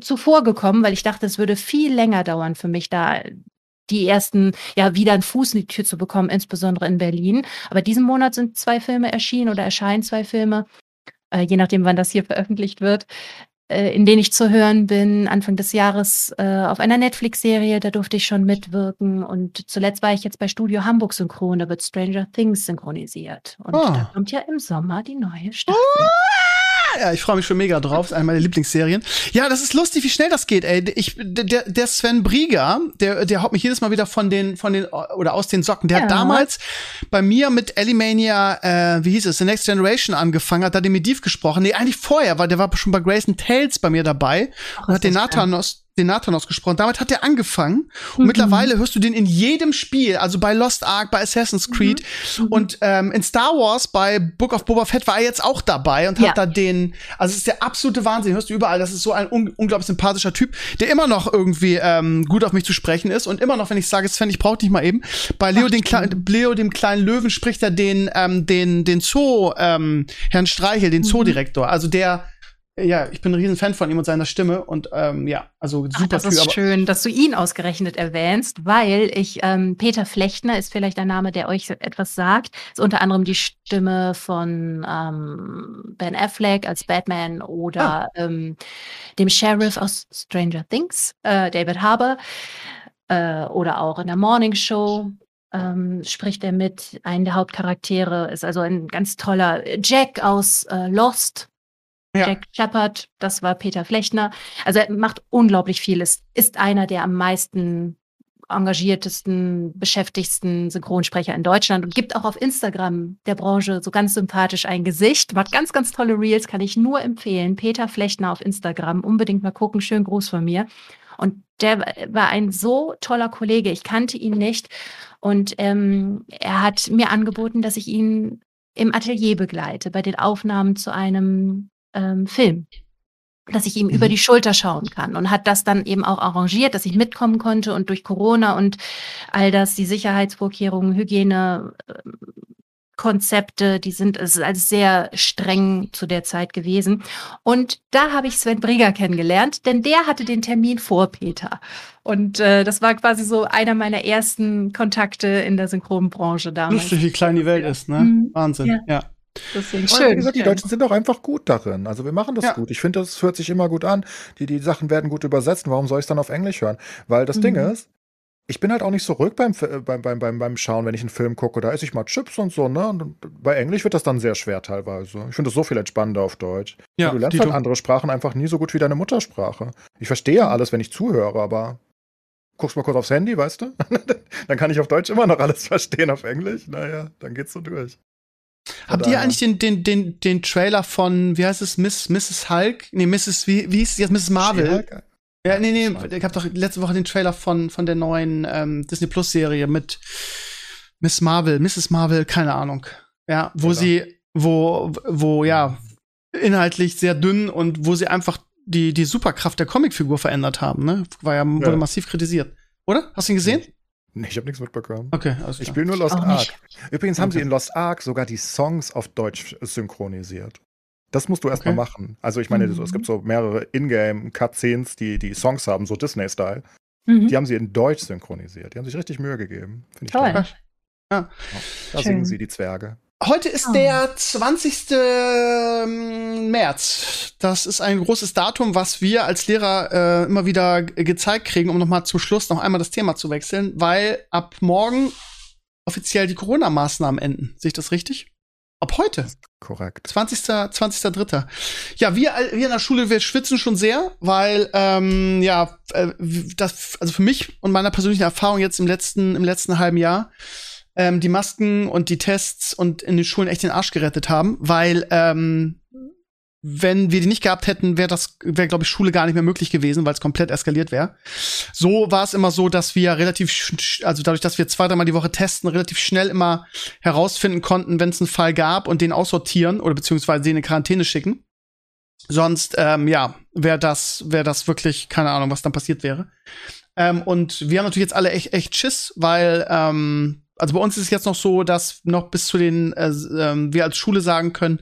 zuvor gekommen, weil ich dachte, es würde viel länger dauern für mich, da die ersten, ja, wieder einen Fuß in die Tür zu bekommen, insbesondere in Berlin. Aber diesen Monat sind zwei Filme erschienen oder erscheinen zwei Filme, äh, je nachdem, wann das hier veröffentlicht wird äh, in denen ich zu hören bin, Anfang des Jahres äh, auf einer Netflix-Serie, da durfte ich schon mitwirken. Und zuletzt war ich jetzt bei Studio Hamburg Synchron, da wird Stranger Things synchronisiert. Und oh. da kommt ja im Sommer die neue Staffel. Oh.
Ja, ich freue mich schon mega drauf. Das ist eine meiner Lieblingsserien. Ja, das ist lustig, wie schnell das geht, ey. Ich, der, der Sven Brieger, der, der haut mich jedes Mal wieder von den, von den, oder aus den Socken. Der ja. hat damals bei mir mit Elimania, äh, wie hieß es, The Next Generation angefangen, hat da den Mediv gesprochen. Nee, eigentlich vorher, weil der war schon bei Grayson Tales bei mir dabei Ach, und hat den Nathanos, den Nathan ausgesprochen. Damit hat er angefangen. Und mhm. mittlerweile hörst du den in jedem Spiel, also bei Lost Ark, bei Assassin's mhm. Creed mhm. und ähm, in Star Wars bei Book of Boba Fett war er jetzt auch dabei und ja. hat da den, also es ist der absolute Wahnsinn. Hörst du überall, das ist so ein un unglaublich sympathischer Typ, der immer noch irgendwie ähm, gut auf mich zu sprechen ist und immer noch, wenn ich sage, Sven, ich brauche dich mal eben. Bei Leo, Ach, den Kle Leo dem kleinen Löwen, spricht er den, ähm, den, den Zoo, ähm, Herrn Streichel, den mhm. Zoodirektor. Also der ja, ich bin ein riesen Fan von ihm und seiner Stimme und ähm, ja, also super Ach,
das ist Tür, schön, dass du ihn ausgerechnet erwähnst, weil ich ähm, Peter Flechtner ist vielleicht ein Name, der euch etwas sagt. Ist unter anderem die Stimme von ähm, Ben Affleck als Batman oder ah. ähm, dem Sheriff aus Stranger Things, äh, David Harbour, äh, oder auch in der Morning Show. Ähm, spricht er mit. Einen der Hauptcharaktere ist also ein ganz toller Jack aus äh, Lost, ja. Jack Shepard, das war Peter Flechner. Also er macht unglaublich viel. Es ist einer der am meisten engagiertesten, beschäftigsten Synchronsprecher in Deutschland und gibt auch auf Instagram der Branche so ganz sympathisch ein Gesicht. Macht ganz, ganz tolle Reels, kann ich nur empfehlen. Peter Flechner auf Instagram. Unbedingt mal gucken. Schönen Gruß von mir. Und der war ein so toller Kollege. Ich kannte ihn nicht. Und ähm, er hat mir angeboten, dass ich ihn im Atelier begleite, bei den Aufnahmen zu einem ähm, Film dass ich ihm mhm. über die Schulter schauen kann und hat das dann eben auch arrangiert, dass ich mitkommen konnte und durch Corona und all das, die Sicherheitsvorkehrungen, Hygiene, ähm, Konzepte, die sind, es ist alles sehr streng zu der Zeit gewesen. Und da habe ich Sven Brigger kennengelernt, denn der hatte den Termin vor Peter. Und äh, das war quasi so einer meiner ersten Kontakte in der Synchronbranche damals.
Lustig, wie klein die Welt ist, ne? Mhm. Wahnsinn, ja. ja.
Deswegen schön. Wie gesagt, die Deutschen sind auch einfach gut darin. Also wir machen das ja. gut. Ich finde, das hört sich immer gut an. Die, die Sachen werden gut übersetzt. Warum soll ich es dann auf Englisch hören? Weil das mhm. Ding ist, ich bin halt auch nicht so ruhig beim, beim, beim, beim, beim Schauen, wenn ich einen Film gucke. Da esse ich mal Chips und so, ne? Und bei Englisch wird das dann sehr schwer teilweise. Ich finde das so viel entspannender auf Deutsch. Ja, du lernst halt andere Sprachen einfach nie so gut wie deine Muttersprache. Ich verstehe mhm. alles, wenn ich zuhöre, aber guckst mal kurz aufs Handy, weißt du? dann kann ich auf Deutsch immer noch alles verstehen auf Englisch. Naja, dann geht's so durch.
Habt ihr eigentlich den, den, den, den Trailer von, wie heißt es, Miss, Mrs. Hulk? Nee, Mrs. Wie, wie hieß es jetzt? Mrs. Marvel? Ja, nee, nee, ich hab doch letzte Woche den Trailer von, von der neuen ähm, Disney Plus Serie mit Miss Marvel, Mrs. Marvel, keine Ahnung. Ja, wo genau. sie, wo, wo, ja, inhaltlich sehr dünn und wo sie einfach die, die Superkraft der Comicfigur verändert haben, ne? War ja, wurde ja. massiv kritisiert. Oder? Hast du ihn gesehen?
Nee, ich habe nichts mitbekommen.
Okay,
also Ich spiele nur Lost Ark. Übrigens haben okay. sie in Lost Ark sogar die Songs auf Deutsch synchronisiert. Das musst du erstmal okay. machen. Also ich meine, mhm. es gibt so mehrere Ingame-Cutscenes, die die Songs haben, so Disney-Style. Mhm. Die haben sie in Deutsch synchronisiert. Die haben sich richtig Mühe gegeben.
Finde ich toll. toll.
Ja.
Da Schön. singen sie die Zwerge.
Heute ist oh. der 20. Ähm, März. Das ist ein großes Datum, was wir als Lehrer äh, immer wieder gezeigt kriegen, um nochmal zum Schluss noch einmal das Thema zu wechseln, weil ab morgen offiziell die Corona-Maßnahmen enden. Sehe ich das richtig? Ab heute.
Korrekt.
20. 20.3. Ja, wir, wir in der Schule, wir schwitzen schon sehr, weil, ähm, ja, äh, das, also für mich und meiner persönlichen Erfahrung jetzt im letzten, im letzten halben Jahr, ähm, die Masken und die Tests und in den Schulen echt den Arsch gerettet haben, weil, ähm, wenn wir die nicht gehabt hätten, wäre das, wäre glaube ich Schule gar nicht mehr möglich gewesen, weil es komplett eskaliert wäre. So war es immer so, dass wir relativ, also dadurch, dass wir zwei, dreimal die Woche testen, relativ schnell immer herausfinden konnten, wenn es einen Fall gab und den aussortieren oder beziehungsweise den in Quarantäne schicken. Sonst, ähm, ja, wäre das, wäre das wirklich keine Ahnung, was dann passiert wäre. Ähm, und wir haben natürlich jetzt alle echt, echt Schiss, weil ähm, also bei uns ist es jetzt noch so, dass noch bis zu den, äh, äh, wir als Schule sagen können,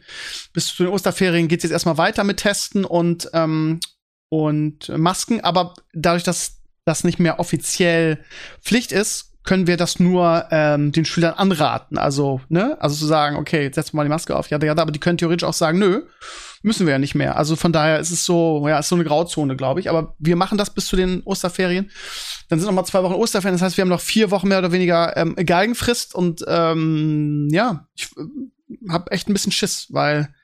bis zu den Osterferien geht es jetzt erstmal weiter mit Testen und, ähm, und Masken. Aber dadurch, dass das nicht mehr offiziell Pflicht ist, können wir das nur ähm, den Schülern anraten. Also, ne, also zu sagen, okay, wir mal die Maske auf. Ja, ja, aber die können theoretisch auch sagen, nö, müssen wir ja nicht mehr. Also von daher ist es so, ja, ist so eine Grauzone, glaube ich. Aber wir machen das bis zu den Osterferien. Dann sind noch mal zwei Wochen Osterferien. Das heißt, wir haben noch vier Wochen mehr oder weniger ähm, Galgenfrist. Und ähm, ja, ich äh, habe echt ein bisschen Schiss, weil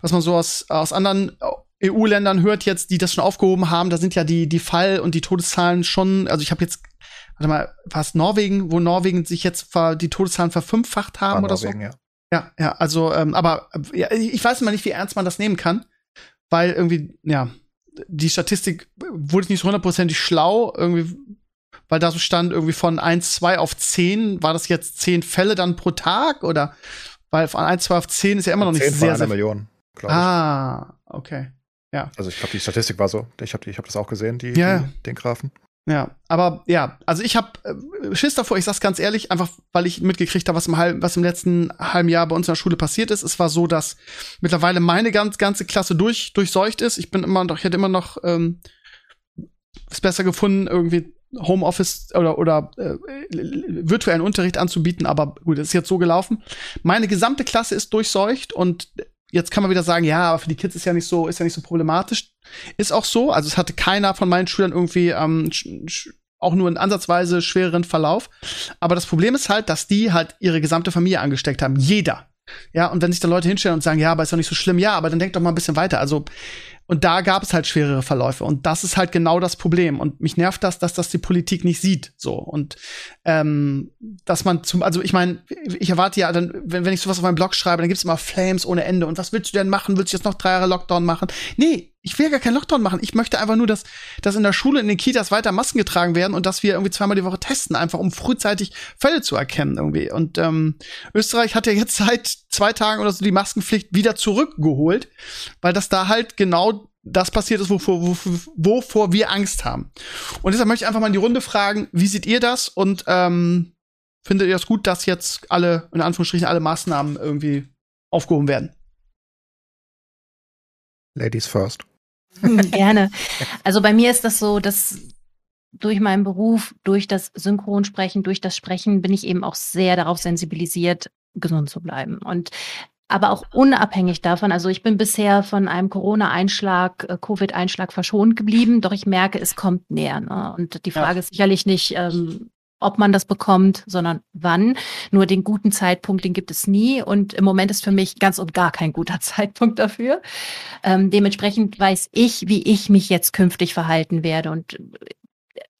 was man so aus, aus anderen EU-Ländern hört jetzt, die das schon aufgehoben haben, da sind ja die, die Fall- und die Todeszahlen schon, also ich habe jetzt, warte mal, was Norwegen, wo Norwegen sich jetzt die Todeszahlen verfünffacht haben War oder Norwegen, so? Ja. Ja, ja, also, ähm, aber ja, ich weiß immer nicht, wie ernst man das nehmen kann, weil irgendwie, ja, die Statistik wurde nicht so hundertprozentig schlau, irgendwie, weil da so stand, irgendwie von 1, 2 auf 10, war das jetzt 10 Fälle dann pro Tag oder? Weil von 1, 2 auf 10 ist ja immer noch nicht sehr, sehr.
Million,
glaube ich. Ah, okay. Ja.
Also ich glaube, die Statistik war so. Ich habe ich hab das auch gesehen, die, ja. die, den Grafen.
Ja, aber ja, also ich habe äh, Schiss davor, ich sag's ganz ehrlich, einfach weil ich mitgekriegt habe, was im, halb, was im letzten halben Jahr bei uns in der Schule passiert ist. Es war so, dass mittlerweile meine ganz, ganze Klasse durch, durchseucht ist. Ich bin immer noch, ich hätte immer noch ähm, es besser gefunden, irgendwie Homeoffice oder, oder äh, virtuellen Unterricht anzubieten, aber gut, es ist jetzt so gelaufen. Meine gesamte Klasse ist durchseucht und Jetzt kann man wieder sagen, ja, aber für die Kids ist ja nicht so, ist ja nicht so problematisch. Ist auch so. Also es hatte keiner von meinen Schülern irgendwie ähm, auch nur einen ansatzweise schwereren Verlauf. Aber das Problem ist halt, dass die halt ihre gesamte Familie angesteckt haben. Jeder. Ja, und wenn sich da Leute hinstellen und sagen, ja, aber ist doch nicht so schlimm, ja, aber dann denkt doch mal ein bisschen weiter. Also, Und da gab es halt schwerere Verläufe. Und das ist halt genau das Problem. Und mich nervt das, dass das die Politik nicht sieht. So. Und ähm, dass man zum, also ich meine, ich erwarte ja dann, wenn, wenn ich sowas auf meinem Blog schreibe, dann gibt's immer Flames ohne Ende. Und was willst du denn machen? Willst du jetzt noch drei Jahre Lockdown machen? Nee, ich will gar keinen Lockdown machen. Ich möchte einfach nur, dass, dass in der Schule, in den Kitas weiter Masken getragen werden und dass wir irgendwie zweimal die Woche testen, einfach um frühzeitig Fälle zu erkennen irgendwie. Und ähm, Österreich hat ja jetzt seit zwei Tagen oder so die Maskenpflicht wieder zurückgeholt, weil das da halt genau das passiert ist, wovor, wovor, wovor wir Angst haben. Und deshalb möchte ich einfach mal in die Runde fragen, wie seht ihr das und ähm, findet ihr das gut, dass jetzt alle, in Anführungsstrichen, alle Maßnahmen irgendwie aufgehoben werden?
Ladies first.
Gerne. Also bei mir ist das so, dass durch meinen Beruf, durch das Synchronsprechen, durch das Sprechen bin ich eben auch sehr darauf sensibilisiert, gesund zu bleiben. Und aber auch unabhängig davon, also ich bin bisher von einem Corona-Einschlag, äh, Covid-Einschlag verschont geblieben, doch ich merke, es kommt näher. Ne? Und die Frage ja. ist sicherlich nicht, ähm, ob man das bekommt, sondern wann. Nur den guten Zeitpunkt, den gibt es nie. Und im Moment ist für mich ganz und gar kein guter Zeitpunkt dafür. Ähm, dementsprechend weiß ich, wie ich mich jetzt künftig verhalten werde. Und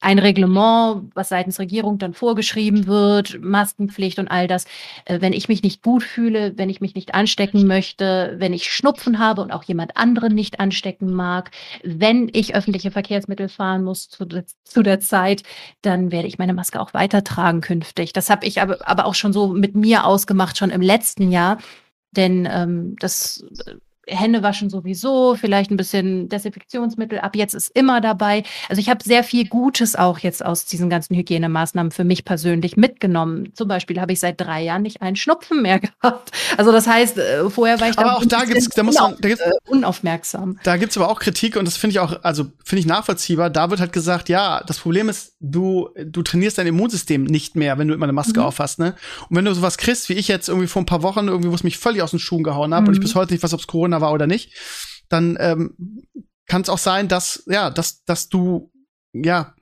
ein Reglement, was seitens Regierung dann vorgeschrieben wird, Maskenpflicht und all das. Äh, wenn ich mich nicht gut fühle, wenn ich mich nicht anstecken möchte, wenn ich Schnupfen habe und auch jemand anderen nicht anstecken mag, wenn ich öffentliche Verkehrsmittel fahren muss zu, zu der Zeit, dann werde ich meine Maske auch weitertragen künftig. Das habe ich aber, aber auch schon so mit mir ausgemacht, schon im letzten Jahr. Denn ähm, das Hände waschen sowieso, vielleicht ein bisschen Desinfektionsmittel. Ab jetzt ist immer dabei. Also ich habe sehr viel Gutes auch jetzt aus diesen ganzen Hygienemaßnahmen für mich persönlich mitgenommen. Zum Beispiel habe ich seit drei Jahren nicht einen Schnupfen mehr gehabt. Also das heißt, äh, vorher war ich
aber da auch da gibt's, da muss man, da gibt's,
äh, unaufmerksam.
Da gibt's aber auch Kritik und das finde ich auch, also finde ich nachvollziehbar. Da wird halt gesagt, ja, das Problem ist, du du trainierst dein Immunsystem nicht mehr, wenn du immer eine Maske mhm. aufhast, ne? Und wenn du sowas kriegst, wie ich jetzt irgendwie vor ein paar Wochen irgendwie, wo es mich völlig aus den Schuhen gehauen habe mhm. und ich bis heute nicht weiß, ob's Corona Corona war oder nicht, dann ähm, kann es auch sein, dass, ja, dass, dass du, ja,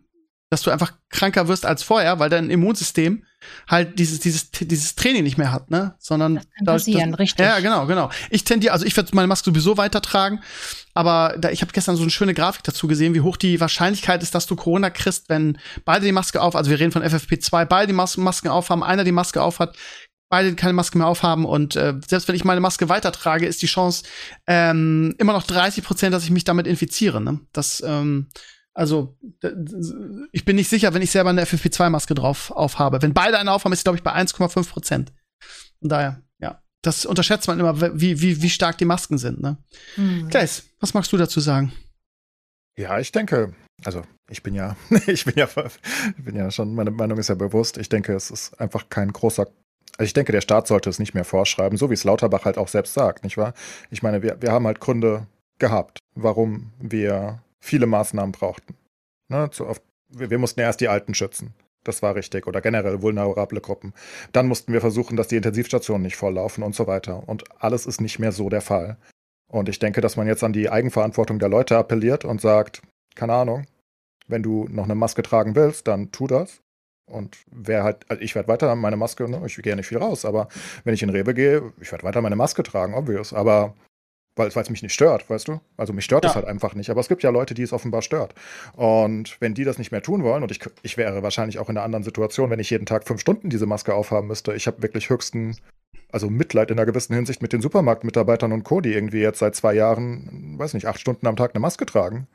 dass du einfach kranker wirst als vorher, weil dein Immunsystem halt dieses, dieses, dieses Training nicht mehr hat, ne? Sondern
das kann passieren,
das,
richtig.
Ja, genau, genau. Ich tendiere, also ich werde meine Maske sowieso weitertragen, aber da, ich habe gestern so eine schöne Grafik dazu gesehen, wie hoch die Wahrscheinlichkeit ist, dass du Corona kriegst, wenn beide die Maske auf, also wir reden von FFP2, beide die Mas Masken aufhaben, einer die Maske aufhat, beide keine Maske mehr aufhaben und äh, selbst wenn ich meine Maske weitertrage, ist die Chance ähm, immer noch 30 Prozent, dass ich mich damit infiziere. Ne? Das, ähm, also ich bin nicht sicher, wenn ich selber eine FFP2-Maske drauf aufhabe. Wenn beide eine aufhaben, ist glaube ich bei 1,5 Prozent. Von daher, das unterschätzt man immer, wie wie wie stark die Masken sind. Ne? Mhm. Gleis, was magst du dazu sagen?
Ja, ich denke, also ich bin ja, ich bin ja, ich bin ja schon, meine Meinung ist ja bewusst. Ich denke, es ist einfach kein großer also ich denke, der Staat sollte es nicht mehr vorschreiben, so wie es Lauterbach halt auch selbst sagt, nicht wahr? Ich meine, wir, wir haben halt Gründe gehabt, warum wir viele Maßnahmen brauchten. Ne, zu oft, wir, wir mussten erst die Alten schützen. Das war richtig. Oder generell vulnerable Gruppen. Dann mussten wir versuchen, dass die Intensivstationen nicht volllaufen und so weiter. Und alles ist nicht mehr so der Fall. Und ich denke, dass man jetzt an die Eigenverantwortung der Leute appelliert und sagt, keine Ahnung, wenn du noch eine Maske tragen willst, dann tu das. Und wer halt, also ich werde weiter meine Maske, ne, ich gehe ja nicht viel raus, aber wenn ich in Rewe gehe, ich werde weiter meine Maske tragen, obvious. Aber weil es mich nicht stört, weißt du? Also mich stört es halt einfach nicht. Aber es gibt ja Leute, die es offenbar stört. Und wenn die das nicht mehr tun wollen, und ich, ich wäre wahrscheinlich auch in einer anderen Situation, wenn ich jeden Tag fünf Stunden diese Maske aufhaben müsste. Ich habe wirklich höchsten, also Mitleid in einer gewissen Hinsicht mit den Supermarktmitarbeitern und Co., die irgendwie jetzt seit zwei Jahren, weiß nicht, acht Stunden am Tag eine Maske tragen.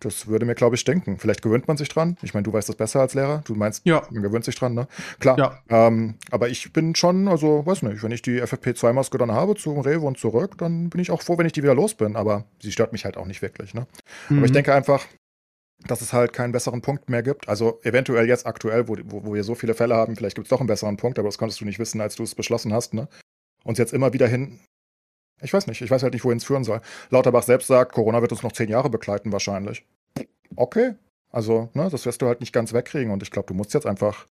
Das würde mir, glaube ich, denken. Vielleicht gewöhnt man sich dran. Ich meine, du weißt das besser als Lehrer. Du meinst, ja. man gewöhnt sich dran, ne? Klar. Ja. Ähm, aber ich bin schon, also, weiß nicht, wenn ich die FFP2-Maske dann habe zum Rewe und zurück, dann bin ich auch froh, wenn ich die wieder los bin. Aber sie stört mich halt auch nicht wirklich, ne? Mhm. Aber ich mhm. denke einfach, dass es halt keinen besseren Punkt mehr gibt. Also eventuell jetzt aktuell, wo, wo, wo wir so viele Fälle haben, vielleicht gibt es doch einen besseren Punkt, aber das konntest du nicht wissen, als du es beschlossen hast, ne? Uns jetzt immer wieder hin ich weiß nicht. Ich weiß halt nicht, wohin es führen soll. Lauterbach selbst sagt, Corona wird uns noch zehn Jahre begleiten wahrscheinlich. Okay. Also, ne, das wirst du halt nicht ganz wegkriegen. Und ich glaube, du musst jetzt einfach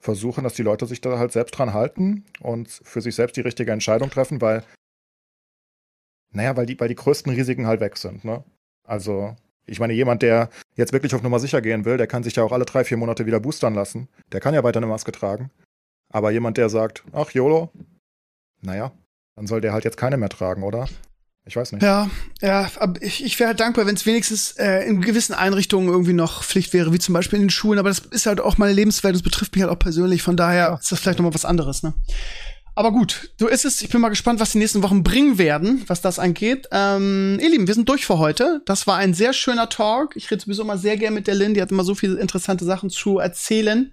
versuchen, dass die Leute sich da halt selbst dran halten und für sich selbst die richtige Entscheidung treffen, weil, naja, weil die, weil die größten Risiken halt weg sind, ne? Also, ich meine, jemand, der jetzt wirklich auf Nummer sicher gehen will, der kann sich ja auch alle drei, vier Monate wieder boostern lassen. Der kann ja weiter eine Maske tragen. Aber jemand, der sagt, ach, YOLO, naja, dann soll der halt jetzt keine mehr tragen, oder? Ich weiß nicht.
Ja, ja, aber ich, ich wäre halt dankbar, wenn es wenigstens äh, in gewissen Einrichtungen irgendwie noch Pflicht wäre, wie zum Beispiel in den Schulen. Aber das ist halt auch meine Lebenswelt, das betrifft mich halt auch persönlich. Von daher ist das vielleicht noch mal was anderes, ne? Aber gut, so ist es. Ich bin mal gespannt, was die nächsten Wochen bringen werden, was das angeht. Ähm, ihr Lieben, wir sind durch für heute. Das war ein sehr schöner Talk. Ich rede sowieso mal sehr gern mit der Lynn. Die hat immer so viele interessante Sachen zu erzählen.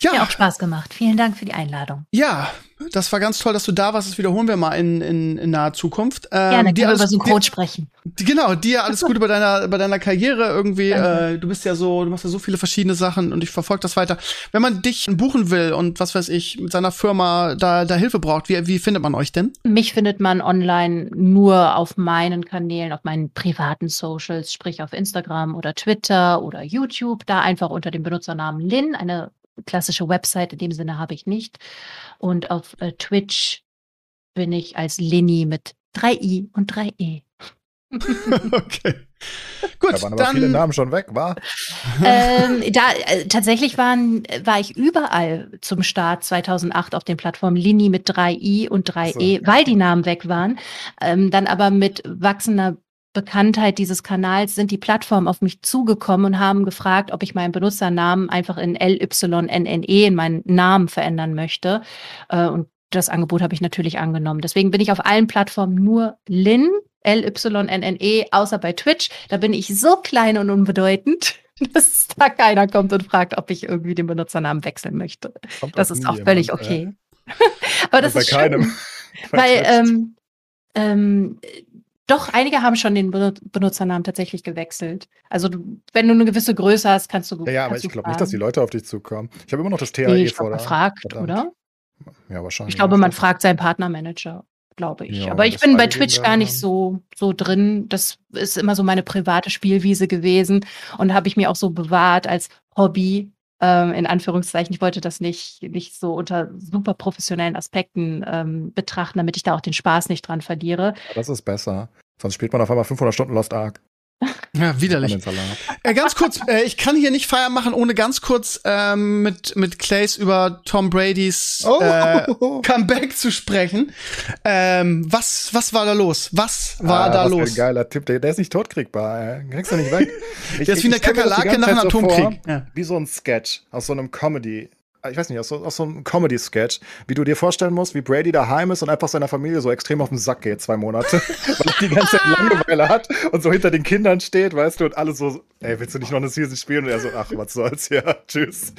Ja. Hat auch Spaß gemacht. Vielen Dank für die Einladung.
Ja, das war ganz toll, dass du da warst. Das wiederholen wir mal in, in, in naher Zukunft.
Ähm, Gerne, dir über Synchron sprechen.
Genau, dir alles Gute bei deiner, bei deiner Karriere irgendwie. Äh, du bist ja so, du machst ja so viele verschiedene Sachen und ich verfolge das weiter. Wenn man dich buchen will und was weiß ich, mit seiner Firma da, da Hilfe braucht, wie, wie findet man euch denn?
Mich findet man online nur auf meinen Kanälen, auf meinen privaten Socials, sprich auf Instagram oder Twitter oder YouTube. Da einfach unter dem Benutzernamen Lin, eine klassische Website in dem Sinne habe ich nicht. Und auf äh, Twitch bin ich als Lini mit 3i und 3e.
okay. Gut,
da waren aber dann, viele Namen schon weg, war?
Ähm, da äh, tatsächlich waren, war ich überall zum Start 2008 auf den Plattformen Lini mit 3i und 3e, so. weil die Namen weg waren. Ähm, dann aber mit wachsender Bekanntheit dieses Kanals sind die Plattformen auf mich zugekommen und haben gefragt, ob ich meinen Benutzernamen einfach in LYNNE in meinen Namen verändern möchte. Äh, und das Angebot habe ich natürlich angenommen. Deswegen bin ich auf allen Plattformen nur Lin, L-Y-N-N-E, außer bei Twitch. Da bin ich so klein und unbedeutend, dass da keiner kommt und fragt, ob ich irgendwie den Benutzernamen wechseln möchte. Kommt das ist auch völlig okay. Äh. Aber das
bei
ist
keinem.
Schön, weil ähm, ähm, doch, einige haben schon den Benutzernamen tatsächlich gewechselt. Also, wenn du eine gewisse Größe hast, kannst du.
Ja, ja aber ich glaube nicht, dass die Leute auf dich zukommen. Ich habe immer noch das TAE
nee, ich vor der. fragt, Verdammt. oder?
Ja, wahrscheinlich.
Ich glaube, man fragt seinen Partnermanager, glaube ich. Ja, aber ich bin bei Twitch gar nicht so, so drin. Das ist immer so meine private Spielwiese gewesen und habe ich mir auch so bewahrt als Hobby. Ähm, in Anführungszeichen, ich wollte das nicht, nicht so unter super professionellen Aspekten ähm, betrachten, damit ich da auch den Spaß nicht dran verliere.
Das ist besser. Sonst spielt man auf einmal 500 Stunden Lost Ark.
Ja, widerlich. Äh, ganz kurz, äh, ich kann hier nicht Feier machen, ohne ganz kurz ähm, mit, mit Clays über Tom Bradys oh. äh, Comeback zu sprechen. Ähm, was, was war da los? Was war ah, da
was
los?
Ein geiler Tipp, der, der ist nicht totkriegbar, ey. kriegst du nicht weg.
Ich, der ist wie eine Kakerlake nach einem Atomkrieg. Vor,
ja. Wie so ein Sketch aus so einem Comedy ich weiß nicht, aus so, aus so einem Comedy-Sketch, wie du dir vorstellen musst, wie Brady daheim ist und einfach seiner Familie so extrem auf den Sack geht, zwei Monate, weil er die ganze Zeit Langeweile hat und so hinter den Kindern steht, weißt du, und alle so, ey, willst du nicht noch eine Season spielen? Und er so, ach, was soll's, ja, tschüss.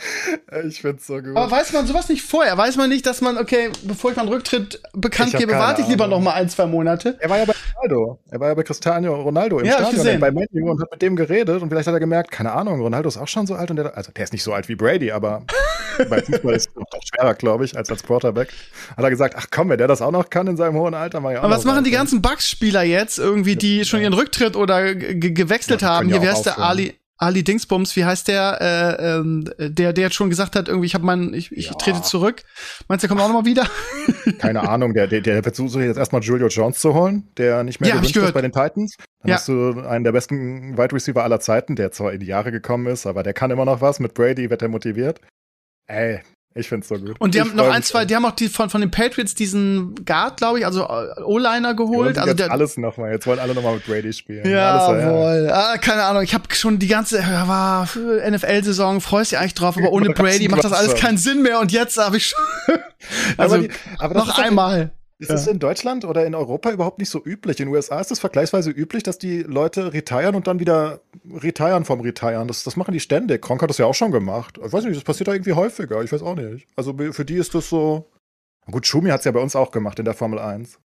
ich find's so gut.
Aber weiß man sowas nicht vorher? Weiß man nicht, dass man, okay, bevor ich meinen Rücktritt bekannt gebe, warte ich lieber noch mal ein, zwei Monate?
Er war ja bei Ronaldo. Er war ja bei Cristiano Ronaldo im
ja,
Stadion bei Menu und hat mit dem geredet und vielleicht hat er gemerkt, keine Ahnung, Ronaldo ist auch schon so alt und der, also der ist nicht so alt wie Brady, aber bei Fußball ist es noch schwerer, glaube ich, als als Quarterback. Hat er gesagt, ach komm, wenn der das auch noch kann in seinem hohen Alter, mach ich auch
Aber was machen Alter. die ganzen Bucks-Spieler jetzt irgendwie, die schon ihren Rücktritt oder gewechselt ja, haben? Hier, ist der Ali? Ali Dingsbums, wie heißt der, äh, ähm, der, der jetzt schon gesagt hat, irgendwie, ich habe mein, ich, ich ja. trete zurück. Meinst du, der kommt auch noch mal wieder?
Keine Ahnung, der, der, der versucht jetzt erstmal Julio Jones zu holen, der nicht mehr
ja, gewünscht ist
bei den Titans. Dann ja. hast du einen der besten Wide Receiver aller Zeiten, der zwar in die Jahre gekommen ist, aber der kann immer noch was. Mit Brady wird er motiviert. Ey, ich find's so gut.
Und die
ich
haben noch ein, zwei, die haben auch die von, von den Patriots diesen Guard, glaube ich, also äh, O-Liner geholt. Also
der, alles nochmal. Jetzt wollen alle nochmal mit Brady spielen.
Jawohl. Ja. Ah, keine Ahnung. Ich habe schon die ganze war NFL-Saison, freust dich eigentlich drauf, aber ohne Brady macht das alles keinen Sinn mehr. Und jetzt habe ich schon. also aber die, aber noch einmal.
Ist ja. es in Deutschland oder in Europa überhaupt nicht so üblich? In den USA ist es vergleichsweise üblich, dass die Leute retiren und dann wieder retiren vom Retiren. Das, das machen die ständig. Kronk hat das ja auch schon gemacht. Ich weiß nicht, das passiert da irgendwie häufiger. Ich weiß auch nicht. Also für die ist das so. Gut, Schumi hat es ja bei uns auch gemacht in der Formel 1.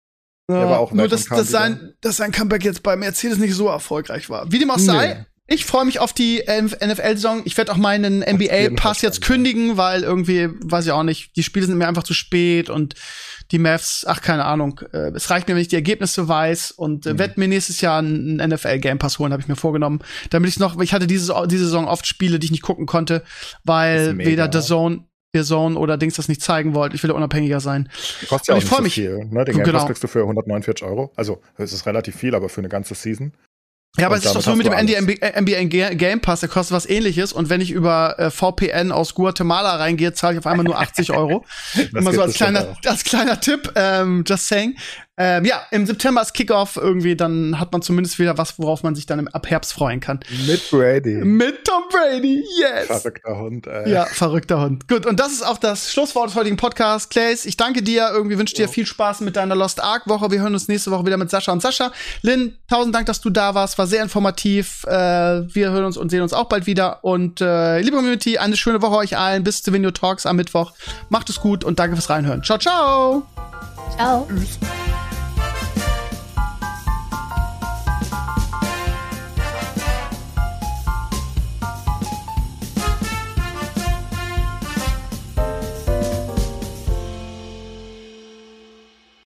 Ja, der war auch nur, dass, dass, sein, dass sein Comeback jetzt bei Mercedes nicht so erfolgreich war. Wie dem auch sei, nee. Ich freue mich auf die NFL-Saison. Ich werde auch meinen NBA-Pass jetzt kündigen, weil irgendwie, weiß ich auch nicht, die Spiele sind mir einfach zu spät und die Mavs, ach, keine Ahnung. Äh, es reicht mir, wenn ich die Ergebnisse weiß und äh, mhm. werde mir nächstes Jahr einen NFL-Game Pass holen, habe ich mir vorgenommen. Damit ich noch, ich hatte diese, diese Saison oft Spiele, die ich nicht gucken konnte, weil weder The Zone Zone oder Dings das nicht zeigen wollt. Ich will unabhängiger sein.
Kostet ja auch ich nicht so mich. viel. Ne? Den Game genau. Pass kriegst du für 149 Euro. Also es ist relativ viel, aber für eine ganze Season.
Ja, aber es ist doch so mit dem NBA, NBA Game Pass, der kostet was ähnliches. Und wenn ich über äh, VPN aus Guatemala reingehe, zahle ich auf einmal nur 80 Euro. Immer so als kleiner, als kleiner Tipp, ähm, just saying. Ähm, ja, im September ist Kickoff irgendwie, dann hat man zumindest wieder was, worauf man sich dann im, ab Herbst freuen kann.
Mit Brady.
Mit Tom Brady, yes!
Verrückter Hund, ey.
Ja, verrückter Hund. Gut, und das ist auch das Schlusswort des heutigen Podcasts. Clays, ich danke dir. Irgendwie wünsche dir viel Spaß mit deiner Lost Ark Woche. Wir hören uns nächste Woche wieder mit Sascha und Sascha. Lynn, tausend Dank, dass du da warst. War sehr informativ. Äh, wir hören uns und sehen uns auch bald wieder. Und äh, liebe Community, eine schöne Woche euch allen. Bis zu Video Talks am Mittwoch. Macht es gut und danke fürs Reinhören. Ciao, ciao.
Ciao.
Tschüss.